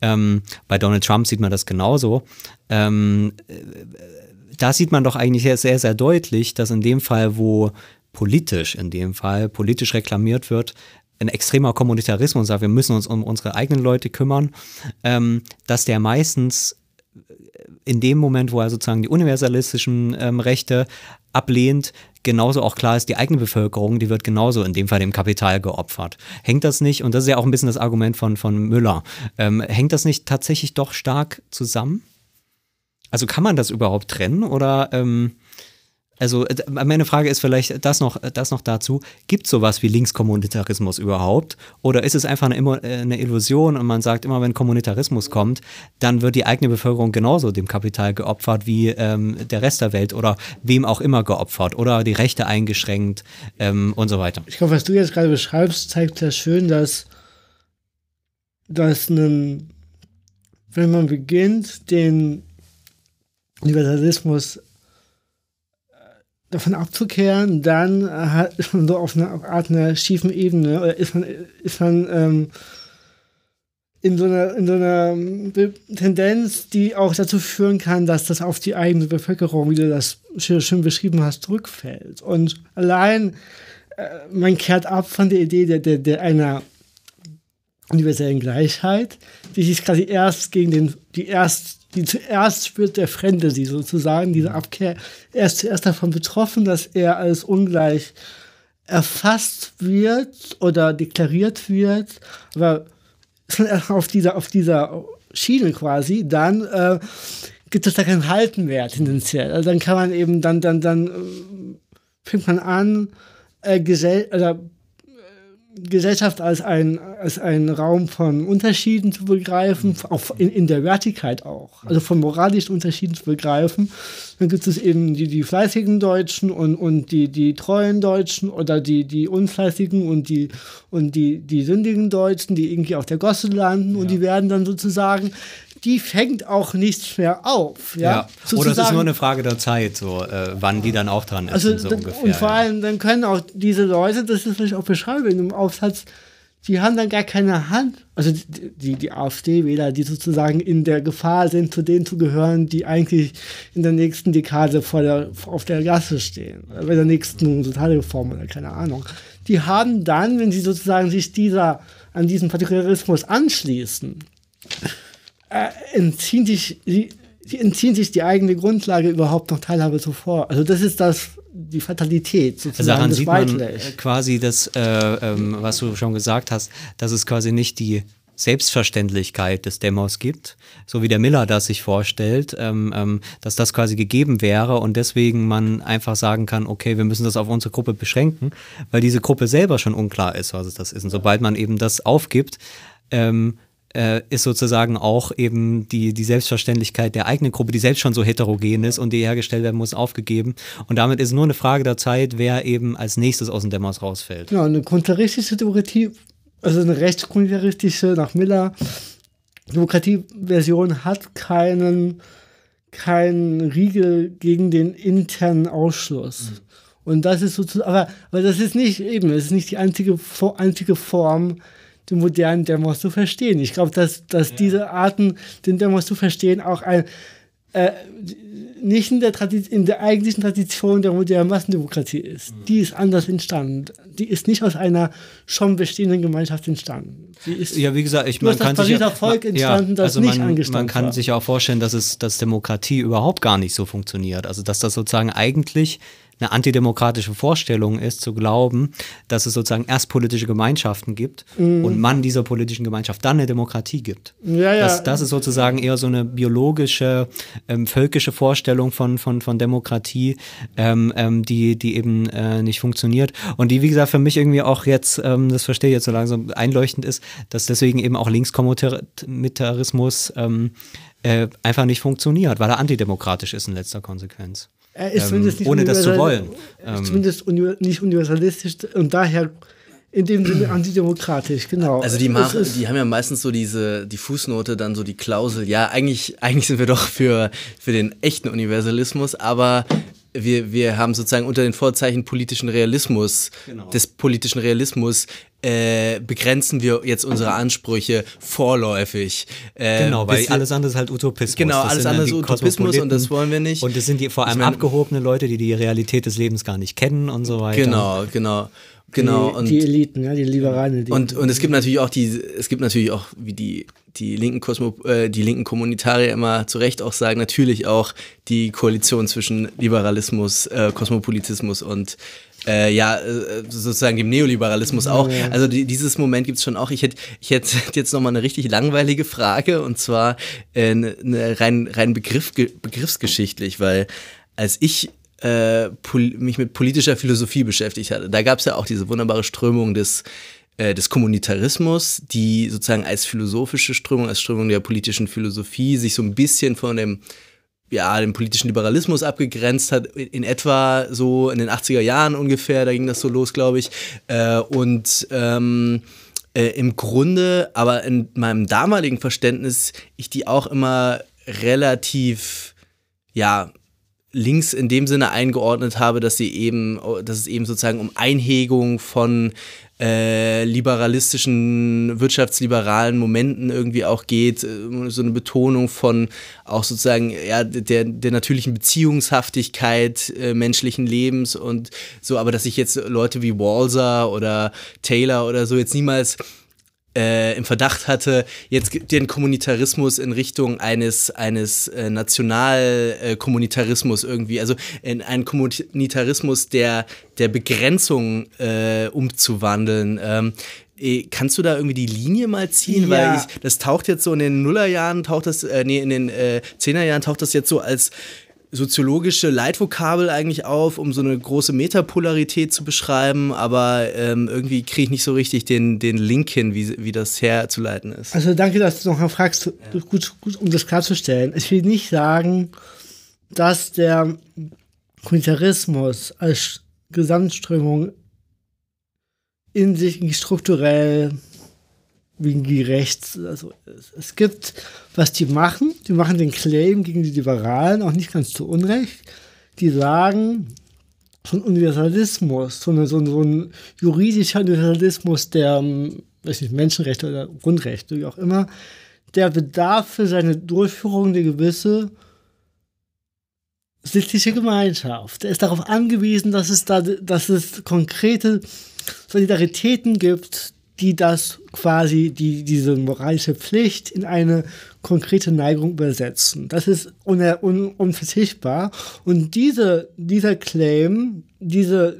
Ähm, bei Donald Trump sieht man das genauso. Ähm, äh, da sieht man doch eigentlich sehr, sehr deutlich, dass in dem Fall, wo politisch, in dem Fall politisch reklamiert wird, ein extremer Kommunitarismus sagt, wir müssen uns um unsere eigenen Leute kümmern, ähm, dass der meistens in dem Moment, wo er sozusagen die universalistischen ähm, Rechte ablehnt, genauso auch klar ist, die eigene Bevölkerung, die wird genauso in dem Fall dem Kapital geopfert. Hängt das nicht, und das ist ja auch ein bisschen das Argument von, von Müller, ähm, hängt das nicht tatsächlich doch stark zusammen? Also kann man das überhaupt trennen oder ähm, also äh, meine Frage ist vielleicht das noch, das noch dazu, gibt es sowas wie Linkskommunitarismus überhaupt? Oder ist es einfach eine, äh, eine, Illusion und man sagt immer, wenn Kommunitarismus kommt, dann wird die eigene Bevölkerung genauso dem Kapital geopfert wie ähm, der Rest der Welt oder wem auch immer geopfert oder die Rechte eingeschränkt ähm, und so weiter. Ich glaube, was du jetzt gerade beschreibst, zeigt sehr schön, dass, dass einen, wenn man beginnt, den Universalismus davon abzukehren, dann äh, ist man so auf einer Art einer schiefen Ebene oder ist man, ist man ähm, in so einer, in so einer Tendenz, die auch dazu führen kann, dass das auf die eigene Bevölkerung, wie du das schön beschrieben hast, zurückfällt. Und allein äh, man kehrt ab von der Idee der, der, der einer universellen Gleichheit, die sich quasi erst gegen den, die erst die zuerst spürt der Fremde sie sozusagen, diese Abkehr. Er ist zuerst davon betroffen, dass er als ungleich erfasst wird oder deklariert wird, aber auf dieser, auf dieser Schiene quasi, dann äh, gibt es da keinen Halten mehr tendenziell. Also dann kann man eben, dann, dann, dann äh, fängt man an, äh, Gesell oder Gesellschaft als ein, als ein Raum von Unterschieden zu begreifen, auch in, in der Wertigkeit auch, also von moralischen Unterschieden zu begreifen. Dann gibt es eben die, die fleißigen Deutschen und, und die, die treuen Deutschen oder die, die unfleißigen und die, und die, die sündigen Deutschen, die irgendwie auf der Gosse landen ja. und die werden dann sozusagen die fängt auch nichts mehr auf. Ja, ja. Oder es ist nur eine Frage der Zeit, so äh, wann die dann auch dran ist. Also, so ungefähr, und vor allem, dann können auch diese Leute, das ist vielleicht auch beschreiben in dem Aufsatz, die haben dann gar keine Hand, also die, die, die AfD-Wähler, die sozusagen in der Gefahr sind, zu denen zu gehören, die eigentlich in der nächsten Dekade vor der, auf der Gasse stehen, bei der nächsten Sozialreform oder keine Ahnung. Die haben dann, wenn sie sozusagen sich dieser, an diesen Partikularismus anschließen, äh, entziehen sich, sie, sie entziehen sich die eigene Grundlage überhaupt noch Teilhabe zuvor. Also das ist das die Fatalität sozusagen. Also daran sieht man äh, quasi das, äh, ähm, was du schon gesagt hast, dass es quasi nicht die Selbstverständlichkeit des Demos gibt, so wie der Miller das sich vorstellt, ähm, ähm, dass das quasi gegeben wäre und deswegen man einfach sagen kann, okay, wir müssen das auf unsere Gruppe beschränken, weil diese Gruppe selber schon unklar ist, was es das ist. Und sobald man eben das aufgibt, ähm, äh, ist sozusagen auch eben die, die Selbstverständlichkeit der eigenen Gruppe, die selbst schon so heterogen ist und die hergestellt werden muss, aufgegeben. Und damit ist nur eine Frage der Zeit, wer eben als nächstes aus dem Demos rausfällt. Ja, eine kontraristische Demokratie, also eine rechtskontraristische nach Miller Demokratieversion hat keinen, keinen Riegel gegen den internen Ausschluss. Mhm. Und das ist sozusagen, aber, aber das ist nicht eben, es ist nicht die einzige, einzige Form, den modernen Demos zu verstehen. Ich glaube, dass, dass ja. diese Arten, den Demos zu verstehen, auch ein, äh, nicht in der, in der eigentlichen Tradition der modernen Massendemokratie ist. Mhm. Die ist anders entstanden. Die ist nicht aus einer schon bestehenden Gemeinschaft entstanden. Die ist ja, wie gesagt, ich, man kann sich ja, Volk entstanden, ja, das also nicht man, man kann war. sich auch vorstellen, dass es, dass Demokratie überhaupt gar nicht so funktioniert. Also dass das sozusagen eigentlich eine antidemokratische Vorstellung ist, zu glauben, dass es sozusagen erst politische Gemeinschaften gibt mhm. und man dieser politischen Gemeinschaft dann eine Demokratie gibt. Ja, ja. Das, das ist sozusagen eher so eine biologische, ähm, völkische Vorstellung von, von, von Demokratie, ähm, ähm, die, die eben äh, nicht funktioniert und die, wie gesagt, für mich irgendwie auch jetzt, ähm, das verstehe ich jetzt so langsam, einleuchtend ist, dass deswegen eben auch Linkskommunitarismus ähm, äh, einfach nicht funktioniert, weil er antidemokratisch ist in letzter Konsequenz. Er ist ähm, zumindest nicht ohne das zu wollen. Ähm, Zumindest uni nicht universalistisch und daher in dem Sinne antidemokratisch, genau. Also die, ist- die haben ja meistens so diese, die Fußnote, dann so die Klausel, ja, eigentlich, eigentlich sind wir doch für, für den echten Universalismus, aber wir, wir haben sozusagen unter den Vorzeichen politischen Realismus, Genau. des politischen Realismus, äh, begrenzen wir jetzt unsere Ansprüche vorläufig. Äh, Genau, weil alles andere ist halt Utopismus. Genau, Das alles andere ist Utopismus und das wollen wir nicht. Und das sind die vor allem Ich mein- abgehobene Leute, die die Realität des Lebens gar nicht kennen und so weiter. Genau, genau, genau. die, und die Eliten, ja, die liberalen Eliten. Und, und es gibt natürlich auch die, es gibt natürlich auch, wie die, die linken Kosmo, äh, die linken Kommunitarier immer zu Recht auch sagen, natürlich auch die Koalition zwischen Liberalismus, äh, Kosmopolitismus und äh, ja, äh, sozusagen dem Neoliberalismus auch. Also die, dieses Moment gibt's schon auch. Ich hätte ich hätte jetzt nochmal eine richtig langweilige Frage und zwar äh, eine, eine rein, rein Begriff, begriffsgeschichtlich, weil als ich äh, mich mit politischer Philosophie beschäftigt hatte, da gab's ja auch diese wunderbare Strömung des äh, des Kommunitarismus, die sozusagen als philosophische Strömung, als Strömung der politischen Philosophie sich so ein bisschen von dem ja, dem politischen Liberalismus abgegrenzt hat, in, in etwa so in den 80er Jahren ungefähr, da ging das so los, glaube ich. Äh, und ähm, äh, im Grunde, aber in meinem damaligen Verständnis, ich die auch immer relativ, ja, links in dem Sinne eingeordnet habe, dass sie eben, dass es eben sozusagen um Einhegung von äh, liberalistischen, wirtschaftsliberalen Momenten irgendwie auch geht, äh, so eine Betonung von auch sozusagen ja, der, der natürlichen Beziehungshaftigkeit äh, menschlichen Lebens und so, aber dass ich jetzt Leute wie Walser oder Taylor oder so jetzt niemals äh, im Verdacht hatte, jetzt den Kommunitarismus in Richtung eines, eines äh, Nationalkommunitarismus irgendwie, also in einen Kommunitarismus der, der Begrenzung äh, umzuwandeln. Ähm, eh, Kannst du da irgendwie die Linie mal ziehen? Ja. Weil ich, das taucht jetzt so in den Nullerjahren, taucht das, äh, nee, in den äh, Zehnerjahren taucht das jetzt so als soziologische Leitvokabel eigentlich auf, um so eine große Metapolarität zu beschreiben, aber ähm, irgendwie kriege ich nicht so richtig den, den Link hin, wie, wie das herzuleiten ist. Also danke, dass du noch mal fragst, gut, gut, um das klarzustellen. Ich will nicht sagen, dass der Kommunitarismus als Gesamtströmung in sich strukturell irgendwie rechts also. Es gibt, was die machen, die machen den Claim gegen die Liberalen, auch nicht ganz zu Unrecht, die sagen, so ein Universalismus, so, eine, so, ein, so ein juridischer Universalismus der ähm, weiß nicht, Menschenrechte oder Grundrechte, wie auch immer, der bedarf für seine Durchführung eine gewisse sittliche Gemeinschaft. Er ist darauf angewiesen, dass es da, dass es konkrete Solidaritäten gibt, die das quasi, die diese moralische Pflicht in eine konkrete Neigung übersetzen. Das ist un un unverzichtbar. Und diese, dieser Claim, diese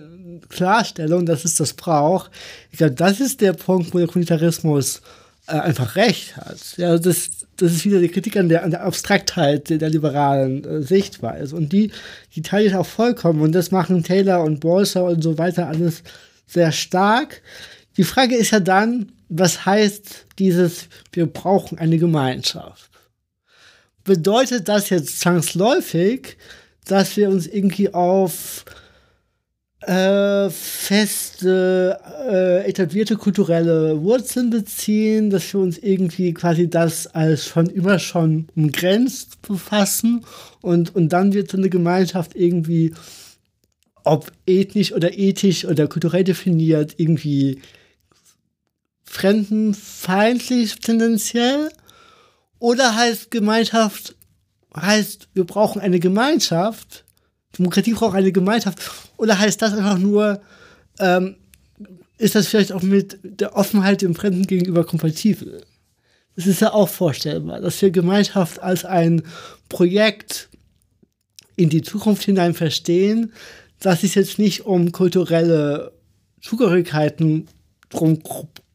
Klarstellung, dass es das braucht, ich glaube, das ist der Punkt, wo der Kommunitarismus äh, einfach recht hat. Ja, das, das ist wieder die Kritik an der, an der Abstraktheit der, der liberalen äh, Sichtweise. Und die, die teile ich auch vollkommen. Und das machen Taylor und Bolser und so weiter alles sehr stark. Die Frage ist ja dann, was heißt dieses, wir brauchen eine Gemeinschaft? Bedeutet das jetzt zwangsläufig, dass wir uns irgendwie auf äh, feste, äh, etablierte kulturelle Wurzeln beziehen, dass wir uns irgendwie quasi das als schon immer schon umgrenzt befassen und, und dann wird so eine Gemeinschaft irgendwie, ob ethnisch oder ethisch oder kulturell definiert, irgendwie fremdenfeindlich tendenziell? Oder heißt Gemeinschaft, heißt, wir brauchen eine Gemeinschaft, Demokratie braucht eine Gemeinschaft, oder heißt das einfach nur, ähm, ist das vielleicht auch mit der Offenheit dem Fremden gegenüber kompatibel? Es ist ja auch vorstellbar, dass wir Gemeinschaft als ein Projekt in die Zukunft hinein verstehen, dass sich jetzt nicht um kulturelle Zugehörigkeiten drum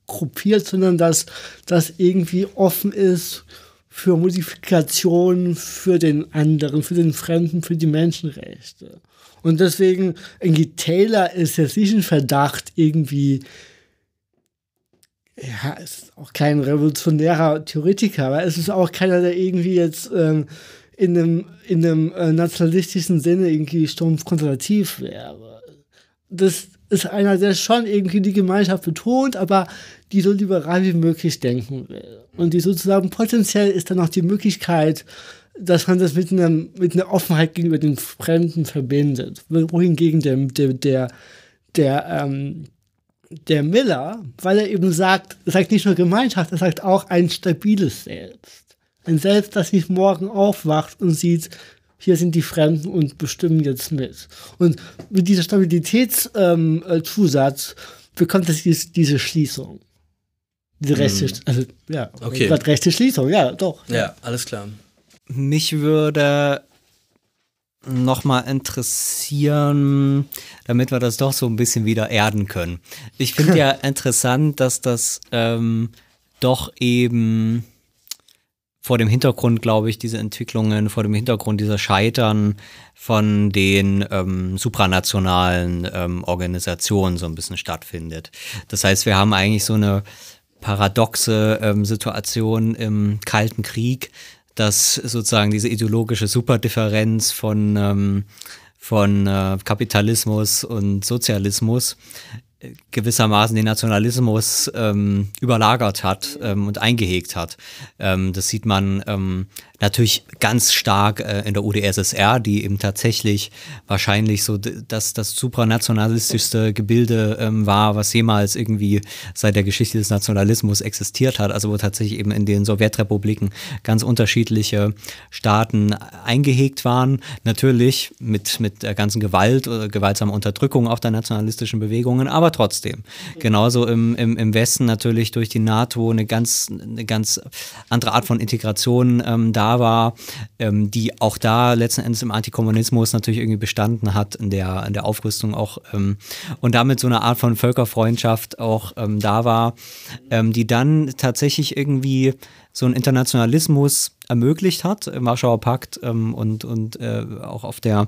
gruppiert, sondern dass das irgendwie offen ist für Modifikation für den anderen, für den Fremden, für die Menschenrechte. Und deswegen, irgendwie Taylor ist jetzt nicht ein Verdacht, irgendwie, ja, ist auch kein revolutionärer Theoretiker, aber es ist auch keiner, der irgendwie jetzt ähm, in einem, in einem äh, nationalistischen Sinne irgendwie stumpf konservativ wäre. Das ist einer, der schon irgendwie die Gemeinschaft betont, aber die so liberal wie möglich denken will. Und die sozusagen potenziell ist dann auch die Möglichkeit, dass man das mit einer, mit einer Offenheit gegenüber den Fremden verbindet. Wohingegen der, der, der, der, ähm, der Miller, weil er eben sagt, er sagt nicht nur Gemeinschaft, er sagt auch ein stabiles Selbst. Ein Selbst, das nicht morgen aufwacht und sieht, hier sind die Fremden und bestimmen jetzt mit. Und mit dieser Stabilitätszusatz ähm, äh, bekommt es diese, diese Schließung. Diese rechte, hm. also ja, okay. rechte Schließung, ja, doch. Ja, alles klar. Mich würde nochmal interessieren, damit wir das doch so ein bisschen wieder erden können. Ich finde ja interessant, dass das ähm, doch eben vor dem Hintergrund, glaube ich, diese Entwicklungen, vor dem Hintergrund dieser Scheitern von den ähm, supranationalen ähm, Organisationen so ein bisschen stattfindet. Das heißt, wir haben eigentlich so eine paradoxe ähm, Situation im Kalten Krieg, dass sozusagen diese ideologische Superdifferenz von, ähm, von äh, Kapitalismus und Sozialismus gewissermaßen den Nationalismus ähm, überlagert hat ähm, und eingehegt hat. Ähm, das sieht man ähm, natürlich ganz stark äh, in der UdSSR, die eben tatsächlich wahrscheinlich so das, das supranationalistischste Gebilde ähm, war, was jemals irgendwie seit der Geschichte des Nationalismus existiert hat. Also wo tatsächlich eben in den Sowjetrepubliken ganz unterschiedliche Staaten eingehegt waren. Natürlich mit, mit der ganzen Gewalt oder gewaltsamen Unterdrückung auch der nationalistischen Bewegungen, aber aber trotzdem. Genauso im, im, im Westen natürlich durch die NATO eine ganz, eine ganz andere Art von Integration ähm, da war, ähm, die auch da letzten Endes im Antikommunismus natürlich irgendwie bestanden hat, in der, in der Aufrüstung auch ähm, und damit so eine Art von Völkerfreundschaft auch ähm, da war, ähm, die dann tatsächlich irgendwie so einen Internationalismus ermöglicht hat, im Warschauer Pakt ähm, und, und äh, auch auf der,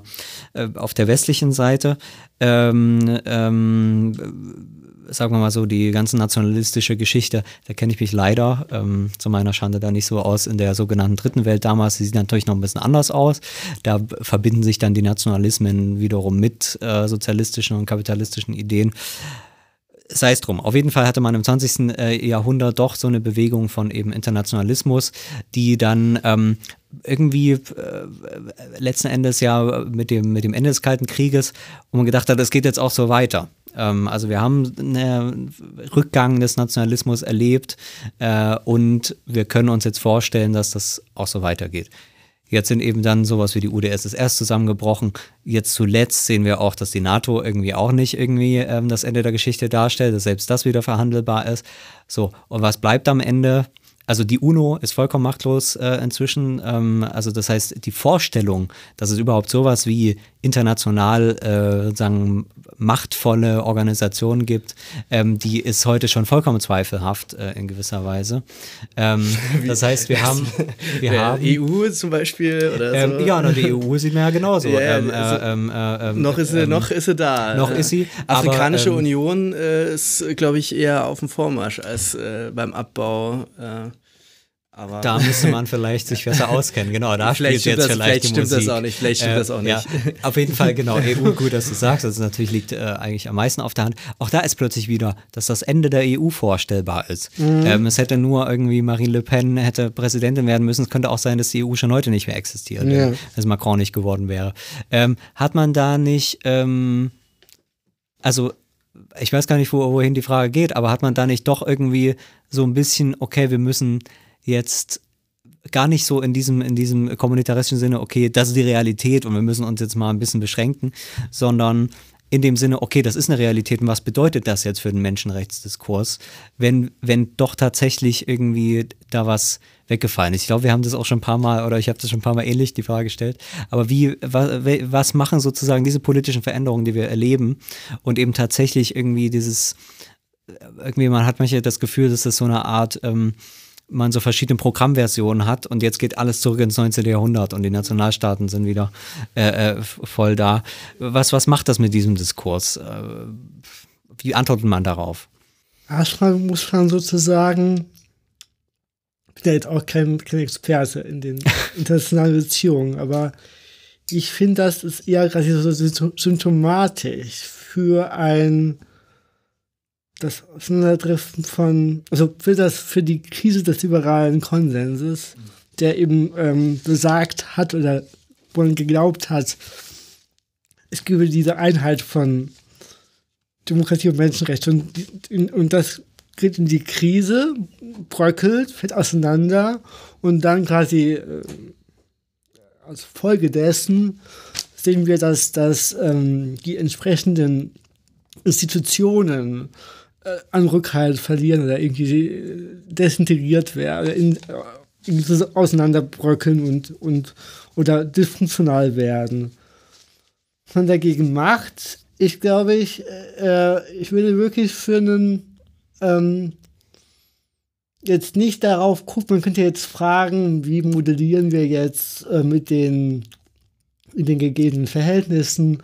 äh, auf der westlichen Seite. Ähm, ähm, sagen wir mal so, die ganze nationalistische Geschichte, da kenne ich mich leider ähm, zu meiner Schande da nicht so aus in der sogenannten dritten Welt damals. Sie sieht natürlich noch ein bisschen anders aus. Da verbinden sich dann die Nationalismen wiederum mit äh, sozialistischen und kapitalistischen Ideen sei es drum. Auf jeden Fall hatte man im 20. Äh, Jahrhundert doch so eine Bewegung von eben Internationalismus, die dann ähm, irgendwie äh, letzten Endes ja mit dem, mit dem Ende des Kalten Krieges, wo man gedacht hat, es geht jetzt auch so weiter. Ähm, also wir haben einen Rückgang des Nationalismus erlebt äh, und wir können uns jetzt vorstellen, dass das auch so weitergeht. Jetzt sind eben dann sowas wie die UdSSR zusammengebrochen. Jetzt zuletzt sehen wir auch, dass die NATO irgendwie auch nicht irgendwie ähm, das Ende der Geschichte darstellt, dass selbst das wieder verhandelbar ist. So, und was bleibt am Ende? Also die UNO ist vollkommen machtlos äh, inzwischen. Ähm, also das heißt, die Vorstellung, dass es überhaupt sowas wie international äh, sozusagen machtvolle Organisationen gibt, ähm, die ist heute schon vollkommen zweifelhaft äh, in gewisser Weise. Ähm, das heißt, wir haben, wir haben EU zum Beispiel oder ähm, so. Ja, und die EU sieht man ja genauso. Ja, Ähm, also äh, ähm, äh, ähm, noch ist sie, noch ist sie da. noch Äh, ist sie, Afrikanische aber, Union äh, ist, glaube ich, eher auf dem Vormarsch als äh, beim Abbau. Äh, aber Da müsste man vielleicht sich besser auskennen. Genau, da Vielleicht spielt jetzt das- vielleicht, vielleicht die stimmt das Musik. auch nicht, vielleicht stimmt das auch Ja, nicht. auf jeden Fall, genau. EU, gut, dass du sagst. Also natürlich liegt äh, eigentlich am meisten auf der Hand. Auch da ist plötzlich wieder, dass das Ende der EU vorstellbar ist. Mhm. Ähm, es hätte nur irgendwie Marine Le Pen hätte Präsidentin werden müssen. Es könnte auch sein, dass die EU schon heute nicht mehr existiert, Ja. wenn es Macron nicht geworden wäre. Ähm, hat man da nicht, ähm, also ich weiß gar nicht, wo, wohin die Frage geht, aber hat man da nicht doch irgendwie so ein bisschen, okay, wir müssen jetzt gar nicht so in diesem, in diesem kommunitaristischen Sinne, okay, das ist die Realität und wir müssen uns jetzt mal ein bisschen beschränken, sondern in dem Sinne, okay, das ist eine Realität und was bedeutet das jetzt für den Menschenrechtsdiskurs, wenn, wenn doch tatsächlich irgendwie da was weggefallen ist. Ich glaube, wir haben das auch schon ein paar Mal, oder ich habe das schon ein paar Mal ähnlich die Frage gestellt, aber wie, was, was machen sozusagen diese politischen Veränderungen, die wir erleben und eben tatsächlich irgendwie dieses, irgendwie man hat manchmal das Gefühl, dass das so eine Art, ähm, man so verschiedene Programmversionen hat und jetzt geht alles zurück ins 19. Jahrhundert und die Nationalstaaten sind wieder äh, äh, voll da. Was, was macht das mit diesem Diskurs? Äh, wie antwortet man darauf? Erstmal muss man sozusagen bin ja jetzt auch kein, kein Experte in den internationalen Beziehungen, aber ich finde, das ist eher gerade so symptomatisch für ein das Auseinanderdriften von, also für das, für die Krise des liberalen Konsenses, der eben ähm, besagt hat oder wohl geglaubt hat, es gebe diese Einheit von Demokratie und Menschenrechte. Und, und das geht in die Krise, bröckelt, fällt auseinander und dann quasi äh, als Folge dessen sehen wir, dass, dass ähm, die entsprechenden Institutionen an Rückhalt verlieren oder irgendwie äh, desintegriert werden, in, äh, auseinanderbröckeln und, und oder dysfunktional werden. Was man dagegen macht, ich glaube, ich, äh, ich würde wirklich für einen ähm, jetzt nicht darauf gucken, man könnte jetzt fragen, wie modellieren wir jetzt äh, mit den, in den gegebenen Verhältnissen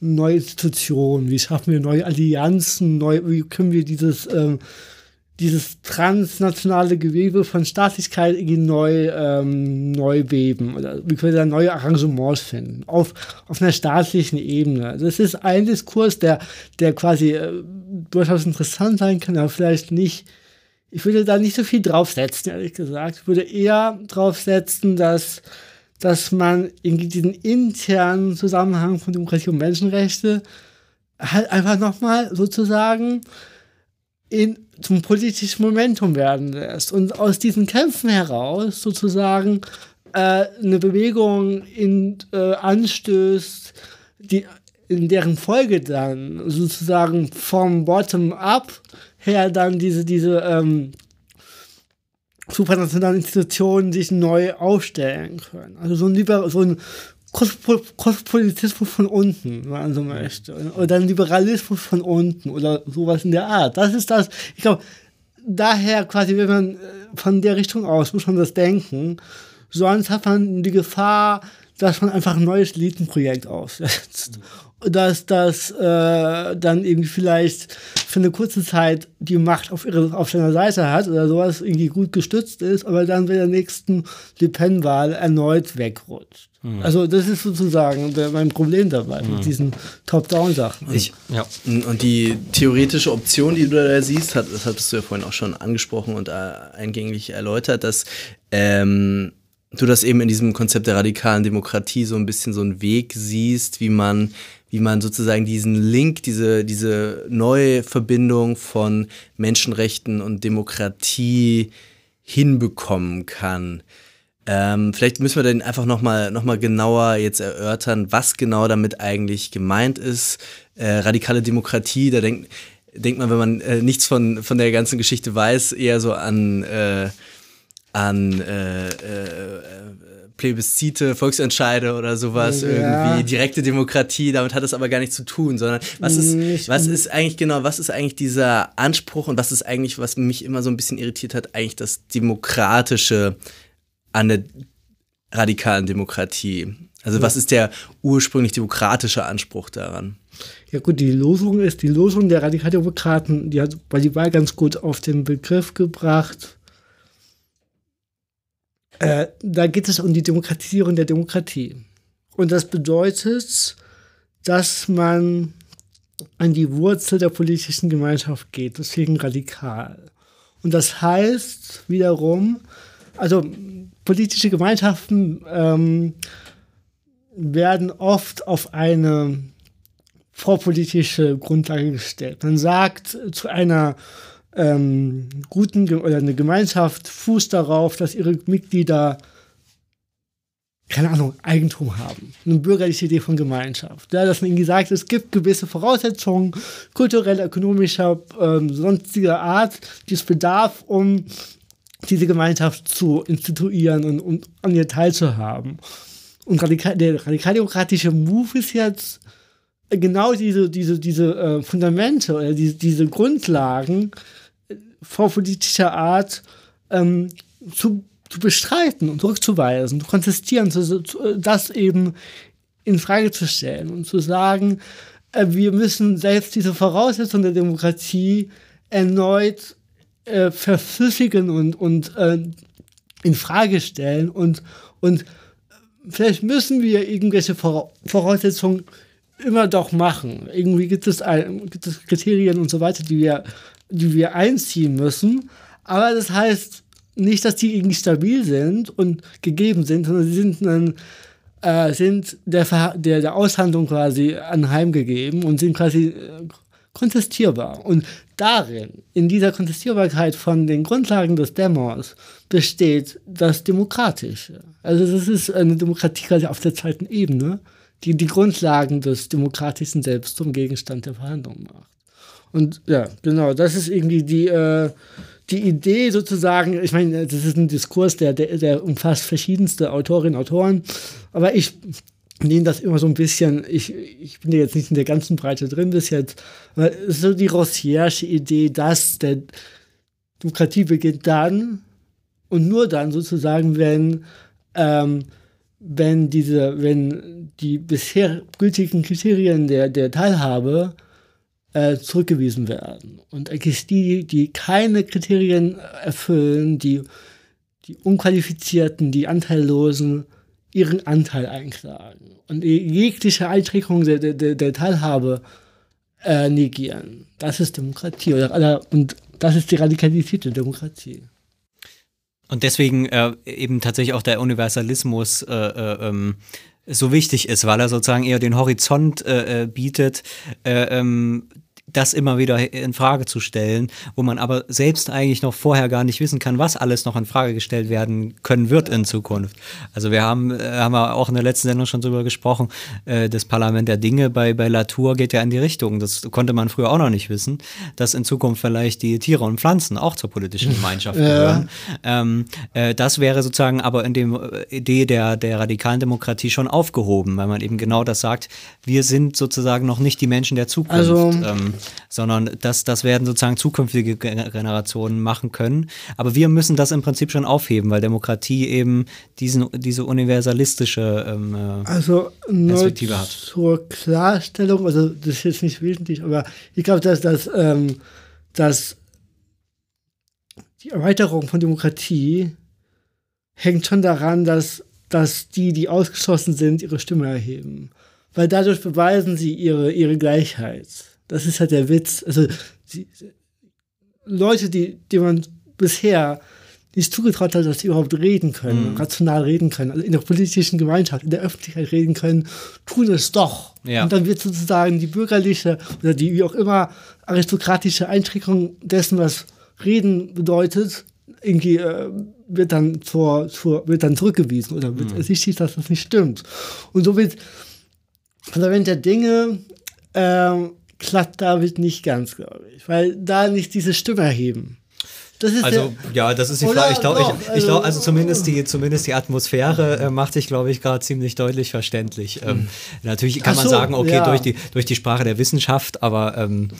neue Institutionen, wie schaffen wir neue Allianzen, neu, wie können wir dieses, ähm, dieses transnationale Gewebe von Staatlichkeit irgendwie neu, ähm, neu weben oder wie können wir da neue Arrangements finden auf, auf einer staatlichen Ebene. Das ist ein Diskurs, der, der quasi äh, durchaus interessant sein kann, aber vielleicht nicht ich würde da nicht so viel draufsetzen, ehrlich gesagt. Ich würde eher draufsetzen, dass, dass man irgendwie diesen internen Zusammenhang von Demokratie und Menschenrechte halt einfach nochmal sozusagen in, zum politischen Momentum werden lässt und aus diesen Kämpfen heraus sozusagen äh, eine Bewegung in, äh, anstößt, die, in deren Folge dann sozusagen vom Bottom-up her dann diese, diese ähm, supranationalen Institutionen sich neu aufstellen können. Also so ein, Liber so ein Kosmopolitismus von unten, wenn man so möchte. Oder ein Liberalismus von unten oder sowas in der Art. Das ist das, ich glaube, daher quasi, wenn man äh, von der Richtung aus muss man das denken, sonst hat man die Gefahr, dass man einfach ein neues Elitenprojekt aufsetzt dass das äh, dann irgendwie vielleicht für eine kurze Zeit die Macht auf, ihre, auf seiner Seite hat oder sowas irgendwie gut gestützt ist, aber dann bei der nächsten Le Pen-Wahl erneut wegrutscht. Mhm. Also das ist sozusagen mein Problem dabei mhm. mit diesen Top-Down-Sachen. Ja. Und die theoretische Option, die du da siehst, hat, das hattest du ja vorhin auch schon angesprochen und äh, eingänglich erläutert, dass ähm, du das eben in diesem Konzept der radikalen Demokratie so ein bisschen so einen Weg siehst, wie man wie man sozusagen diesen Link, diese, diese neue Verbindung von Menschenrechten und Demokratie hinbekommen kann. Ähm, vielleicht müssen wir dann einfach nochmal noch mal genauer jetzt erörtern, was genau damit eigentlich gemeint ist. Äh, radikale Demokratie, da denkt, denkt man, wenn man äh, nichts von, von der ganzen Geschichte weiß, eher so an, äh, an äh, äh, Plebiszite, Volksentscheide oder sowas, ja. irgendwie direkte Demokratie, damit hat es aber gar nichts zu tun, sondern was ist, was ist eigentlich genau, was ist eigentlich dieser Anspruch und was ist eigentlich, was mich immer so ein bisschen irritiert hat, eigentlich das Demokratische an der radikalen Demokratie? Also was ist der ursprünglich demokratische Anspruch daran? Ja gut, die Losung ist, die Losung der Radikaldemokraten, die hat bei die Wahl ganz gut auf den Begriff gebracht, äh, da geht es um die Demokratisierung der Demokratie. Und das bedeutet, dass man an die Wurzel der politischen Gemeinschaft geht, deswegen radikal. Und das heißt wiederum, also politische Gemeinschaften ähm, werden oft auf eine vorpolitische Grundlage gestellt. Man sagt zu einer ähm, guten oder eine Gemeinschaft fußt darauf, dass ihre Mitglieder keine Ahnung, Eigentum haben. Eine bürgerliche Idee von Gemeinschaft. Ja, dass man ihnen sagt, es gibt gewisse Voraussetzungen, kultureller, ökonomischer, ähm, sonstiger Art, die es bedarf, um diese Gemeinschaft zu instituieren und, und an ihr teilzuhaben. Und radikal, der radikaldemokratische Move ist jetzt genau diese, diese, diese äh, Fundamente oder diese, diese Grundlagen vorpolitischer Art ähm, zu, zu bestreiten und zurückzuweisen, zu kontestieren, zu, zu, das eben in Frage zu stellen und zu sagen, äh, wir müssen selbst diese Voraussetzungen der Demokratie erneut äh, verflüssigen und, und äh, in Frage stellen und, und vielleicht müssen wir irgendwelche Voraussetzungen immer doch machen. Irgendwie gibt es, ein, gibt es Kriterien und so weiter, die wir, die wir einziehen müssen. Aber das heißt nicht, dass die irgendwie stabil sind und gegeben sind, sondern sie sind, ein, äh, sind der, der, der Aushandlung quasi anheimgegeben und sind quasi äh, kontestierbar. Und darin, in dieser Kontestierbarkeit von den Grundlagen des Demos, besteht das Demokratische. Also das ist eine Demokratie quasi auf der zweiten Ebene, die die Grundlagen des demokratischen Selbst zum Gegenstand der Verhandlungen macht. Und ja, genau, das ist irgendwie die, äh, die Idee sozusagen, ich meine, das ist ein Diskurs, der, der, der umfasst verschiedenste Autorinnen und Autoren, aber ich nehme das immer so ein bisschen, ich, ich bin jetzt nicht in der ganzen Breite drin bis jetzt, aber so die Rossiersche Idee, dass der Demokratie beginnt dann und nur dann sozusagen, wenn, ähm, wenn diese, wenn die bisher gültigen Kriterien der, der Teilhabe äh, zurückgewiesen werden. Und eigentlich die, die keine Kriterien erfüllen, die, die Unqualifizierten, die Anteillosen, ihren Anteil einklagen und jegliche Einschränkung der, der, der Teilhabe äh, negieren. Das ist Demokratie. Oder, und das ist die radikalisierte Demokratie. Und deswegen äh, eben tatsächlich auch der Universalismus äh, äh, ähm, so wichtig ist, weil er sozusagen eher den Horizont äh, äh, bietet, äh, ähm, das immer wieder in Frage zu stellen, wo man aber selbst eigentlich noch vorher gar nicht wissen kann, was alles noch in Frage gestellt werden können wird in Zukunft. Also wir haben, äh, haben wir auch in der letzten Sendung schon drüber gesprochen, äh, das Parlament der Dinge bei, bei Latour geht ja in die Richtung, das konnte man früher auch noch nicht wissen, dass in Zukunft vielleicht die Tiere und Pflanzen auch zur politischen Gemeinschaft gehören. Ja. Ähm, äh, das wäre sozusagen aber in der äh, Idee der, der radikalen Demokratie schon aufgehoben, weil man eben genau das sagt, wir sind sozusagen noch nicht die Menschen der Zukunft. Also, ähm, sondern das, das werden sozusagen zukünftige Generationen machen können. Aber wir müssen das im Prinzip schon aufheben, weil Demokratie eben diesen, diese universalistische ähm, äh, also, Perspektive hat. Zur Klarstellung, also das ist jetzt nicht wesentlich, aber ich glaube, dass, dass, ähm, dass die Erweiterung von Demokratie hängt schon daran, dass, dass die, die ausgeschlossen sind, ihre Stimme erheben. Weil dadurch beweisen sie ihre, ihre Gleichheit. Das ist halt der Witz. Also die, Leute, die, die man bisher nicht zugetraut hat, dass sie überhaupt reden können, mhm. rational reden können, also in der politischen Gemeinschaft, in der Öffentlichkeit reden können, tun es doch. Ja. Und dann wird sozusagen die bürgerliche oder die wie auch immer aristokratische Einschränkung dessen, was Reden bedeutet, irgendwie äh, wird dann zur, zur, wird dann zurückgewiesen oder wird mhm. ersichtlich, dass das nicht stimmt. Und so wird also wenn der Dinge ähm, klappt damit nicht ganz, glaube ich, weil da nicht diese Stimme erheben also ja, das ist die Frage. Ich glaube, ich, ich glaub, also zumindest die, zumindest die Atmosphäre äh, macht sich, glaube ich, gerade ziemlich deutlich verständlich. Ähm, hm. natürlich kann so, man sagen, okay, ja. durch, die, durch die Sprache der Wissenschaft, aber ähm,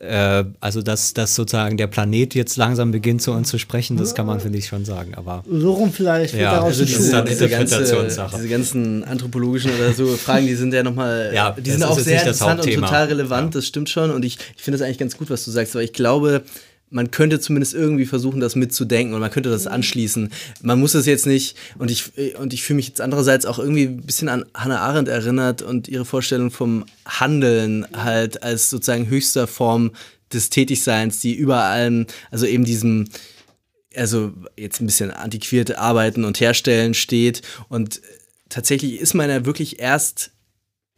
äh, also dass, dass sozusagen der Planet jetzt langsam beginnt zu uns zu sprechen, das kann man, finde ich, schon sagen. Aber so rum vielleicht ja, also das ist dann diese, ganze, diese ganzen anthropologischen oder so Fragen, die sind ja nochmal, ja, die sind auch sehr interessant und total relevant, ja. das stimmt schon. Und ich, ich finde das eigentlich ganz gut, was du sagst, weil ich glaube, man könnte zumindest irgendwie versuchen, das mitzudenken und man könnte das anschließen. Man muss es jetzt nicht, und ich, und ich fühle mich jetzt andererseits auch irgendwie ein bisschen an Hannah Arendt erinnert und ihre Vorstellung vom Handeln halt als sozusagen höchster Form des Tätigseins, die über allem, also eben diesem, also jetzt ein bisschen antiquierte Arbeiten und Herstellen steht. Und tatsächlich ist man ja wirklich erst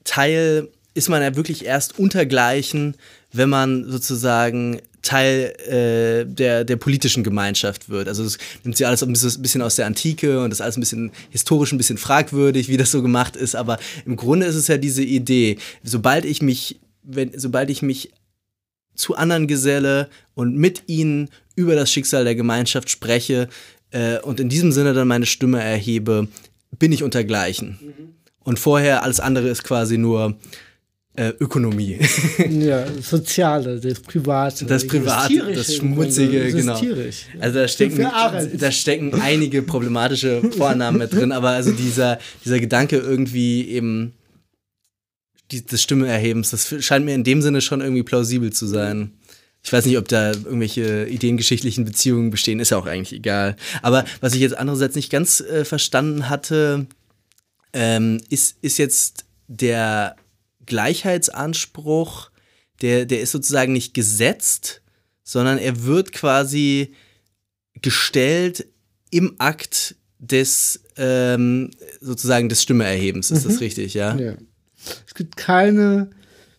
Teil, ist man ja wirklich erst untergleichen, wenn man sozusagen Teil äh, der, der politischen Gemeinschaft wird. Also es nimmt sich alles ein bisschen aus der Antike und das ist alles ein bisschen historisch, ein bisschen fragwürdig, wie das so gemacht ist. Aber im Grunde ist es ja diese Idee, sobald ich mich, wenn, sobald ich mich zu anderen geselle und mit ihnen über das Schicksal der Gemeinschaft spreche äh, und in diesem Sinne dann meine Stimme erhebe, bin ich untergleichen. Mhm. Und vorher alles andere ist quasi nur äh, Ökonomie. ja, Soziale, das Private. Das Private, das Schmutzige, das genau. Tierisch. Also da stecken, da stecken einige problematische Vornamen mit drin, aber also dieser, dieser Gedanke irgendwie eben die, des Stimmeerhebens, das scheint mir in dem Sinne schon irgendwie plausibel zu sein. Ich weiß nicht, ob da irgendwelche ideengeschichtlichen Beziehungen bestehen, ist ja auch eigentlich egal. Aber was ich jetzt andererseits nicht ganz äh, verstanden hatte, ähm, ist, ist jetzt der Gleichheitsanspruch, der, der ist sozusagen nicht gesetzt, sondern er wird quasi gestellt im Akt des ähm, sozusagen des Stimmeerhebens. Ist mhm. das richtig, ja? ja? Es gibt keine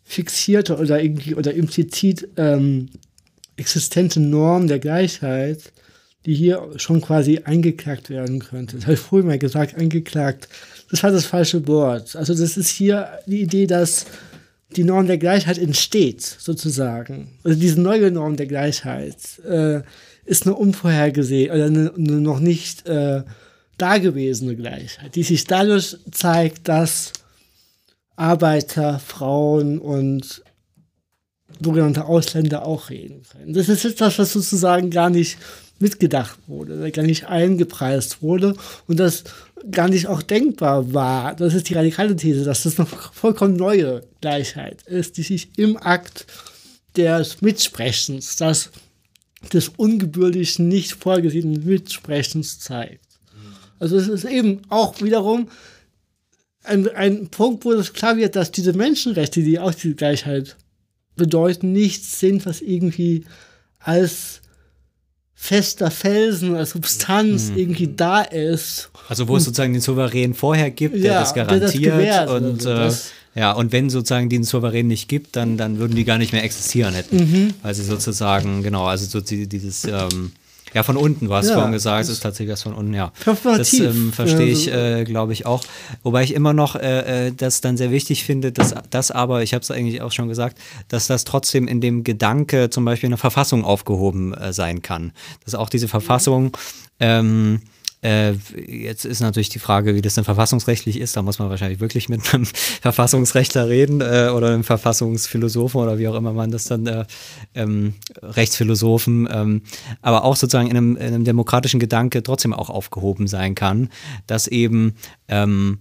fixierte oder irgendwie oder implizit ähm, existente Norm der Gleichheit, die hier schon quasi eingeklagt werden könnte. Das habe ich früher mal gesagt, eingeklagt. Das war das falsche Wort. Also das ist hier die Idee, dass die Norm der Gleichheit entsteht, sozusagen. Also diese neue Norm der Gleichheit äh, ist eine unvorhergesehene oder eine, eine noch nicht äh, dagewesene Gleichheit, die sich dadurch zeigt, dass Arbeiter, Frauen und sogenannte Ausländer auch reden können. Das ist etwas, was sozusagen gar nicht mitgedacht wurde, gar nicht eingepreist wurde und das gar nicht auch denkbar war. Das ist die radikale These, dass das noch vollkommen neue Gleichheit ist, die sich im Akt des Mitsprechens, das des ungebührlichen, nicht vorgesehenen Mitsprechens zeigt. Also es ist eben auch wiederum ein, ein Punkt, wo es klar wird, dass diese Menschenrechte, die auch diese Gleichheit bedeuten, nichts sind, was irgendwie als fester Felsen, als Substanz mhm. irgendwie da ist. Also wo es sozusagen den Souverän vorher gibt, der ja, das garantiert der das und also, äh, ja und wenn sozusagen den Souverän nicht gibt, dann dann würden die gar nicht mehr existieren hätten, mhm. weil sie sozusagen genau also so dieses ähm, ja, von unten, du hast ja, vorhin gesagt, es ist tatsächlich das von unten, ja. Das ähm, verstehe ich, äh, glaube ich, auch. Wobei ich immer noch äh, äh, das dann sehr wichtig finde, dass das aber, ich habe es eigentlich auch schon gesagt, dass das trotzdem in dem Gedanke zum Beispiel in der Verfassung aufgehoben äh, sein kann. Dass auch diese Verfassung ähm, äh, jetzt ist natürlich die Frage, wie das denn verfassungsrechtlich ist. Da muss man wahrscheinlich wirklich mit einem Verfassungsrechtler reden äh, oder einem Verfassungsphilosophen oder wie auch immer man das dann, äh, ähm, Rechtsphilosophen, ähm, aber auch sozusagen in einem, in einem, demokratischen Gedanke trotzdem auch aufgehoben sein kann, dass eben ähm,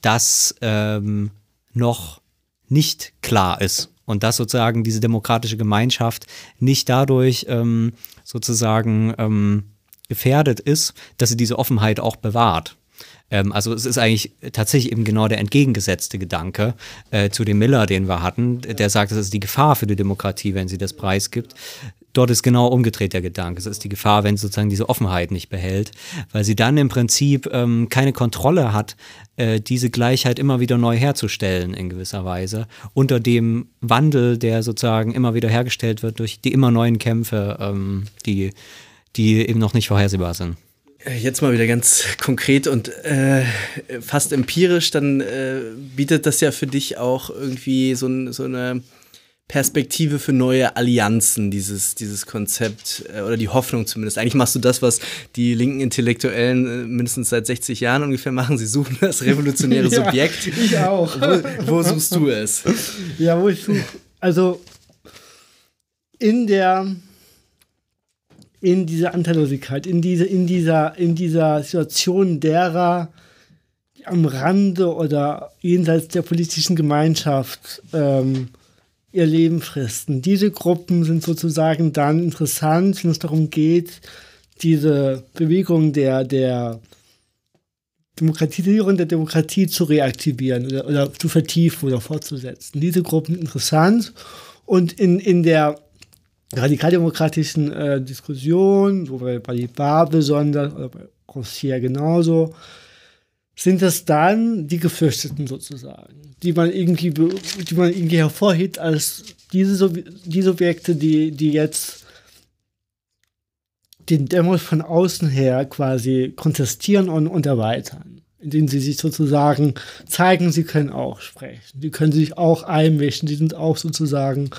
das ähm, noch nicht klar ist und dass sozusagen diese demokratische Gemeinschaft nicht dadurch ähm, sozusagen ähm, gefährdet ist, dass sie diese Offenheit auch bewahrt. Ähm, also es ist eigentlich tatsächlich eben genau der entgegengesetzte Gedanke äh, zu dem Miller, den wir hatten, der sagt, es ist die Gefahr für die Demokratie, wenn sie das preisgibt. Dort ist genau umgedreht der Gedanke. Es ist die Gefahr, wenn sie sozusagen diese Offenheit nicht behält, weil sie dann im Prinzip ähm, keine Kontrolle hat, äh, diese Gleichheit immer wieder neu herzustellen in gewisser Weise, unter dem Wandel, der sozusagen immer wieder hergestellt wird durch die immer neuen Kämpfe, ähm, die die eben noch nicht vorhersehbar sind. Äh, jetzt mal wieder ganz konkret und äh, fast empirisch, dann äh, bietet das ja für dich auch irgendwie so, so, eine Perspektive für neue Allianzen, dieses, dieses Konzept äh, oder die Hoffnung zumindest. Eigentlich machst du das, was die linken Intellektuellen äh, mindestens seit 60 Jahren ungefähr machen. Sie suchen das revolutionäre ja, Subjekt. Ich auch. Wo, wo suchst du es? Ja, wo ich suche. Also in der in dieser Anteillosigkeit, in, diese, in, dieser, in dieser Situation derer, die am Rande oder jenseits der politischen Gemeinschaft ähm, ihr Leben fristen. Diese Gruppen sind sozusagen dann interessant, wenn es darum geht, diese Bewegung der, der Demokratisierung der Demokratie zu reaktivieren oder, oder zu vertiefen oder fortzusetzen. Diese Gruppen interessant und in, in der radikaldemokratischen äh, Diskussionen, so bei Balibar besonders oder bei Rossier genauso, sind es dann die Gefürchteten sozusagen, die man irgendwie, die man irgendwie hervorhebt als diese, die Subjekte, die, die jetzt den Demos von außen her quasi kontestieren und, und erweitern, indem sie sich sozusagen zeigen, sie können auch sprechen, die können sich auch einmischen, die sind auch sozusagen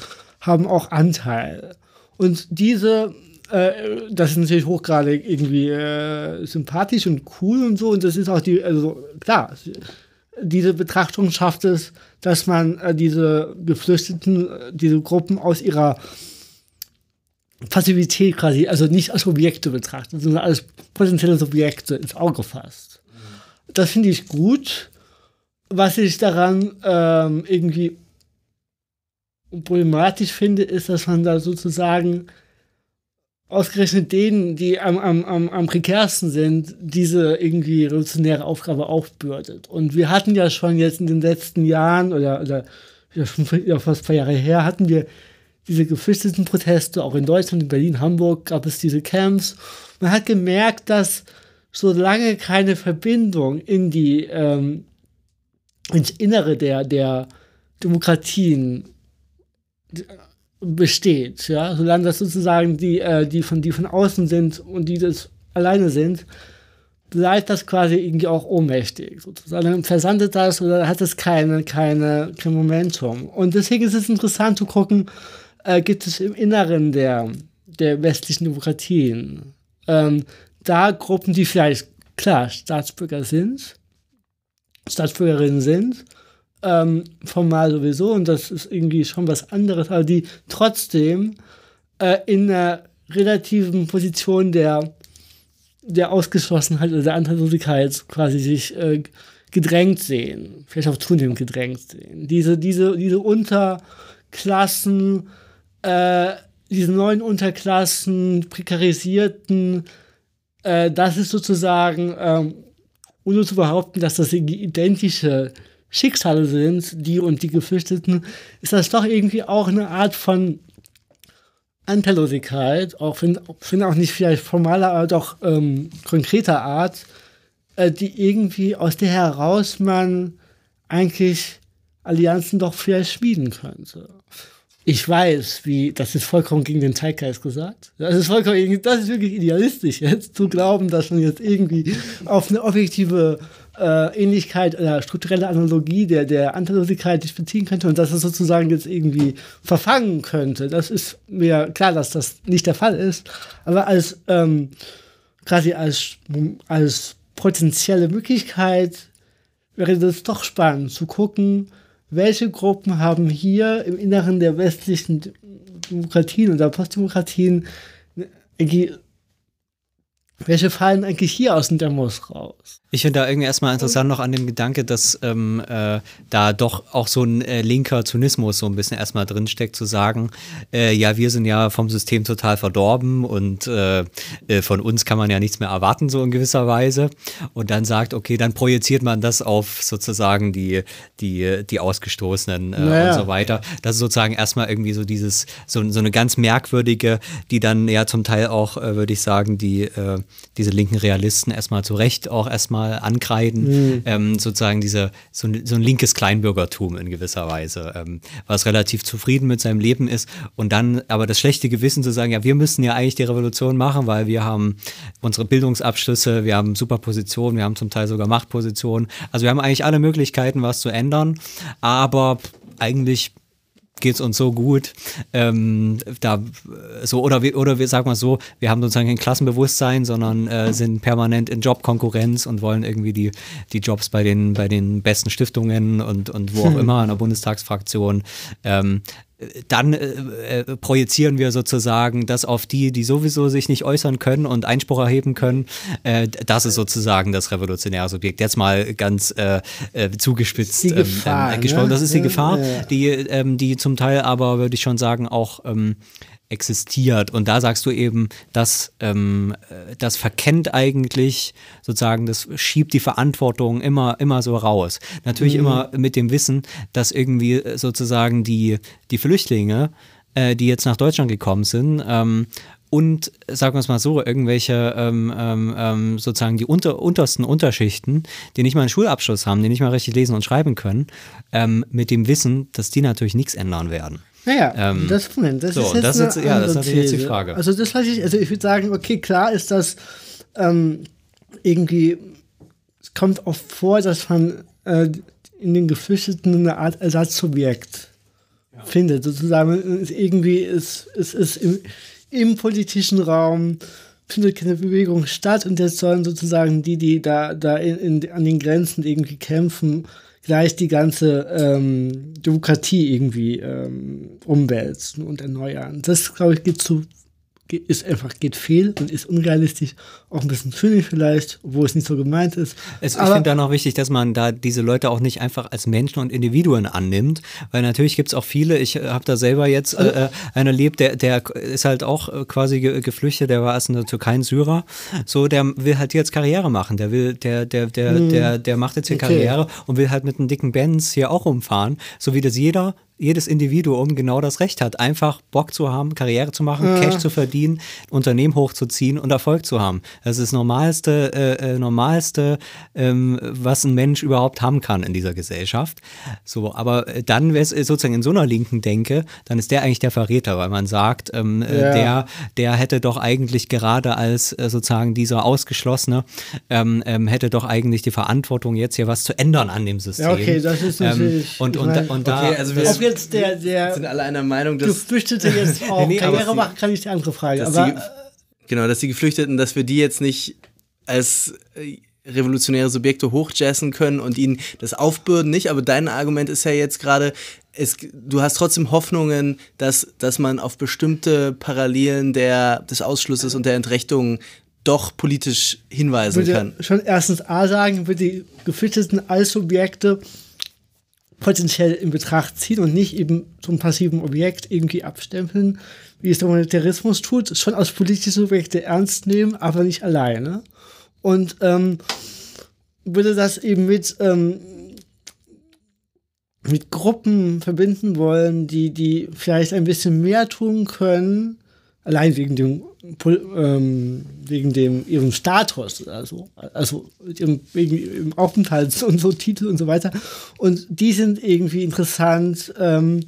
haben auch Anteil. Und diese, äh, das ist natürlich hochgradig irgendwie äh, sympathisch und cool und so. Und das ist auch die, also klar, diese Betrachtung schafft es, dass man äh, diese Geflüchteten, äh, diese Gruppen aus ihrer Passivität quasi, also nicht als Objekte betrachtet, sondern als potenzielle Subjekte ins Auge fasst. Das finde ich gut. Was ich daran ähm, irgendwie problematisch finde, ist, dass man da sozusagen ausgerechnet denen, die am, am, am, am prekärsten sind, diese irgendwie revolutionäre Aufgabe aufbürdet. Und wir hatten ja schon jetzt in den letzten Jahren oder, oder ja, fast paar Jahre her, hatten wir diese geflüchteten Proteste, auch in Deutschland, in Berlin, Hamburg gab es diese Camps. Man hat gemerkt, dass solange keine Verbindung in die, ähm, ins Innere der, der Demokratien besteht, ja, solange das sozusagen die, äh, die von, die von außen sind und die das alleine sind, bleibt das quasi irgendwie auch ohnmächtig. Sozusagen dann versandet das oder hat es keine, keine, kein Momentum. Und deswegen ist es interessant zu gucken, äh, gibt es im Inneren der, der westlichen Demokratien ähm, da Gruppen, die vielleicht klar Staatsbürger sind, Staatsbürgerinnen sind, ähm, formal sowieso, und das ist irgendwie schon was anderes, aber die trotzdem äh, in einer relativen Position der, der Ausgeschlossenheit oder der Antilosigkeit quasi sich äh, gedrängt sehen, vielleicht auch zunehmend gedrängt sehen. Diese, diese, diese Unterklassen, äh, diese neuen Unterklassen, prekarisierten, äh, das ist sozusagen, ähm, ohne zu behaupten, dass das identische Schicksale sind, die und die Geflüchteten, ist das doch irgendwie auch eine Art von Anteillosigkeit, auch wenn, wenn auch nicht vielleicht formaler, aber doch ähm, konkreter Art, äh, die irgendwie aus der heraus man eigentlich Allianzen doch vielleicht schmieden könnte ich weiß, wie, das ist vollkommen gegen den Zeitgeist gesagt. Das ist vollkommen, das ist wirklich idealistisch jetzt, zu glauben, dass man jetzt irgendwie auf eine objektive äh, Ähnlichkeit oder strukturelle Analogie der, der Antilosigkeit sich beziehen könnte und dass es sozusagen jetzt irgendwie verfangen könnte. Das ist mir klar, dass das nicht der Fall ist. Aber als, ähm, quasi als, als potenzielle Möglichkeit wäre das doch spannend zu gucken, welche Gruppen haben hier im Inneren der westlichen Demokratien oder Postdemokratien welche fallen eigentlich hier aus dem Demos raus? Ich finde da irgendwie erstmal interessant noch an dem Gedanke, dass ähm, äh, da doch auch so ein äh, linker Zynismus so ein bisschen erstmal drinsteckt, zu sagen, äh, ja, wir sind ja vom System total verdorben und äh, äh, von uns kann man ja nichts mehr erwarten, so in gewisser Weise. Und dann sagt, okay, dann projiziert man das auf sozusagen die, die, die Ausgestoßenen äh, naja. und so weiter. Das ist sozusagen erstmal irgendwie so dieses, so, so eine ganz merkwürdige, die dann ja zum Teil auch, würde ich sagen, die, diese linken Realisten erstmal zu Recht auch erstmal mal ankreiden, mhm. ähm, sozusagen diese, so ein, so, ein linkes Kleinbürgertum in gewisser Weise, ähm, was relativ zufrieden mit seinem Leben ist. Und dann aber das schlechte Gewissen zu sagen, ja, wir müssen ja eigentlich die Revolution machen, weil wir haben unsere Bildungsabschlüsse, wir haben Superpositionen, wir haben zum Teil sogar Machtpositionen, also wir haben eigentlich alle Möglichkeiten, was zu ändern, aber eigentlich geht es uns so gut. Ähm, da, so, oder wir, oder wir sagen mal so, wir haben sozusagen kein Klassenbewusstsein, sondern äh, sind permanent in Jobkonkurrenz und wollen irgendwie die, die Jobs bei den, bei den besten Stiftungen und, und wo auch hm. immer in der Bundestagsfraktion ähm, dann äh, äh, projizieren wir sozusagen das auf die, die sowieso sich nicht äußern können und Einspruch erheben können. Äh, das ist sozusagen das revolutionäre Subjekt. Jetzt mal ganz äh, äh zugespitzt die Gefahr, ähm, gesprochen. Ne? Das ist die Gefahr, ja. die, ähm, die zum Teil aber, würde ich schon sagen, auch ähm, existiert. Und da sagst du eben, dass ähm, das verkennt eigentlich sozusagen, das schiebt die Verantwortung immer, immer so raus. Natürlich mhm. immer mit dem Wissen, dass irgendwie sozusagen die, die Flüchtlinge, äh, die jetzt nach Deutschland gekommen sind, ähm, und sagen wir es mal so, irgendwelche ähm, ähm, ähm, sozusagen die unter, untersten Unterschichten, die nicht mal einen Schulabschluss haben, die nicht mal richtig lesen und schreiben können, ähm, mit dem Wissen, dass die natürlich nichts ändern werden. Naja, ähm, das, das so, ist jetzt, das ist, ja, das ist jetzt die Frage. Also das weiß ich, also ich würde sagen, okay, klar ist das ähm, irgendwie, es kommt oft vor, dass man äh, in den Geflüchteten eine Art Ersatzsubjekt ja. findet. Sozusagen irgendwie ist es ist, im, im politischen Raum findet keine Bewegung statt und jetzt sollen sozusagen die, die da, da in, in, an den Grenzen irgendwie kämpfen, gleich die ganze ähm, Demokratie irgendwie ähm, umwälzen und erneuern. Das, glaube ich, geht zu ist einfach, geht fehl und ist unrealistisch, auch ein bisschen zynisch vielleicht, wo es nicht so gemeint ist. Es, ich finde da noch wichtig, dass man da diese Leute auch nicht einfach als Menschen und Individuen annimmt, weil natürlich gibt es auch viele, ich äh, habe da selber jetzt äh, äh, einen erlebt, der, der ist halt auch äh, quasi ge geflüchtet, der war erst in der Türkei ein Syrer, so, der will halt jetzt Karriere machen, der will, der, der, der, hm. der, der macht jetzt hier okay. Karriere und will halt mit einem dicken Benz hier auch rumfahren, so wie das jeder jedes Individuum genau das Recht hat, einfach Bock zu haben, Karriere zu machen, ja. Cash zu verdienen, Unternehmen hochzuziehen und Erfolg zu haben. Das ist das Normalste, äh, äh, Normalste, ähm, was ein Mensch überhaupt haben kann in dieser Gesellschaft. So, aber dann wäre es sozusagen in so einer linken Denke, dann ist der eigentlich der Verräter, weil man sagt, ähm, äh, ja. der, der hätte doch eigentlich gerade als äh, sozusagen dieser Ausgeschlossene, ähm, ähm, hätte doch eigentlich die Verantwortung, jetzt hier was zu ändern an dem System. Ja, okay, das ist ähm, natürlich. und, und, und, und da. Okay, also wir, jetzt der, der sind alle einer Meinung, dass Geflüchtete jetzt auch nee, Karriere machen, kann ich die andere Frage. Aber, die, genau, dass die Geflüchteten, dass wir die jetzt nicht als äh, revolutionäre Subjekte hochjazzen können und ihnen das aufbürden nicht. Aber dein Argument ist ja jetzt gerade, es, du hast trotzdem Hoffnungen, dass, dass man auf bestimmte Parallelen der, des Ausschlusses und der Entrechtung doch politisch hinweisen kann. Schon erstens A sagen, für die Geflüchteten als Subjekte potenziell in Betracht ziehen und nicht eben zum passiven Objekt irgendwie abstempeln, wie es der Monetarismus tut, schon als politische Subjekte ernst nehmen, aber nicht alleine. Und ähm, würde das eben mit, ähm, mit Gruppen verbinden wollen, die, die vielleicht ein bisschen mehr tun können, allein wegen dem, ähm, wegen dem ihrem Status, also, also ihrem, wegen ihrem Aufenthalts- und so Titel und so weiter. Und die sind irgendwie interessant. Ähm,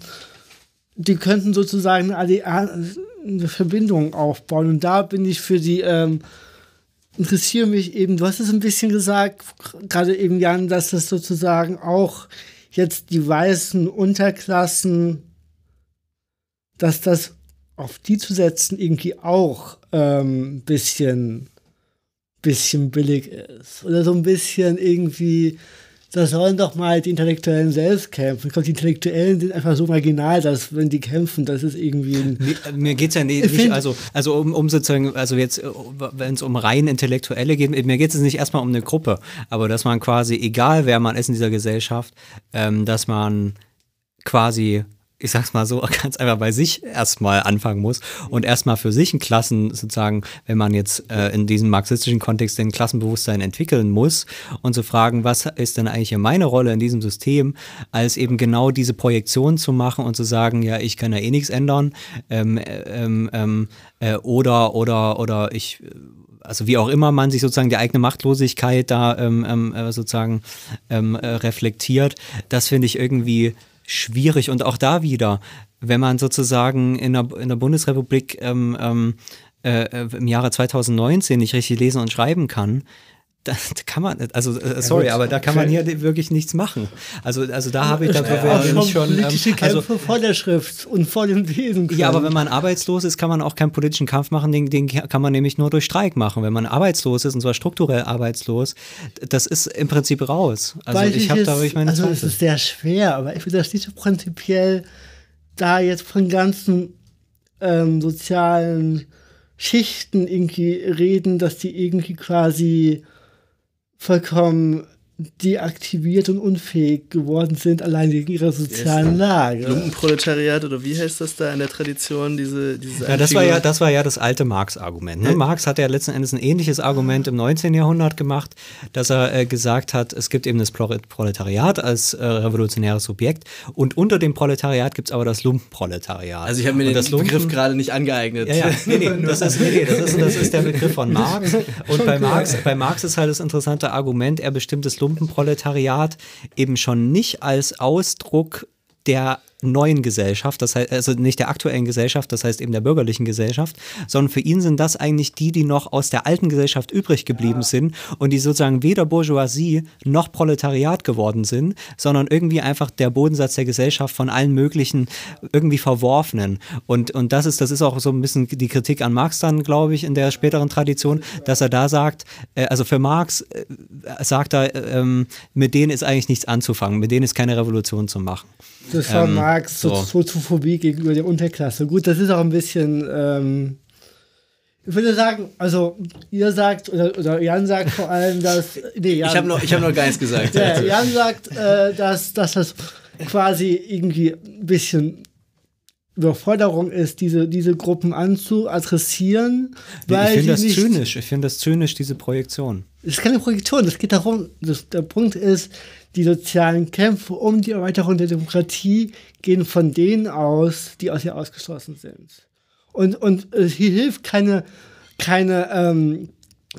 die könnten sozusagen eine, eine Verbindung aufbauen. Und da bin ich für die, ähm, interessiere mich eben, du hast es ein bisschen gesagt, gerade eben Jan, dass das sozusagen auch jetzt die weißen Unterklassen, dass das auf die zu setzen irgendwie auch ähm, bisschen, bisschen billig ist. Oder so ein bisschen irgendwie, da sollen doch mal die Intellektuellen selbst kämpfen. Ich glaube, die Intellektuellen sind einfach so marginal, dass wenn die kämpfen, das ist irgendwie ein. Nee, mir geht es ja nicht, nicht, also, also um, um sozusagen, also jetzt, wenn es um rein Intellektuelle geht, mir geht es nicht erstmal um eine Gruppe, aber dass man quasi, egal wer man ist in dieser Gesellschaft, ähm, dass man quasi ich sag's mal so, ganz einfach bei sich erstmal anfangen muss und erstmal für sich ein Klassen sozusagen, wenn man jetzt äh, in diesem marxistischen Kontext den Klassenbewusstsein entwickeln muss und zu fragen, was ist denn eigentlich meine Rolle in diesem System, als eben genau diese Projektion zu machen und zu sagen, ja, ich kann ja eh nichts ändern ähm, ähm, ähm, äh, oder oder oder ich also wie auch immer man sich sozusagen die eigene Machtlosigkeit da ähm, ähm, äh, sozusagen ähm, äh, reflektiert, das finde ich irgendwie schwierig. Und auch da wieder, wenn man sozusagen in der, in der Bundesrepublik ähm, ähm, äh, äh im Jahre 2019 nicht richtig lesen und schreiben kann, da kann man, also äh, sorry, aber da kann man hier wirklich nichts machen. Also, also da habe ich da ja, schon, schon politische ähm, also, Kämpfe vor der Schrift und vor dem. Können. Ja, aber wenn man arbeitslos ist, kann man auch keinen politischen Kampf machen. Den, den kann man nämlich nur durch Streik machen. Wenn man arbeitslos ist und zwar strukturell arbeitslos, das ist im Prinzip raus. Also Weil ich habe da wirklich meine Also es ist sehr schwer, aber ich das so prinzipiell da jetzt von ganzen ähm, sozialen Schichten irgendwie reden, dass die irgendwie quasi vollkommen deaktiviert und unfähig geworden sind, allein wegen ihrer sozialen Lage. Lumpenproletariat oder wie heißt das da in der Tradition, diese, diese Ja, das war ja, das war ja das alte Marx-Argument. Ne? Marx hat ja letzten Endes ein ähnliches Argument im 19. Jahrhundert gemacht, dass er äh, gesagt hat, es gibt eben das Proletariat als äh, revolutionäres Subjekt und unter dem Proletariat gibt es aber das Lumpenproletariat. Also ich habe mir und den Begriff gerade nicht angeeignet. Ja, ja. Nee, nee, das, ist, nee, das, ist, das ist der Begriff von Marx. Und bei Marx, bei Marx ist halt das interessante Argument, er bestimmt das Lumpenproletariat Lumpenproletariat eben schon nicht als Ausdruck der neuen Gesellschaft, das heißt, also nicht der aktuellen Gesellschaft, das heißt eben der bürgerlichen Gesellschaft, sondern für ihn sind das eigentlich die, die noch aus der alten Gesellschaft übrig geblieben ja. sind und die sozusagen weder Bourgeoisie noch Proletariat geworden sind, sondern irgendwie einfach der Bodensatz der Gesellschaft von allen möglichen irgendwie verworfenen. Und, und das ist, das ist auch so ein bisschen die Kritik an Marx dann, glaube ich, in der späteren Tradition, dass er da sagt, äh, also für Marx äh, sagt er, äh, mit denen ist eigentlich nichts anzufangen, mit denen ist keine Revolution zu machen. Das war ähm, Marx so. Sozophobie gegenüber der Unterklasse. Gut, das ist auch ein bisschen, ähm, Ich würde sagen, also ihr sagt, oder, oder Jan sagt vor allem, dass. Nee, Jan, ich habe noch, hab noch gar nichts gesagt. ja, Jan sagt, äh, dass, dass das quasi irgendwie ein bisschen Überforderung ist, diese, diese Gruppen anzuadressieren. Weil ich finde das zynisch. Ich finde das zynisch, diese Projektion. Es ist keine Projektion. Es geht darum, dass der Punkt ist, die sozialen Kämpfe um die Erweiterung der Demokratie gehen von denen aus, die aus ihr ausgeschlossen sind. Und, und hier hilft keine, keine ähm,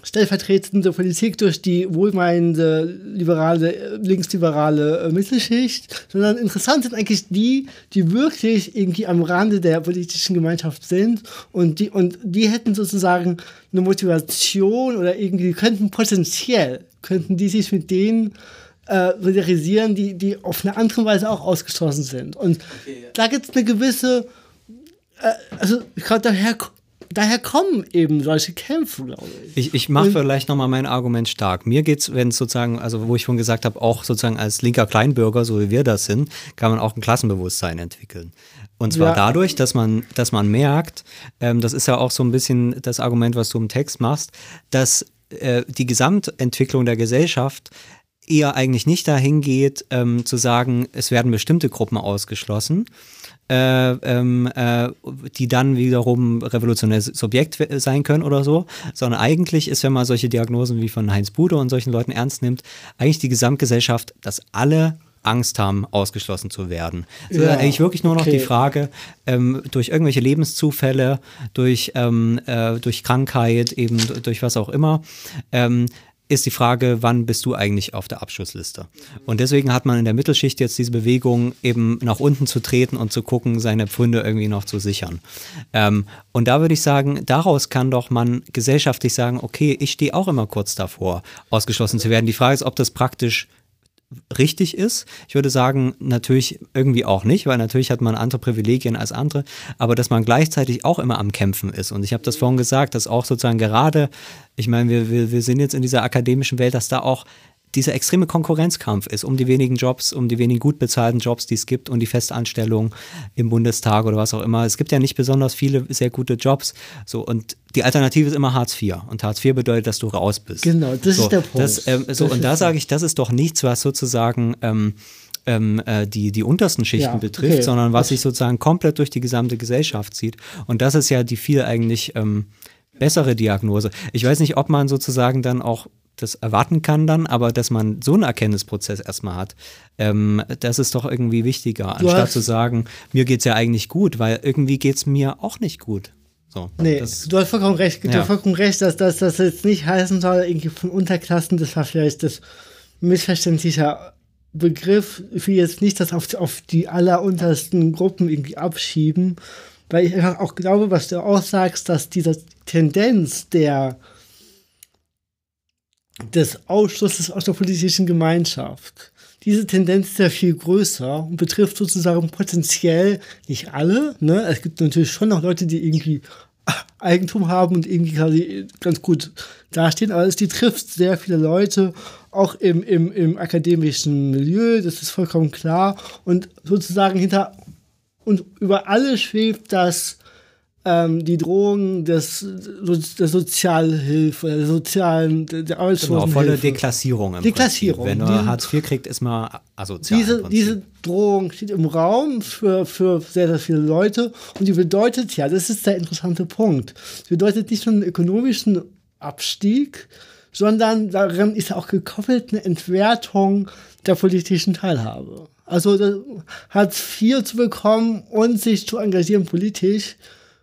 stellvertretende Politik durch die wohlmeinende liberale, linksliberale äh, Mittelschicht, sondern interessant sind eigentlich die, die wirklich irgendwie am Rande der politischen Gemeinschaft sind und die, und die hätten sozusagen eine Motivation oder irgendwie könnten potenziell, könnten die sich mit denen äh, solidarisieren, die, die auf eine andere Weise auch ausgeschlossen sind. Und okay, ja. da gibt es eine gewisse, äh, also ich glaube, daher daher kommen eben solche Kämpfe, glaube ich. Ich, ich mache vielleicht nochmal mein Argument stark. Mir geht es, wenn es sozusagen, also wo ich schon gesagt habe, auch sozusagen als linker Kleinbürger, so wie wir das sind, kann man auch ein Klassenbewusstsein entwickeln. Und zwar ja. dadurch, dass man, dass man merkt, ähm, das ist ja auch so ein bisschen das Argument, was du im Text machst, dass äh, die Gesamtentwicklung der Gesellschaft eher eigentlich nicht dahin geht, ähm, zu sagen, es werden bestimmte Gruppen ausgeschlossen, äh, ähm, äh, die dann wiederum revolutionäres Subjekt sein können oder so, sondern eigentlich ist, wenn man solche Diagnosen wie von Heinz Bude und solchen Leuten ernst nimmt, eigentlich die Gesamtgesellschaft, dass alle Angst haben, ausgeschlossen zu werden. Es ja, ist eigentlich wirklich nur noch okay. die Frage, ähm, durch irgendwelche Lebenszufälle, durch, ähm, äh, durch Krankheit, eben durch was auch immer, ähm, ist die Frage, wann bist du eigentlich auf der Abschussliste? Und deswegen hat man in der Mittelschicht jetzt diese Bewegung, eben nach unten zu treten und zu gucken, seine Pfunde irgendwie noch zu sichern. Ähm, und da würde ich sagen, daraus kann doch man gesellschaftlich sagen, okay, ich stehe auch immer kurz davor, ausgeschlossen zu werden. Die Frage ist, ob das praktisch richtig ist. Ich würde sagen, natürlich irgendwie auch nicht, weil natürlich hat man andere Privilegien als andere, aber dass man gleichzeitig auch immer am Kämpfen ist. Und ich habe das vorhin gesagt, dass auch sozusagen gerade, ich meine, wir, wir, wir sind jetzt in dieser akademischen Welt, dass da auch dieser extreme Konkurrenzkampf ist um die wenigen Jobs, um die wenigen gut bezahlten Jobs, die es gibt und die Festanstellung im Bundestag oder was auch immer. Es gibt ja nicht besonders viele sehr gute Jobs. So und die Alternative ist immer Hartz IV und Hartz IV bedeutet, dass du raus bist. Genau, das so, ist der Punkt. Das, ähm, so das und da sage ich, das ist doch nichts, was sozusagen ähm, ähm, äh, die, die untersten Schichten ja, betrifft, okay. sondern was sich sozusagen komplett durch die gesamte Gesellschaft zieht. Und das ist ja die viel eigentlich ähm, bessere Diagnose. Ich weiß nicht, ob man sozusagen dann auch das erwarten kann dann, aber dass man so einen Erkenntnisprozess erstmal hat, ähm, das ist doch irgendwie wichtiger, du anstatt zu sagen, mir geht es ja eigentlich gut, weil irgendwie geht es mir auch nicht gut. So, nee, das, du hast vollkommen recht, du ja. hast vollkommen recht, dass, dass das jetzt nicht heißen soll, irgendwie von Unterklassen, das war vielleicht das missverständliche Begriff, ich will jetzt nicht das auf, auf die alleruntersten Gruppen irgendwie abschieben, weil ich auch glaube, was du auch sagst, dass diese Tendenz der des Ausschlusses aus der politischen Gemeinschaft. Diese Tendenz ist ja viel größer und betrifft sozusagen potenziell nicht alle. Ne? Es gibt natürlich schon noch Leute, die irgendwie Eigentum haben und irgendwie quasi ganz gut dastehen, aber es die trifft sehr viele Leute, auch im, im, im akademischen Milieu, das ist vollkommen klar. Und sozusagen hinter und über alle schwebt das ähm, die Drohung des, der Sozialhilfe, der sozialen, der Arbeitslosenhilfe. Genau, volle Deklassierung. Im Deklassierung. Prinzip. Wenn du Hartz IV kriegst, ist man asozial. Diese, diese Drohung steht im Raum für, für sehr, sehr viele Leute und die bedeutet ja, das ist der interessante Punkt, sie bedeutet nicht nur einen ökonomischen Abstieg, sondern darin ist auch gekoppelt eine Entwertung der politischen Teilhabe. Also Hartz IV zu bekommen und sich zu engagieren politisch,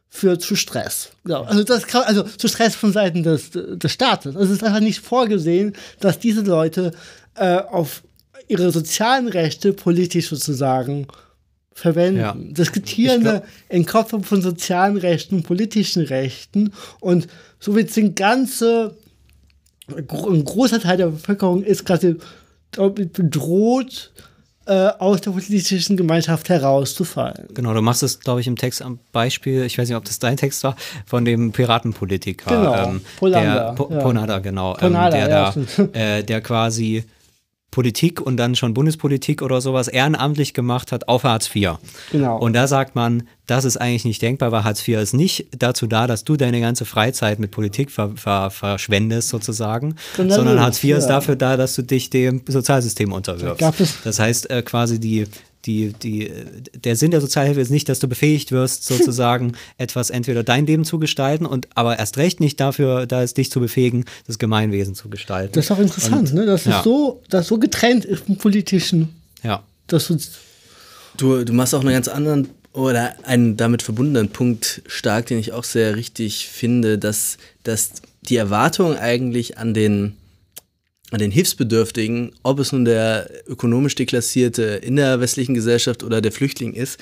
führt zu Stress. Ja, also, das kann, also zu Stress von Seiten des, des Staates. Also es ist einfach nicht vorgesehen, dass diese Leute äh, auf ihre sozialen Rechte politisch sozusagen verwenden. Ja. Das gibt hier eine Entkopplung von sozialen Rechten, politischen Rechten und somit sind ganze, ein großer Teil der Bevölkerung ist gerade bedroht, äh, aus der politischen Gemeinschaft herauszufallen. Genau, du machst es, glaube ich, im Text am Beispiel, ich weiß nicht, ob das dein Text war, von dem Piratenpolitiker. Genau, ähm, Polanda. Der, po, ja. Ponada, genau. Ponada, ähm, der, ja, da, äh, der quasi Politik und dann schon Bundespolitik oder sowas ehrenamtlich gemacht hat auf Hartz IV. Genau. Und da sagt man, das ist eigentlich nicht denkbar, weil Hartz IV ist nicht dazu da, dass du deine ganze Freizeit mit Politik ver ver verschwendest sozusagen, Sondern sondern Hartz IV ja. ist dafür da, dass du dich dem Sozialsystem unterwirfst. Das heißt äh, quasi die die, die, der Sinn der Sozialhilfe ist nicht, dass du befähigt wirst, sozusagen etwas entweder dein Leben zu gestalten und aber erst recht nicht dafür, da es dich zu befähigen, das Gemeinwesen zu gestalten. Das ist auch interessant, ne? dass ja. es so, dass so getrennt ist vom Politischen. ja. Dass uns Du, du machst auch einen ganz anderen oder einen damit verbundenen Punkt stark, den ich auch sehr richtig finde, dass, dass die Erwartung eigentlich an den, den Hilfsbedürftigen, ob es nun der ökonomisch Deklassierte in der westlichen Gesellschaft oder der Flüchtling ist,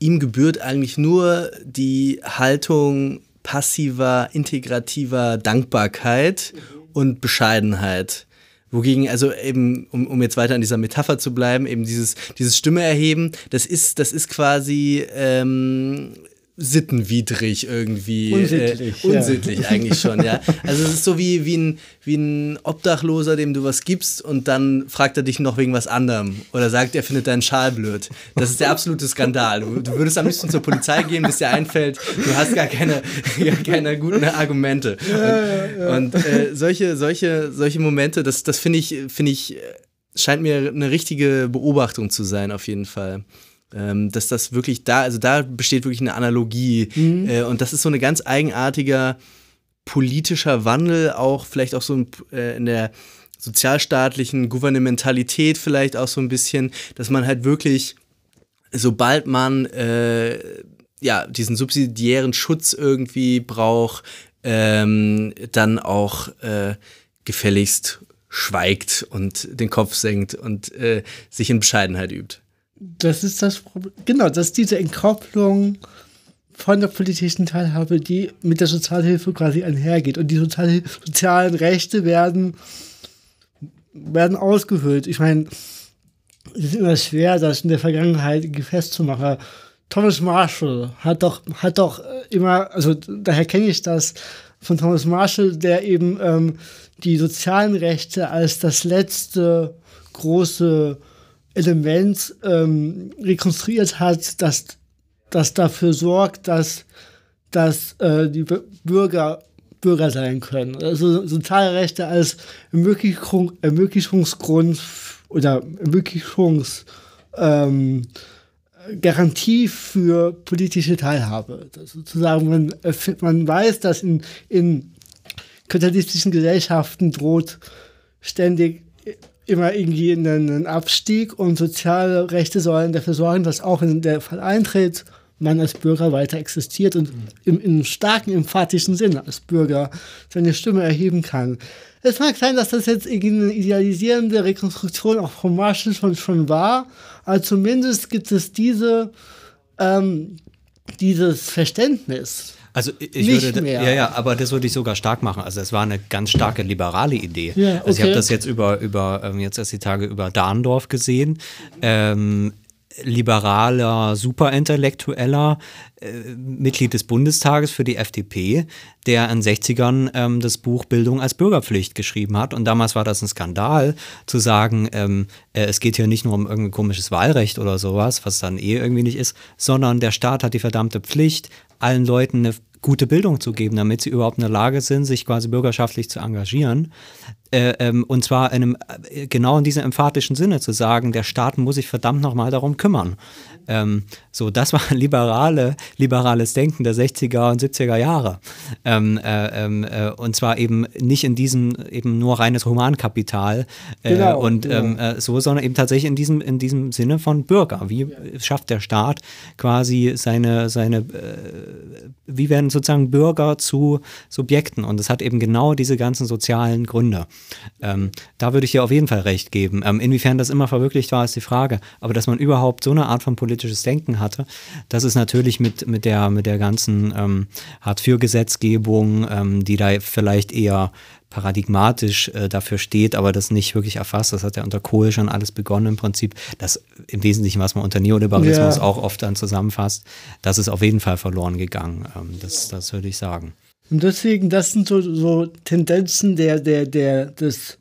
ihm gebührt eigentlich nur die Haltung passiver, integrativer Dankbarkeit und Bescheidenheit. Wogegen, also eben, um, um jetzt weiter an dieser Metapher zu bleiben, eben dieses, dieses Stimme erheben, das ist, das ist quasi ähm, sittenwidrig irgendwie. Unsittlich, äh, ja. unsittlich eigentlich schon, ja. Also es ist so wie, wie, ein, wie ein Obdachloser, dem du was gibst und dann fragt er dich noch wegen was anderem. Oder sagt, er findet deinen Schal blöd. Das ist der absolute Skandal. Du, du würdest am liebsten zur Polizei gehen, bis dir einfällt, du hast gar keine, gar keine guten Argumente. Und, und äh, solche, solche, solche Momente, das, das finde ich, finde ich, scheint mir eine richtige Beobachtung zu sein, auf jeden Fall. Ähm, dass das wirklich da, also da besteht wirklich eine Analogie. Äh, und das ist so eine ganz eigenartiger politischer Wandel, auch vielleicht auch so ein, äh, in der sozialstaatlichen Gouvernementalität vielleicht auch so ein bisschen, dass man halt wirklich, sobald man äh, ja diesen subsidiären Schutz irgendwie braucht, ähm, dann auch äh, gefälligst schweigt und den Kopf senkt und äh, sich in Bescheidenheit übt. Das ist das Problem. Genau, das ist diese Entkopplung von der politischen Teilhabe, die mit der Sozialhilfe quasi einhergeht. Und die Sozial sozialen Rechte werden, werden ausgehöhlt. Ich meine, es ist immer schwer, das in der Vergangenheit festzumachen. Thomas Marshall hat doch, hat doch äh, immer, also daher kenne ich das von Thomas Marshall, der eben ähm, die sozialen Rechte als das letzte große Element ähm, rekonstruiert hat, das, das dafür sorgt, dass, dass äh, die Bü- Bürger Bürger sein können. Also soziale Rechte als Ermöglichung, Ermöglichungsgrund oder Ermöglichungs ähm, Garantie für politische Teilhabe. Das sozusagen, man, man weiß, dass in, in kapitalistischen Gesellschaften droht ständig immer irgendwie einen Abstieg und soziale Rechte sollen dafür sorgen, dass auch wenn der Fall eintritt, man als Bürger weiter existiert und im, im starken emphatischen Sinne als Bürger seine Stimme erheben kann. Es mag sein, dass das jetzt irgendwie eine idealisierende Rekonstruktion auch von Marshall schon, schon war, aber zumindest gibt es diese, ähm, dieses Verständnis. Also ich ich Nicht würde, mehr. ja, ja, aber das würde ich sogar stark machen. Also es war eine ganz starke liberale Idee. Ja, Also ich habe okay. das jetzt über, über ähm, jetzt erst die Tage über Dahndorf gesehen. Ähm, liberaler, superintellektueller äh, Mitglied des Bundestages für die FDP, der in den 60ern ähm, das Buch Bildung als Bürgerpflicht geschrieben hat. Und damals war das ein Skandal, zu sagen, ähm, äh, es geht hier nicht nur um irgendein komisches Wahlrecht oder sowas, was dann eh irgendwie nicht ist, sondern der Staat hat die verdammte Pflicht, allen Leuten eine gute Bildung zu geben, damit sie überhaupt in der Lage sind, sich quasi bürgerschaftlich zu engagieren. Äh, ähm, und zwar in einem, äh, genau in diesem emphatischen Sinne zu sagen, der Staat muss sich verdammt nochmal darum kümmern. Ähm, so, das war liberale, liberales Denken der 60er und 70er Jahre. Ähm, äh, ähm, äh, und zwar eben nicht in diesem, eben nur reines Humankapital äh, Genau, und genau. ähm, äh, so, sondern eben tatsächlich in diesem, in diesem Sinne von Bürger. Wie schafft der Staat quasi seine, seine wie werden sozusagen Bürger zu Subjekten? Und es hat eben genau diese ganzen sozialen Gründe. Ähm, da würde ich dir auf jeden Fall recht geben. Ähm, inwiefern das immer verwirklicht war, ist die Frage. Aber dass man überhaupt so eine Art von politisches Denken hatte, das ist natürlich mit, mit, der, mit der ganzen ähm, Hartz-IV-Gesetzgebung, ähm, die da vielleicht eher paradigmatisch äh, dafür steht, aber das nicht wirklich erfasst. Das hat ja unter Kohl schon alles begonnen im Prinzip. Das im Wesentlichen, was man unter Neoliberalismus Ja. auch oft dann zusammenfasst, das ist auf jeden Fall verloren gegangen. Ähm, das, das würde ich sagen. Und deswegen, das sind so, so Tendenzen der, der, der, des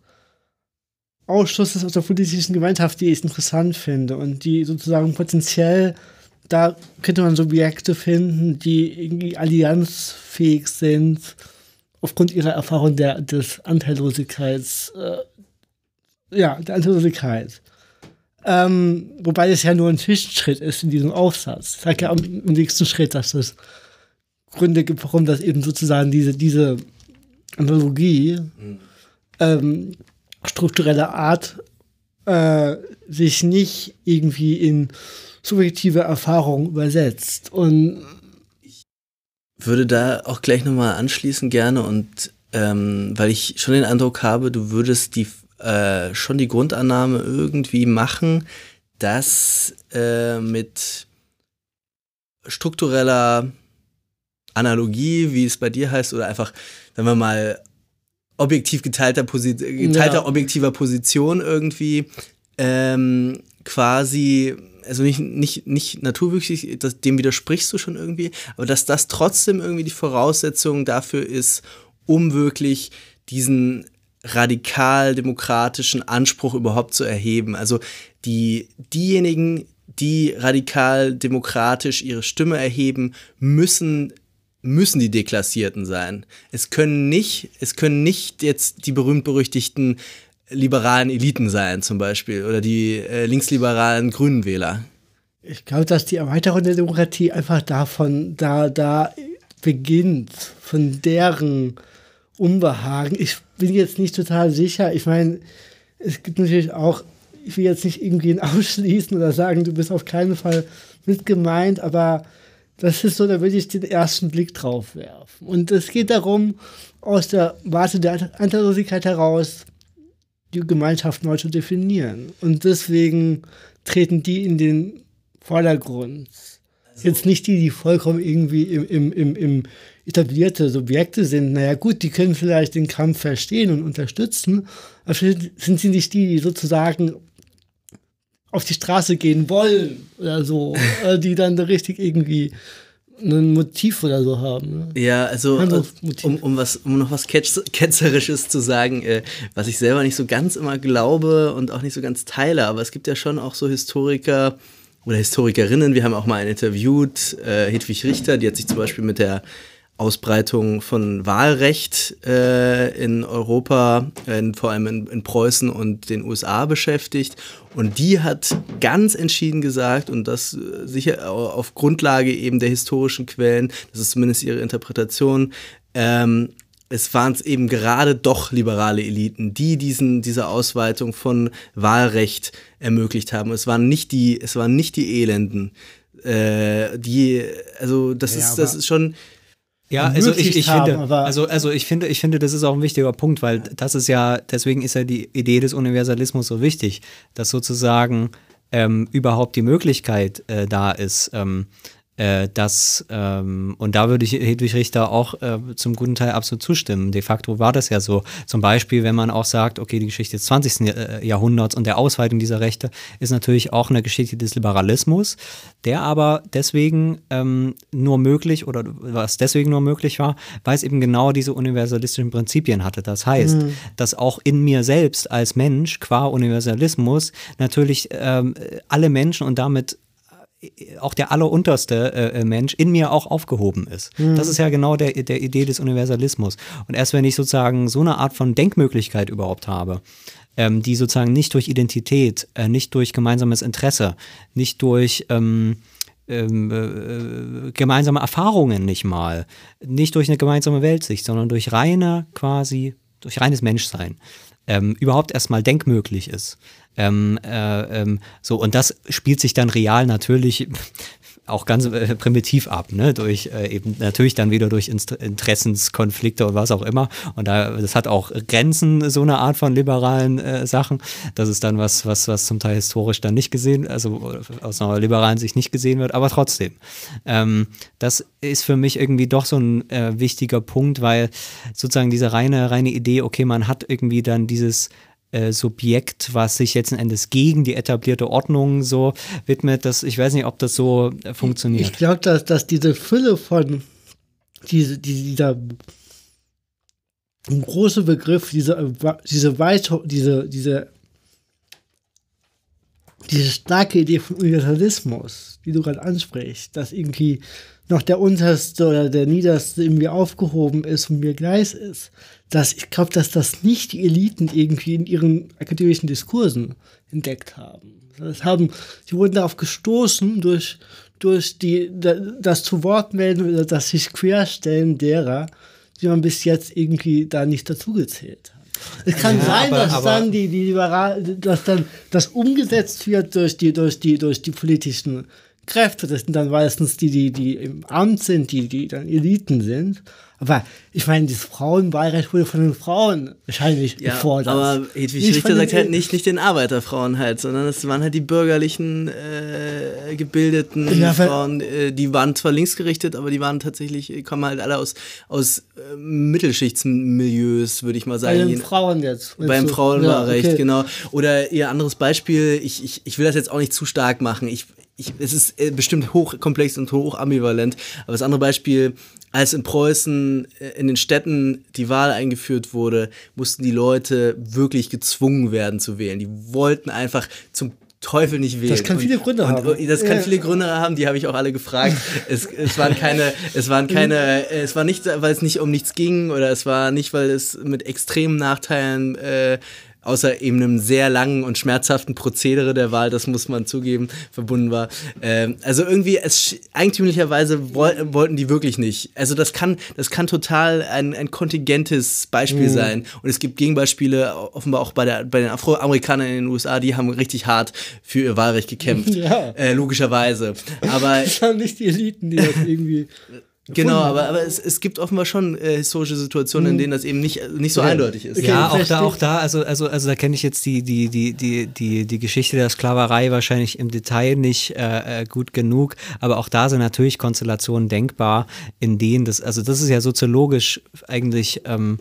Ausschlusses aus der politischen Gemeinschaft, die ich interessant finde und die sozusagen potenziell, da könnte man Subjekte finden, die irgendwie allianzfähig sind, aufgrund ihrer Erfahrung der, des Anteillosigkeits, äh, ja, der Anteillosigkeit. Ähm, wobei es ja nur ein Zwischenschritt ist in diesem Aufsatz. Ich sage ja im nächsten Schritt, dass es Gründe gibt, warum das eben sozusagen diese, diese Analogie ähm, struktureller Art äh, sich nicht irgendwie in subjektive Erfahrung übersetzt. Und ich würde da auch gleich nochmal anschließen gerne und ähm, weil ich schon den Eindruck habe, du würdest die äh, schon die Grundannahme irgendwie machen, dass äh, mit struktureller Analogie, wie es bei dir heißt, oder einfach, wenn wir mal objektiv geteilter, Posi geteilter ja. objektiver Position irgendwie ähm, quasi, also nicht, nicht, nicht naturwüchsig, das, dem widersprichst du schon irgendwie, aber dass das trotzdem irgendwie die Voraussetzung dafür ist, um wirklich diesen radikal-demokratischen Anspruch überhaupt zu erheben. Also die, diejenigen, die radikal-demokratisch ihre Stimme erheben, müssen müssen die Deklassierten sein. Es können nicht, es können nicht jetzt die berühmt-berüchtigten liberalen Eliten sein, zum Beispiel, oder die äh, linksliberalen Grünen Wähler. Ich glaube, dass die Erweiterung der Demokratie einfach davon, da, da beginnt, von deren Unbehagen. Ich bin jetzt nicht total sicher. Ich meine, es gibt natürlich auch, ich will jetzt nicht irgendwie ausschließen oder sagen, du bist auf keinen Fall mit gemeint, aber das ist so, da würde ich den ersten Blick drauf werfen. Und es geht darum, aus der Warte der Anteillosigkeit heraus die Gemeinschaft neu zu definieren. Und deswegen treten die in den Vordergrund. Also Jetzt nicht die, die vollkommen irgendwie im, im, im, im etablierte Subjekte sind. Naja, gut, die können vielleicht den Kampf verstehen und unterstützen, aber sind sie nicht die, die sozusagen auf die Straße gehen wollen oder so, äh, die dann richtig irgendwie ein Motiv oder so haben. Ne? Ja, also äh, um, um, was, um noch was Ketzerisches zu sagen, äh, was ich selber nicht so ganz immer glaube und auch nicht so ganz teile, aber es gibt ja schon auch so Historiker oder Historikerinnen, wir haben auch mal einen interviewt, äh, Hedwig Richter, die hat sich zum Beispiel mit der Ausbreitung von Wahlrecht äh, in Europa, in, vor allem in, in, Preußen und den USA beschäftigt. Und die hat ganz entschieden gesagt, und das äh, sicher auf Grundlage eben der historischen Quellen, das ist zumindest ihre Interpretation, ähm, es waren es eben gerade doch liberale Eliten, die diesen, diese Ausweitung von Wahlrecht ermöglicht haben. Es waren nicht die, es waren nicht die Elenden. Äh, die, also das ja, ist, das ist schon ja, also ich, ich haben, finde, also, also ich finde, ich finde, das ist auch ein wichtiger Punkt, weil das ist ja, deswegen ist ja die Idee des Universalismus so wichtig, dass sozusagen ähm, überhaupt die Möglichkeit äh, da ist, ähm, äh, das, ähm, und da würde ich Hedwig Richter auch äh, zum guten Teil absolut zustimmen. De facto war das ja so. Zum Beispiel, wenn man auch sagt, okay, die Geschichte des 20. Äh, Jahrhunderts und der Ausweitung dieser Rechte ist natürlich auch eine Geschichte des Liberalismus, der aber deswegen ähm, nur möglich oder was deswegen nur möglich war, weil es eben genau diese universalistischen Prinzipien hatte. Das heißt, mhm. dass auch in mir selbst als Mensch qua Universalismus natürlich ähm, alle Menschen und damit auch der allerunterste äh, äh, Mensch in mir auch aufgehoben ist. Mhm. Das ist ja genau der, der Idee des Universalismus. Und erst wenn ich sozusagen so eine Art von Denkmöglichkeit überhaupt habe, ähm, die sozusagen nicht durch Identität, äh, nicht durch gemeinsames Interesse, nicht durch ähm, ähm, äh, gemeinsame Erfahrungen nicht mal, nicht durch eine gemeinsame Weltsicht, sondern durch reine quasi, durch reines Menschsein, ähm, überhaupt erstmal denkmöglich ist, ähm, äh, ähm, so, und das spielt sich dann real natürlich auch ganz äh, primitiv ab, ne? durch äh, eben natürlich dann wieder durch Interessenskonflikte und was auch immer. Und da, das hat auch Grenzen, so eine Art von liberalen äh, Sachen. Das ist dann was, was, was zum Teil historisch dann nicht gesehen, also aus einer liberalen Sicht nicht gesehen wird, aber trotzdem. Ähm, das ist für mich irgendwie doch so ein äh, wichtiger Punkt, weil sozusagen diese reine, reine Idee, okay, man hat irgendwie dann dieses äh, Subjekt, was sich letzten Endes gegen die etablierte Ordnung so widmet. Das, ich weiß nicht, ob das so äh, funktioniert. Ich glaube, dass, dass diese Fülle von diese, dieser große Begriff, diese, diese, Weit, diese, diese diese starke Idee von Universalismus, die du gerade ansprichst, dass irgendwie noch der unterste oder der niederste irgendwie aufgehoben ist und mir gleich ist, dass ich glaube, dass das nicht die Eliten irgendwie in ihren akademischen Diskursen entdeckt haben. Das haben, sie wurden darauf gestoßen durch, durch die, das zu Wort melden oder das sich querstellen derer, die man bis jetzt irgendwie da nicht dazugezählt hat. Es kann ja, sein, aber, dass aber dann die, die Liberal, dass dann das umgesetzt wird durch die, durch die, durch die politischen Kräfte. Das sind dann meistens die, die, die im Amt sind, die, die dann Eliten sind. Aber ich meine, das Frauenwahlrecht wurde von den Frauen wahrscheinlich ja, gefordert. Aber Hedwig Richter sagt halt nicht, nicht den Arbeiterfrauen halt, sondern es waren halt die bürgerlichen, äh, gebildeten ja, Frauen, äh, die waren zwar linksgerichtet, aber die waren tatsächlich, kommen halt alle aus, aus äh, Mittelschichtsmilieus, würde ich mal sagen. Bei den Frauen jetzt. Beim Frauenwahlrecht, ja, okay. genau. Oder ihr anderes Beispiel, ich, ich, ich will das jetzt auch nicht zu stark machen. Ich, ich, es ist äh, bestimmt hochkomplex und hoch ambivalent. Aber das andere Beispiel, als in Preußen äh, in den Städten die Wahl eingeführt wurde, mussten die Leute wirklich gezwungen werden zu wählen. Die wollten einfach zum Teufel nicht wählen. Das kann viele Gründe und, haben. Und das kann ja. viele Gründe haben, die habe ich auch alle gefragt. es, es waren keine, es waren keine, es war nicht, weil es nicht um nichts ging oder es war nicht, weil es mit extremen Nachteilen äh, außer eben einem sehr langen und schmerzhaften Prozedere der Wahl, das muss man zugeben, verbunden war. Ähm, also irgendwie, es, eigentümlicherweise woll, wollten die wirklich nicht. Also das kann, das kann total ein, ein kontingentes Beispiel mhm. sein. Und es gibt Gegenbeispiele, offenbar auch bei, der, bei den Afroamerikanern in den USA, die haben richtig hart für ihr Wahlrecht gekämpft. Ja. Äh, logischerweise. Aber. Das haben nicht die Eliten, die das irgendwie. Genau, aber, aber es, es gibt offenbar schon äh, historische Situationen, in mhm. denen das eben nicht, nicht so ja. eindeutig ist. Okay, ja, auch da, auch da, also, also, also da kenne ich jetzt die, die, die, die, die, die Geschichte der Sklaverei wahrscheinlich im Detail nicht äh, äh, gut genug, aber auch da sind natürlich Konstellationen denkbar, in denen das, also das ist ja soziologisch eigentlich ähm,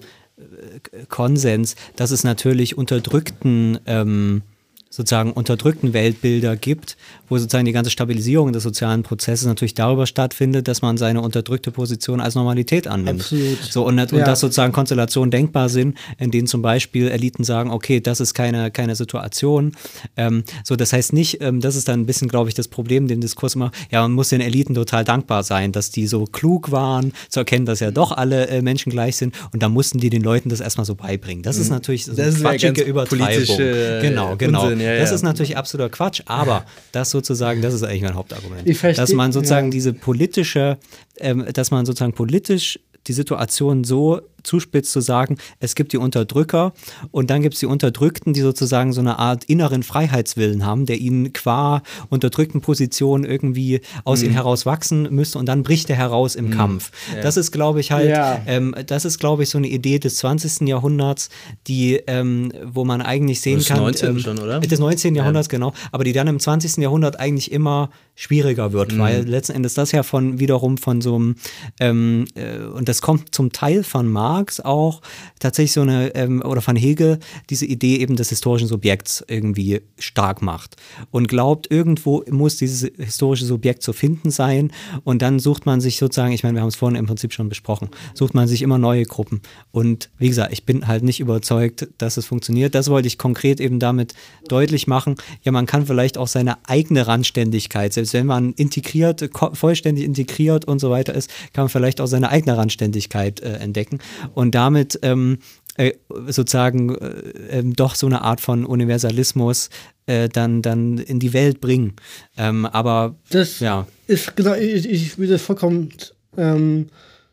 Konsens, dass es natürlich unterdrückten ähm, sozusagen unterdrückten Weltbilder gibt, wo sozusagen die ganze Stabilisierung des sozialen Prozesses natürlich darüber stattfindet, dass man seine unterdrückte Position als Normalität annimmt. Absolut. So, und, und ja. dass sozusagen Konstellationen denkbar sind, in denen zum Beispiel Eliten sagen, okay, das ist keine, keine Situation. Ähm, so, das heißt nicht, ähm, das ist dann ein bisschen, glaube ich, das Problem, den Diskurs immer, ja, man muss den Eliten total dankbar sein, dass die so klug waren, zu erkennen, dass ja doch alle äh, Menschen gleich sind und da mussten die den Leuten das erstmal so beibringen. Das ist mhm. natürlich so eine quatschige Übertreibung. Genau, genau. Unsinn, ja, das ja. ist natürlich absoluter Quatsch, aber das sozusagen, das ist eigentlich mein Hauptargument. dass man sozusagen diese politische, ähm, dass man sozusagen politisch die Situation so zuspitzt zu sagen, es gibt die Unterdrücker und dann gibt es die Unterdrückten, die sozusagen so eine Art inneren Freiheitswillen haben, der ihnen qua unterdrückten Positionen irgendwie aus mhm. ihnen heraus wachsen müsste und dann bricht er heraus im mhm. Kampf. Ja. Das ist, glaube ich, halt, ja. ähm, das ist, glaube ich, so eine Idee des 20. Jahrhunderts, die, ähm, wo man eigentlich sehen das kann. Das 19. Ähm, schon, oder? Des 19. Ja. Jahrhunderts, genau, aber die dann im 20. Jahrhundert eigentlich immer schwieriger wird, mhm. weil letzten Endes das ja von wiederum von so einem, ähm, äh, und das kommt zum Teil von Marx auch, tatsächlich so eine, ähm, oder von Hegel, diese Idee eben des historischen Subjekts irgendwie stark macht und glaubt, irgendwo muss dieses historische Subjekt zu finden sein und dann sucht man sich sozusagen, ich meine, wir haben es vorhin im Prinzip schon besprochen, sucht man sich immer neue Gruppen und wie gesagt, ich bin halt nicht überzeugt, dass es funktioniert. Das wollte ich konkret eben damit deutlich machen. Ja, man kann vielleicht auch seine eigene Randständigkeit, selbst wenn man integriert, vollständig integriert und so weiter ist, kann man vielleicht auch seine eigene Randständigkeit äh, entdecken und damit ähm, äh, sozusagen äh, ähm, doch so eine Art von Universalismus äh, dann, dann in die Welt bringen. Ähm, aber das ja. ist genau, ich, ich würde vollkommen ähm,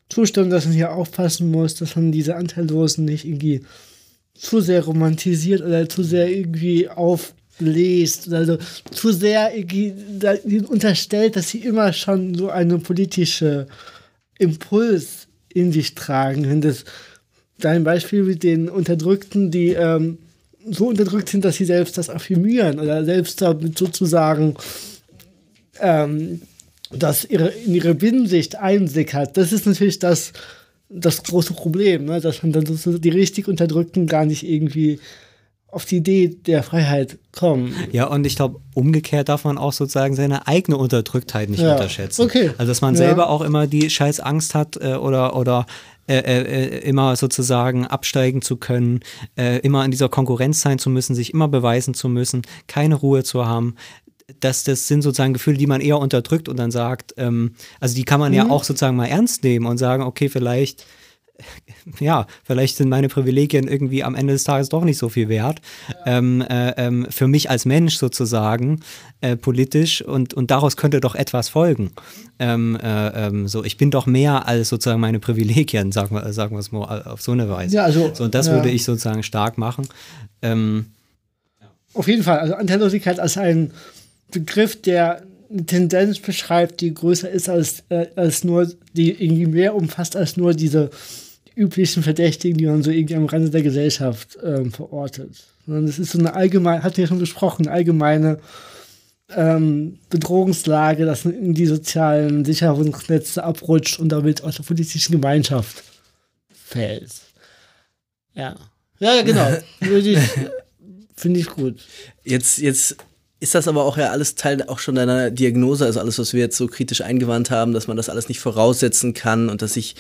zustimmen, dass man hier aufpassen muss, dass man diese Anteillosen nicht irgendwie zu sehr romantisiert oder zu sehr irgendwie auf bläst, also zu sehr unterstellt, dass sie immer schon so eine politische Impuls in sich tragen. Und das dein Beispiel mit den Unterdrückten, die ähm, so unterdrückt sind, dass sie selbst das affirmieren oder selbst damit sozusagen ähm, das ihre, in ihre Binnensicht einsickert. Das ist natürlich das, das große Problem, ne? dass man dann so die richtig Unterdrückten gar nicht irgendwie auf die Idee der Freiheit kommen. Ja, und ich glaube, umgekehrt darf man auch sozusagen seine eigene Unterdrücktheit nicht ja. unterschätzen. Okay. Also, dass man ja. selber auch immer die scheiß Angst hat äh, oder, oder äh, äh, immer sozusagen absteigen zu können, äh, immer in dieser Konkurrenz sein zu müssen, sich immer beweisen zu müssen, keine Ruhe zu haben. Das, das sind sozusagen Gefühle, die man eher unterdrückt und dann sagt, ähm, also die kann man mhm. ja auch sozusagen mal ernst nehmen und sagen, okay, vielleicht ja, vielleicht sind meine Privilegien irgendwie am Ende des Tages doch nicht so viel wert. Ja. Ähm, äh, ähm, für mich als Mensch sozusagen, äh, politisch und, und daraus könnte doch etwas folgen. Ähm, äh, ähm, so, ich bin doch mehr als sozusagen meine Privilegien, sagen wir, sagen wir es mal auf so eine Weise. Ja, also, so, und das ja. würde ich sozusagen stark machen. Ähm, auf jeden Fall, also Anteillosigkeit als ein Begriff, der eine Tendenz beschreibt, die größer ist als, äh, als nur, die irgendwie mehr umfasst als nur diese üblichen Verdächtigen, die man so irgendwie am Rande der Gesellschaft ähm, verortet. Sondern es ist so eine allgemeine, hat ja schon besprochen, allgemeine ähm, Bedrohungslage, dass man in die sozialen Sicherungsnetze abrutscht und damit aus der politischen Gemeinschaft fällt. Ja. Ja, genau. Finde ich gut. Jetzt, jetzt ist das aber auch ja alles Teil auch schon deiner Diagnose, also alles, was wir jetzt so kritisch eingewandt haben, dass man das alles nicht voraussetzen kann und dass sich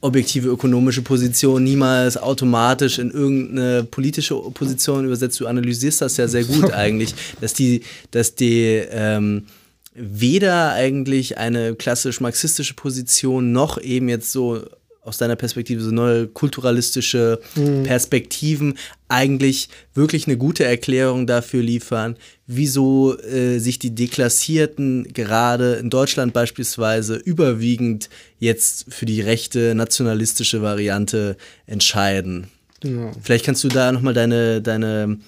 objektive ökonomische Position niemals automatisch in irgendeine politische Position übersetzt. Du analysierst das ja sehr gut eigentlich, dass die, dass die ähm, weder eigentlich eine klassisch marxistische Position noch eben jetzt so aus deiner Perspektive so neue kulturalistische mhm. Perspektiven eigentlich wirklich eine gute Erklärung dafür liefern, wieso äh, sich die Deklassierten gerade in Deutschland beispielsweise überwiegend jetzt für die rechte nationalistische Variante entscheiden. Ja. Vielleicht kannst du da nochmal deine, deine,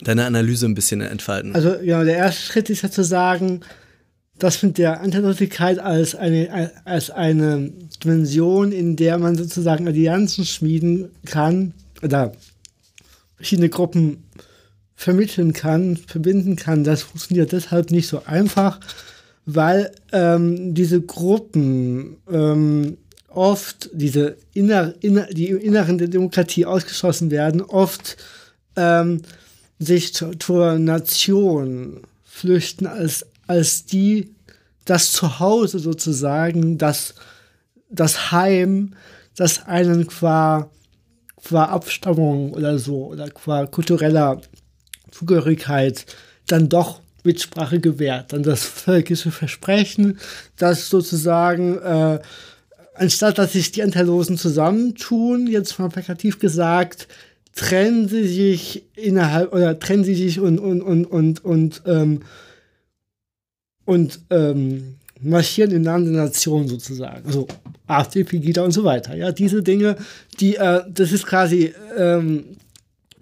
deine Analyse ein bisschen entfalten. Also ja, der erste Schritt ist ja zu sagen, das mit der Antideutigkeit als eine, als eine Dimension, in der man sozusagen Allianzen schmieden kann oder verschiedene Gruppen vermitteln kann, verbinden kann, das funktioniert deshalb nicht so einfach, weil ähm, diese Gruppen ähm, oft, diese inner, inner, die im Inneren der Demokratie ausgeschlossen werden, oft ähm, sich zur, zur Nation flüchten als als die das Zuhause sozusagen, das, das Heim, das einen qua, qua Abstammung oder so oder qua kultureller Zugehörigkeit dann doch Mitsprache gewährt. Dann das völkische Versprechen, dass sozusagen, äh, anstatt dass sich die Anteillosen zusammentun, jetzt mal plakativ gesagt, trennen sie sich innerhalb oder trennen sie sich und, und, und, und, und ähm, und ähm, marschieren im Namen der Nation sozusagen. Also AfD, Pegida und so weiter. Ja, diese Dinge, die, äh, das ist quasi, ähm,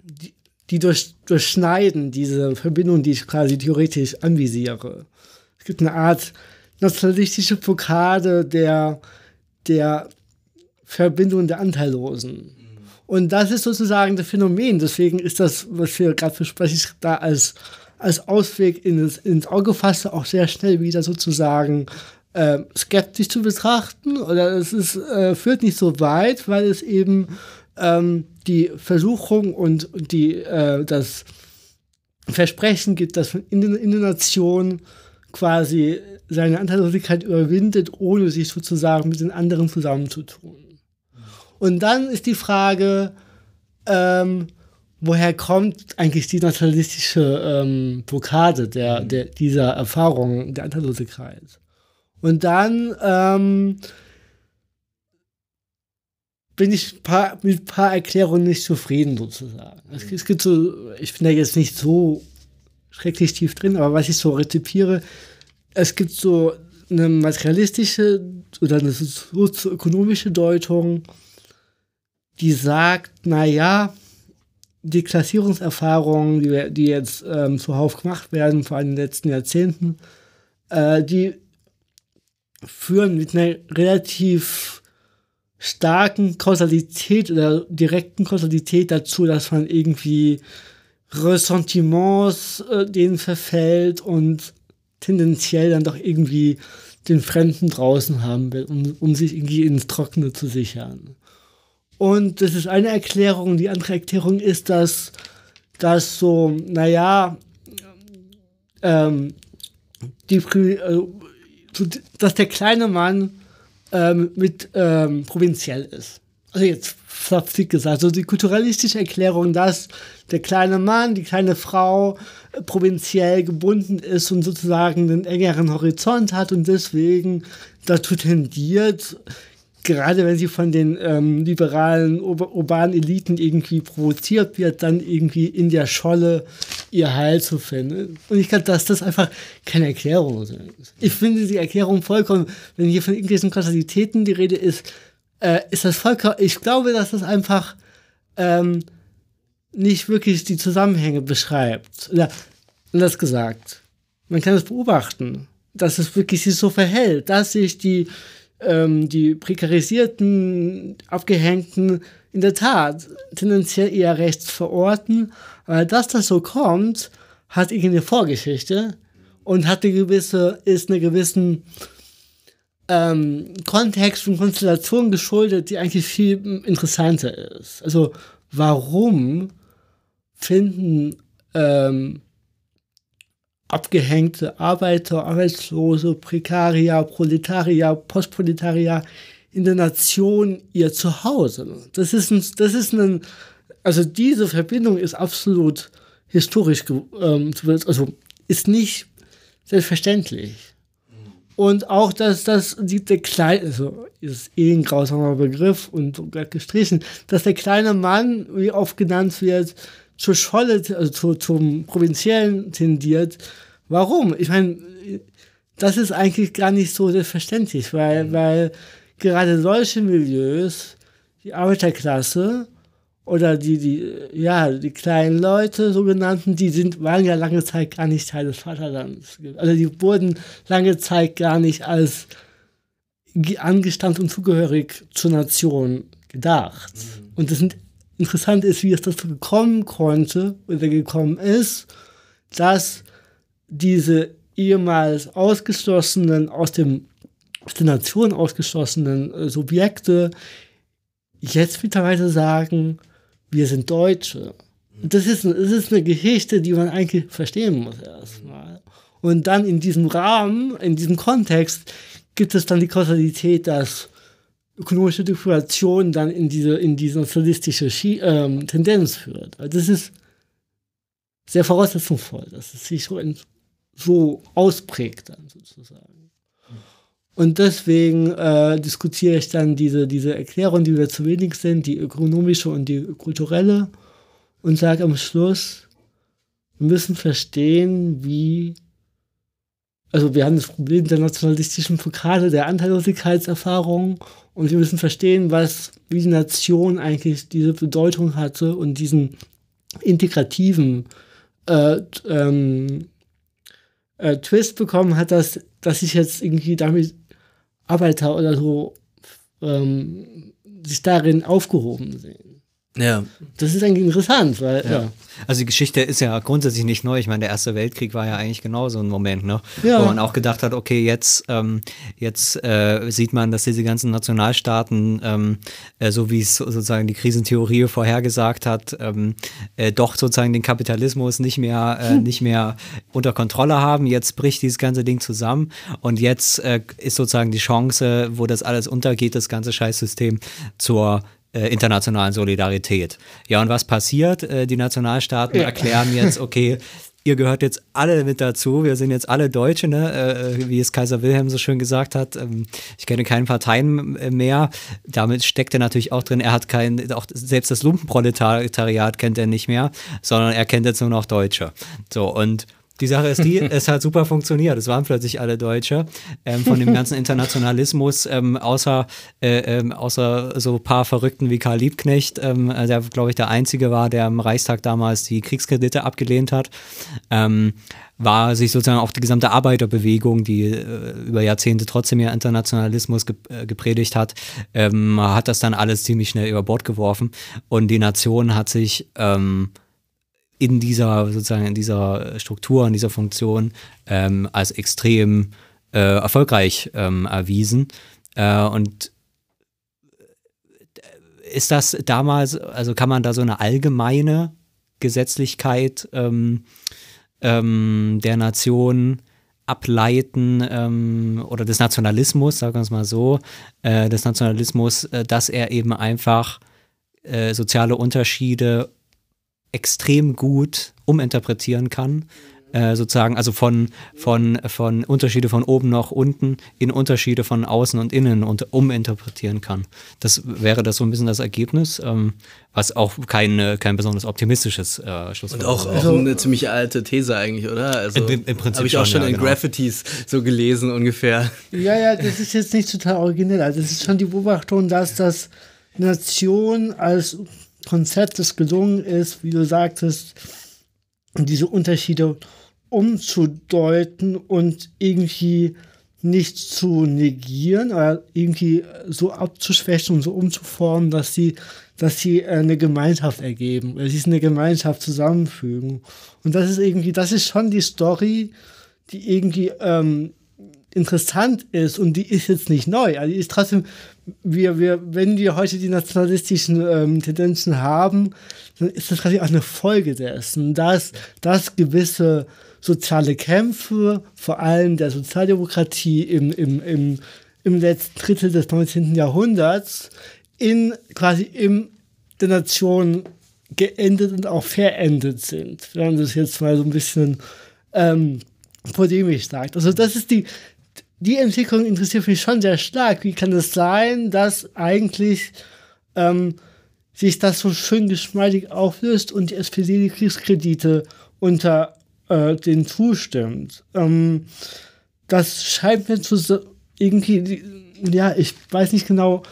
die, die durch, durchschneiden diese Verbindung, die ich quasi theoretisch anvisiere. Es gibt eine Art nationalistische Blockade der, der Verbindung der Anteillosen. Und das ist sozusagen das Phänomen. Deswegen ist das, was wir gerade besprechen, da als als Ausweg ins, ins Auge fasse, auch sehr schnell wieder sozusagen äh, skeptisch zu betrachten oder es ist, äh, führt nicht so weit, weil es eben ähm, die Versuchung und die, äh, das Versprechen gibt, dass in, in der Nation quasi seine Anteillosigkeit überwindet, ohne sich sozusagen mit den anderen zusammenzutun. Und dann ist die Frage, ähm, woher kommt eigentlich die nationalistische ähm, Blockade der, mhm. der, dieser Erfahrung der Anteillosigkeit? Und dann ähm, bin ich paar, mit ein paar Erklärungen nicht zufrieden, sozusagen. Es, es, gibt so, ich bin da jetzt nicht so schrecklich tief drin, aber was ich so rezipiere, es gibt so eine materialistische oder eine sozioökonomische Deutung, die sagt, naja, die Klassierungserfahrungen, die, die jetzt ähm, zuhauf gemacht werden, vor allem in den letzten Jahrzehnten, äh, die führen mit einer relativ starken Kausalität oder direkten Kausalität dazu, dass man irgendwie Ressentiments äh, denen verfällt und tendenziell dann doch irgendwie den Fremden draußen haben will, um, um sich irgendwie ins Trockene zu sichern. Und das ist eine Erklärung. Die andere Erklärung ist, dass, dass so, naja, ähm, die, äh, dass der kleine Mann ähm, mit ähm, provinziell ist. Also jetzt flapsig gesagt, also die kulturalistische Erklärung, dass der kleine Mann, die kleine Frau äh, provinziell gebunden ist und sozusagen einen engeren Horizont hat und deswegen dazu tendiert, gerade wenn sie von den ähm, liberalen urbanen Eliten irgendwie provoziert wird, dann irgendwie in der Scholle ihr Heil zu finden. Und ich glaube, dass das einfach keine Erklärung ist. Ich finde die Erklärung vollkommen, wenn hier von irgendwelchen Kausalitäten die Rede ist, äh, ist das vollkommen, ich glaube, dass das einfach ähm, nicht wirklich die Zusammenhänge beschreibt. Oder anders gesagt, man kann es beobachten, dass es wirklich sich so verhält, dass sich die ähm, die prekarisierten, abgehängten in der Tat tendenziell eher rechts verorten. Aber dass das so kommt, hat irgendeine Vorgeschichte und hat eine gewisse, ist eine gewissen ähm, Kontext und Konstellation geschuldet, die eigentlich viel interessanter ist. Also warum finden ähm, abgehängte Arbeiter, Arbeitslose, Prekarier, Proletarier, Postproletarier in der Nation ihr Zuhause. Das ist ein, das ist ein, also diese Verbindung ist absolut historisch, ähm, also ist nicht selbstverständlich. Und auch, dass das der kleine, also ist eh ein grausamer Begriff und gestrichen, dass der kleine Mann, wie oft genannt wird, zur Scholle, also zu, zum Provinziellen tendiert. Warum? Ich meine, das ist eigentlich gar nicht so selbstverständlich, weil, mhm. weil gerade solche Milieus, die Arbeiterklasse oder die, die, ja, die kleinen Leute, sogenannten, die sind, waren ja lange Zeit gar nicht Teil des Vaterlands. Also die wurden lange Zeit gar nicht als angestand und zugehörig zur Nation gedacht. Mhm. Und das sind interessant ist, wie es dazu gekommen konnte oder gekommen ist, dass diese ehemals ausgeschlossenen, aus, dem, aus der Nation ausgeschlossenen äh, Subjekte jetzt mittlerweile sagen, wir sind Deutsche. Das ist, das ist eine Geschichte, die man eigentlich verstehen muss erstmal. Und dann in diesem Rahmen, in diesem Kontext, gibt es dann die Kausalität, dass ökonomische Deprivation dann in diese, in diese nationalistische Schi ähm, Tendenz führt. Also das ist sehr voraussetzungsvoll, dass es sich so, in, so ausprägt dann sozusagen. Und deswegen äh, diskutiere ich dann diese, diese Erklärung, die wir zu wenig sind, die ökonomische und die kulturelle, und sage am Schluss, wir müssen verstehen, wie also wir haben das Problem der nationalistischen Blockade, der Anteillosigkeitserfahrung und wir müssen verstehen, was, wie die Nation eigentlich diese Bedeutung hatte und diesen integrativen äh, ähm, äh, Twist bekommen hat, dass, dass sich jetzt irgendwie damit Arbeiter oder so ähm, sich darin aufgehoben sehen. Ja. Das ist eigentlich interessant, weil, ja. ja. Also die Geschichte ist ja grundsätzlich nicht neu. Ich meine, der Erste Weltkrieg war ja eigentlich genau so ein Moment, ne? Ja. Wo man auch gedacht hat, okay, jetzt, ähm, jetzt äh, sieht man, dass diese ganzen Nationalstaaten, ähm, äh, so wie es sozusagen die Krisentheorie vorhergesagt hat, ähm, äh, doch sozusagen den Kapitalismus nicht mehr, hm. nicht mehr unter Kontrolle haben. Jetzt bricht dieses ganze Ding zusammen und jetzt äh, ist sozusagen die Chance, wo das alles untergeht, das ganze Scheißsystem zur äh, internationalen Solidarität. Ja, und was passiert? Äh, die Nationalstaaten ja. erklären jetzt, okay, ihr gehört jetzt alle mit dazu, wir sind jetzt alle Deutsche, ne? Äh, wie es Kaiser Wilhelm so schön gesagt hat. Ähm, ich kenne keine Parteien äh, mehr. Damit steckt er natürlich auch drin, er hat kein, auch selbst das Lumpenproletariat kennt er nicht mehr, sondern er kennt jetzt nur noch Deutsche. So, und die Sache ist die, es hat super funktioniert. Es waren plötzlich alle Deutsche. Ähm, von dem ganzen Internationalismus, ähm, außer, äh, ähm, außer so ein paar Verrückten wie Karl Liebknecht, ähm, der, glaube ich, der Einzige war, der im Reichstag damals die Kriegskredite abgelehnt hat, ähm, war sich sozusagen auch die gesamte Arbeiterbewegung, die äh, über Jahrzehnte trotzdem ja Internationalismus ge äh, gepredigt hat, ähm, hat das dann alles ziemlich schnell über Bord geworfen. Und die Nation hat sich in dieser sozusagen in dieser Struktur, in dieser Funktion ähm, als extrem äh, erfolgreich ähm, erwiesen. Äh, und ist das damals, also kann man da so eine allgemeine Gesetzlichkeit ähm, ähm der Nation ableiten ähm, oder des Nationalismus, sagen wir es mal so, äh, des Nationalismus, äh, dass er eben einfach äh, soziale Unterschiede extrem gut uminterpretieren kann äh, sozusagen, also von, von, von Unterschiede von oben nach unten in Unterschiede von außen und innen und uminterpretieren kann. Das wäre das so ein bisschen das Ergebnis, ähm, was auch kein, kein besonders optimistisches äh, Schluss Und auch, auch eine ziemlich alte These eigentlich, oder? Also, Im, im Prinzip habe ich auch schon, ja, in genau. Graffitis so gelesen ungefähr. Ja, ja, das ist jetzt nicht total originell. Also es ist schon die Beobachtung, dass das Nation als Konzept, das gelungen ist, wie du sagtest, diese Unterschiede umzudeuten und irgendwie nicht zu negieren oder irgendwie so abzuschwächen und so umzuformen, dass sie, dass sie eine Gemeinschaft ergeben, oder sie eine Gemeinschaft zusammenfügen. Und das ist irgendwie, das ist schon die Story, die irgendwie ähm, interessant ist und die ist jetzt nicht neu. Also die ist trotzdem, wir, wir, wenn wir heute die nationalistischen ähm, Tendenzen haben, dann ist das quasi auch eine Folge dessen, dass, dass gewisse soziale Kämpfe, vor allem der Sozialdemokratie im, im, im, im letzten Drittel des 19. Jahrhunderts, in quasi in der Nation geendet und auch verendet sind, wenn man das jetzt mal so ein bisschen ähm, polemisch sagt. Also das ist die, die Entwicklung interessiert mich schon sehr stark. Wie kann es sein, dass eigentlich ähm, sich das so schön geschmeidig auflöst und die SPD die Kriegskredite unter äh, den zustimmt. Ähm, das scheint mir zu irgendwie, ja, ich weiß nicht genau,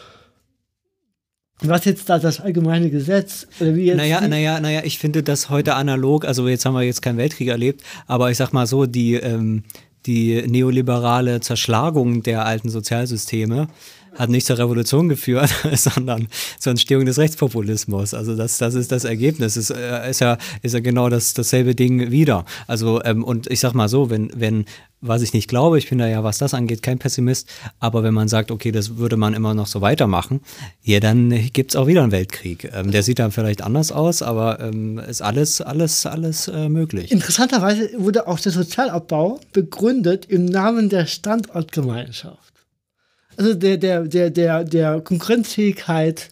was jetzt da das allgemeine Gesetz? Oder wie jetzt naja, naja, naja, ich finde das heute analog, also jetzt haben wir jetzt keinen Weltkrieg erlebt, aber ich sag mal so, die, ähm, die neoliberale Zerschlagung der alten Sozialsysteme hat nicht zur Revolution geführt, sondern zur Entstehung des Rechtspopulismus. Also das, das ist das Ergebnis. Es äh, ist ja, ist ja genau das, dasselbe Ding wieder. Also, ähm, und ich sag mal so, wenn, wenn, was ich nicht glaube, ich bin da ja, was das angeht, kein Pessimist, aber wenn man sagt, okay, das würde man immer noch so weitermachen, ja, dann gibt es auch wieder einen Weltkrieg. Ähm, der sieht dann vielleicht anders aus, aber ähm, ist alles, alles, alles äh, möglich. Interessanterweise wurde auch der Sozialabbau begründet im Namen der Standortgemeinschaft also der, der, der, der, der Konkurrenzfähigkeit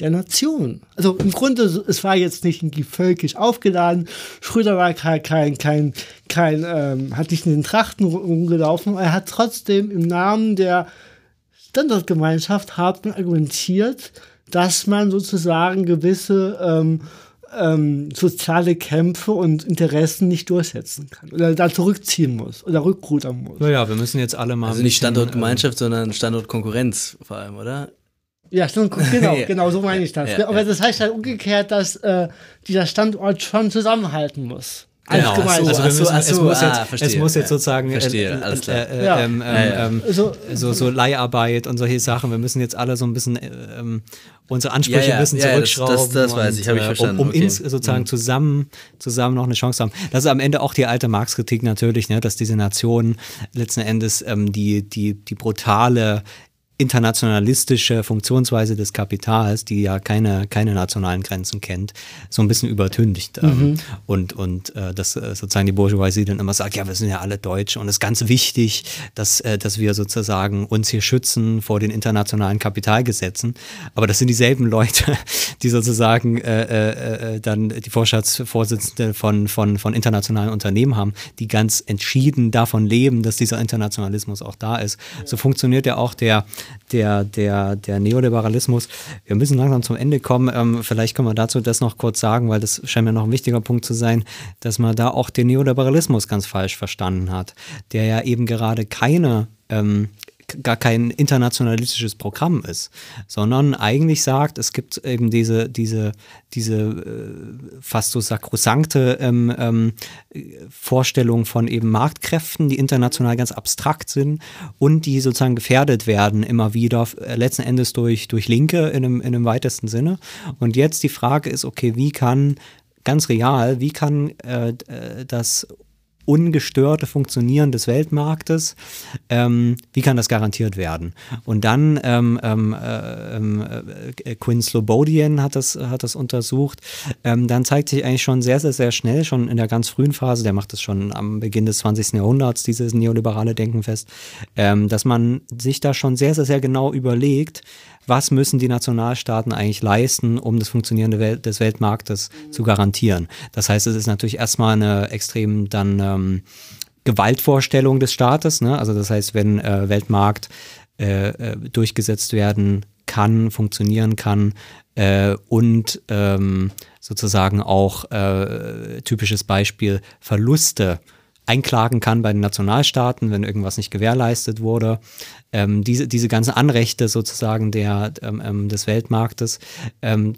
der Nation. Also im Grunde, es war jetzt nicht irgendwie völkisch aufgeladen. Schröder war kein, kein, kein, kein ähm, hat nicht in den Trachten rumgelaufen, er hat trotzdem im Namen der Standortgemeinschaft hart argumentiert, dass man sozusagen gewisse ähm, ähm, soziale Kämpfe und Interessen nicht durchsetzen kann oder da zurückziehen muss oder rückrudern muss. Naja, wir müssen jetzt alle mal. Also nicht Standortgemeinschaft, äh, sondern Standortkonkurrenz vor allem, oder? Ja, stimmt, genau, genau, so meine ich das. Ja, Aber das heißt halt umgekehrt, dass äh, dieser Standort schon zusammenhalten muss. Genau, also, also wir müssen, so, es, muss ah, jetzt, es muss jetzt sozusagen verstehe, alles klar. Äh, äh, ja. ähm, ähm, so, so, Leiharbeit und solche Sachen. Wir müssen jetzt alle so ein bisschen ähm, unsere Ansprüche ein bisschen zurückschrauben. Das, das, das weiß ich, habe ich äh, verstanden. Um, um okay. ins, sozusagen mhm. zusammen, zusammen noch eine Chance zu haben. Das ist am Ende auch die alte Marx-Kritik natürlich, ne, dass diese Nationen letzten Endes ähm, die, die, die brutale internationalistische Funktionsweise des Kapitals, die ja keine, keine nationalen Grenzen kennt, so ein bisschen übertüncht. Ähm, mhm. und und äh, dass äh, sozusagen die Bourgeoisie dann immer sagt, ja, wir sind ja alle Deutsch und es ist ganz wichtig, dass, äh, dass wir sozusagen uns hier schützen vor den internationalen Kapitalgesetzen. Aber das sind dieselben Leute, die sozusagen äh, äh, äh dann die Vorstandsvorsitzende von, von, von internationalen Unternehmen haben, die ganz entschieden davon leben, dass dieser Internationalismus auch da ist. So funktioniert ja auch der der, der, der Neoliberalismus. Wir müssen langsam zum Ende kommen. Ähm, vielleicht können wir dazu das noch kurz sagen, weil das scheint mir noch ein wichtiger Punkt zu sein, dass man da auch den Neoliberalismus ganz falsch verstanden hat, der ja eben gerade keine ähm, gar kein internationalistisches Programm ist, sondern eigentlich sagt, es gibt eben diese, diese, diese äh, fast so sakrosankte ähm, ähm, Vorstellung von eben Marktkräften, die international ganz abstrakt sind und die sozusagen gefährdet werden immer wieder, äh, letzten Endes durch, durch Linke in einem, in einem weitesten Sinne. Und jetzt die Frage ist, okay, wie kann ganz real, wie kann äh, äh das ungestörte Funktionieren des Weltmarktes, ähm, wie kann das garantiert werden? Und dann ähm, ähm, äh, ähm, äh, Quinn Slobodian hat das, hat das untersucht. Ähm, dann zeigt sich eigentlich schon sehr, sehr, sehr schnell, schon in der ganz frühen Phase, der macht das schon am Beginn des 20. Jahrhunderts, dieses neoliberale Denken fest, dass man sich da schon sehr, sehr, sehr genau überlegt, was müssen die Nationalstaaten eigentlich leisten, um das Funktionieren des Weltmarktes zu garantieren. Das heißt, es ist natürlich erstmal eine extrem dann ähm, Gewaltvorstellung des Staates. Ne? Also das heißt, wenn äh, Weltmarkt äh, äh, durchgesetzt werden kann, funktionieren kann äh, und ähm, sozusagen auch äh, typisches Beispiel Verluste einklagen kann bei den Nationalstaaten, wenn irgendwas nicht gewährleistet wurde. Ähm, diese, diese ganzen Anrechte sozusagen der, ähm, ähm, des Weltmarktes, ähm,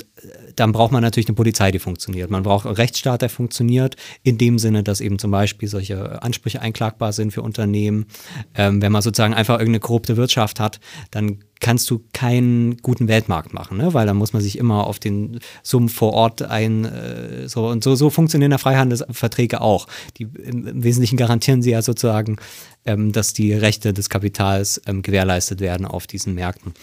dann braucht man natürlich eine Polizei, die funktioniert. Man braucht einen Rechtsstaat, der funktioniert, in dem Sinne, dass eben zum Beispiel solche Ansprüche einklagbar sind für Unternehmen. Ähm, wenn man sozusagen einfach irgendeine korrupte Wirtschaft hat, dann kannst du keinen guten Weltmarkt machen, ne? weil dann muss man sich immer auf den Summen vor Ort ein, äh, so und so, so funktionieren Freihandelsverträge auch. Die im, im Wesentlichen garantieren sie ja sozusagen, ähm, dass die Rechte des Kapitals ähm, gewährleistet werden auf diesen Märkten.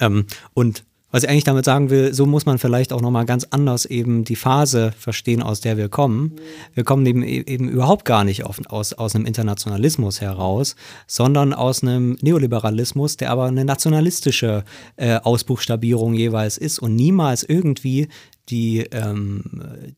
Ähm, und was ich eigentlich damit sagen will, so muss man vielleicht auch nochmal ganz anders eben die Phase verstehen, aus der wir kommen. Wir kommen eben, eben überhaupt gar nicht auf, aus, aus einem Internationalismus heraus, sondern aus einem Neoliberalismus, der aber eine nationalistische äh, Ausbuchstabierung jeweils ist und niemals irgendwie die, ähm,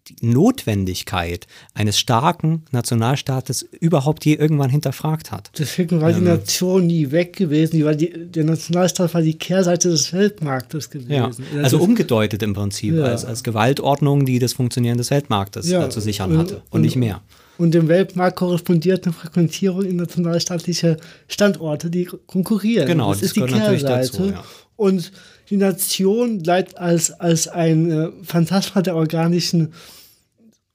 die Notwendigkeit eines starken Nationalstaates überhaupt je irgendwann hinterfragt hat. Deswegen war ähm, die Nation nie weg gewesen, die die, der Nationalstaat war die Kehrseite des Weltmarktes gewesen. Ja, also umgedeutet im Prinzip ja. als, als Gewaltordnung, die das Funktionieren des Weltmarktes ja, zu sichern hatte und, und, nicht mehr. Und dem Weltmarkt korrespondiert eine Fragmentierung in nationalstaatliche Standorte, die konkurrieren. Genau, das, das ist die Kehrseite. Dazu, ja. Und die Nation bleibt als, als ein äh, Phantasma der organischen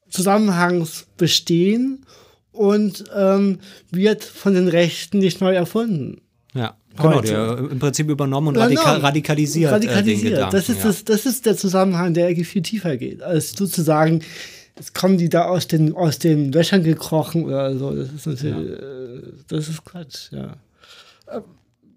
Zusammenhangs bestehen und ähm, wird von den Rechten nicht neu erfunden. Ja, genau, der im Prinzip übernommen und radika genau. radikalisiert. Radikalisiert. Äh, das, ist ja. das, das ist der Zusammenhang, der viel tiefer geht, als sozusagen Jetzt kommen die da aus den, aus den Löchern gekrochen oder so. Das ist natürlich, ja. Äh, das ist Quatsch, ja.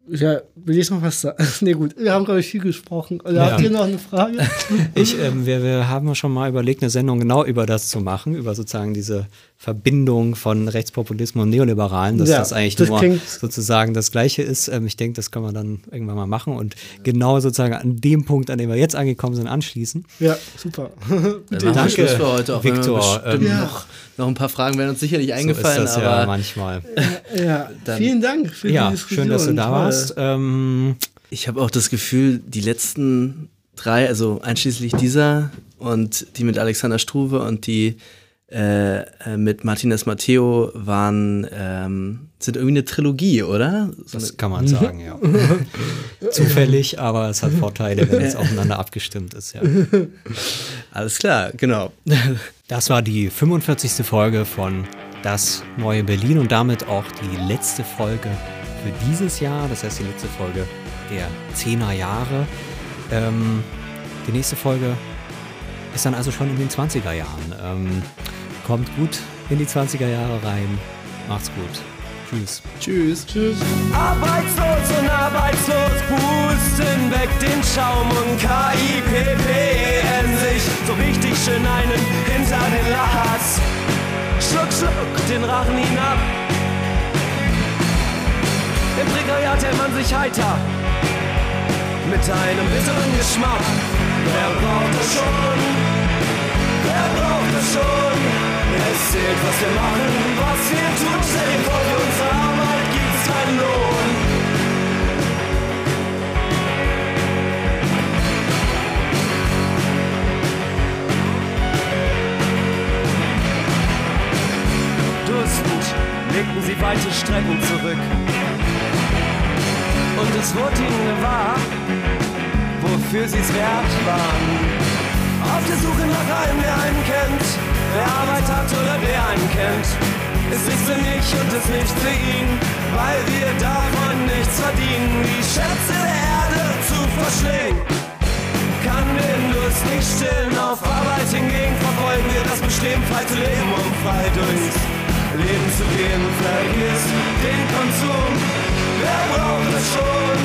Ja, will ich noch was sagen? nee, gut, wir haben, glaube ich, viel gesprochen. Oder ja. habt ihr noch eine Frage? ich, ähm, wir, wir haben schon mal überlegt, eine Sendung genau über das zu machen, über sozusagen diese Verbindung von Rechtspopulismus und Neoliberalen, dass ja, das eigentlich das nur sozusagen das Gleiche ist. Ähm, ich denke, das können wir dann irgendwann mal machen und genau sozusagen an dem Punkt, an dem wir jetzt angekommen sind, anschließen. Ja, super. Danke Schluss für heute auch. Viktor, ähm, ja. noch, noch ein paar Fragen werden uns sicherlich eingefallen. So ist das aber ja manchmal. ja, vielen Dank für ja, die Diskussion. Schön, dass du da warst. Ähm, ich habe auch das Gefühl, die letzten drei, also einschließlich dieser und die mit Alexander Struve und die äh, äh, mit Martinez Matteo waren, ähm, sind irgendwie eine Trilogie, oder? So das kann man sagen, ja. Zufällig, aber es hat Vorteile, wenn es aufeinander abgestimmt ist, ja. Alles klar, genau. Das war die 45. Folge von Das neue Berlin und damit auch die letzte Folge für dieses Jahr. Das heißt, die letzte Folge der 10er Jahre. Ähm, die nächste Folge ist dann also schon in den 20er Jahren. Ähm, kommt gut in die 20er Jahre rein. Macht's gut. Tschüss. Tschüss. Tschüss. Arbeitslos und arbeitslos pusten weg den Schaum und KIPPN sich so richtig schön einen hinter den Lachs. Schluck, schluck den Rachen hinab. Im Prekariat hält man sich heiter mit einem bitteren Geschmack. Wer braucht das schon? Wer braucht es schon? Es zählt, was wir machen, was wir tun. Stell dir vor, gibt's keinen legten sie weite Strecken zurück. Und es wurde ihnen gewahr, wofür sie's wert waren. Auf der Suche nach einem, der einen kennt. Wer Arbeit hat oder wer einen kennt. Es ist für mich und es nicht für ihn, weil wir davon nichts verdienen. Die Schätze der Erde zu verschlingen. Kann den Durst nicht stillen, auf Arbeit hingegen verfolgen wir das Bestehen, frei zu leben, um frei durchs Leben zu gehen, vergiss den Konsum. Wer braucht es schon?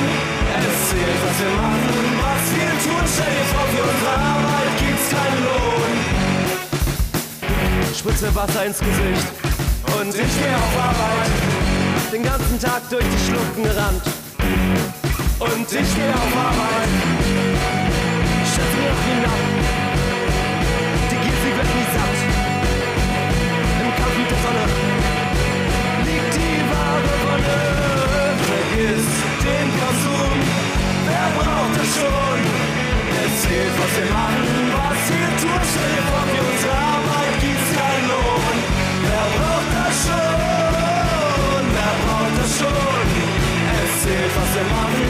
Es zählt, was wir machen, was wir tun. Stell dir vor, für unsere Arbeit gibt's keinen Lohn. Spritze Wasser ins Gesicht und ich geh auf Arbeit den ganzen Tag durch die Schlucken gerannt. Und ich gehe auf Arbeit, schätze mich hinab. Die Gier, sie wird nie satt. Im Kampf mit der Sonne liegt die wahre Wonne. Vergiss den Konsum, wer braucht es schon? Es zählt, was dem machen, was wir tut, Stell vor, für unsere Arbeit gibt's keinen Lohn. Wer braucht das schon? some other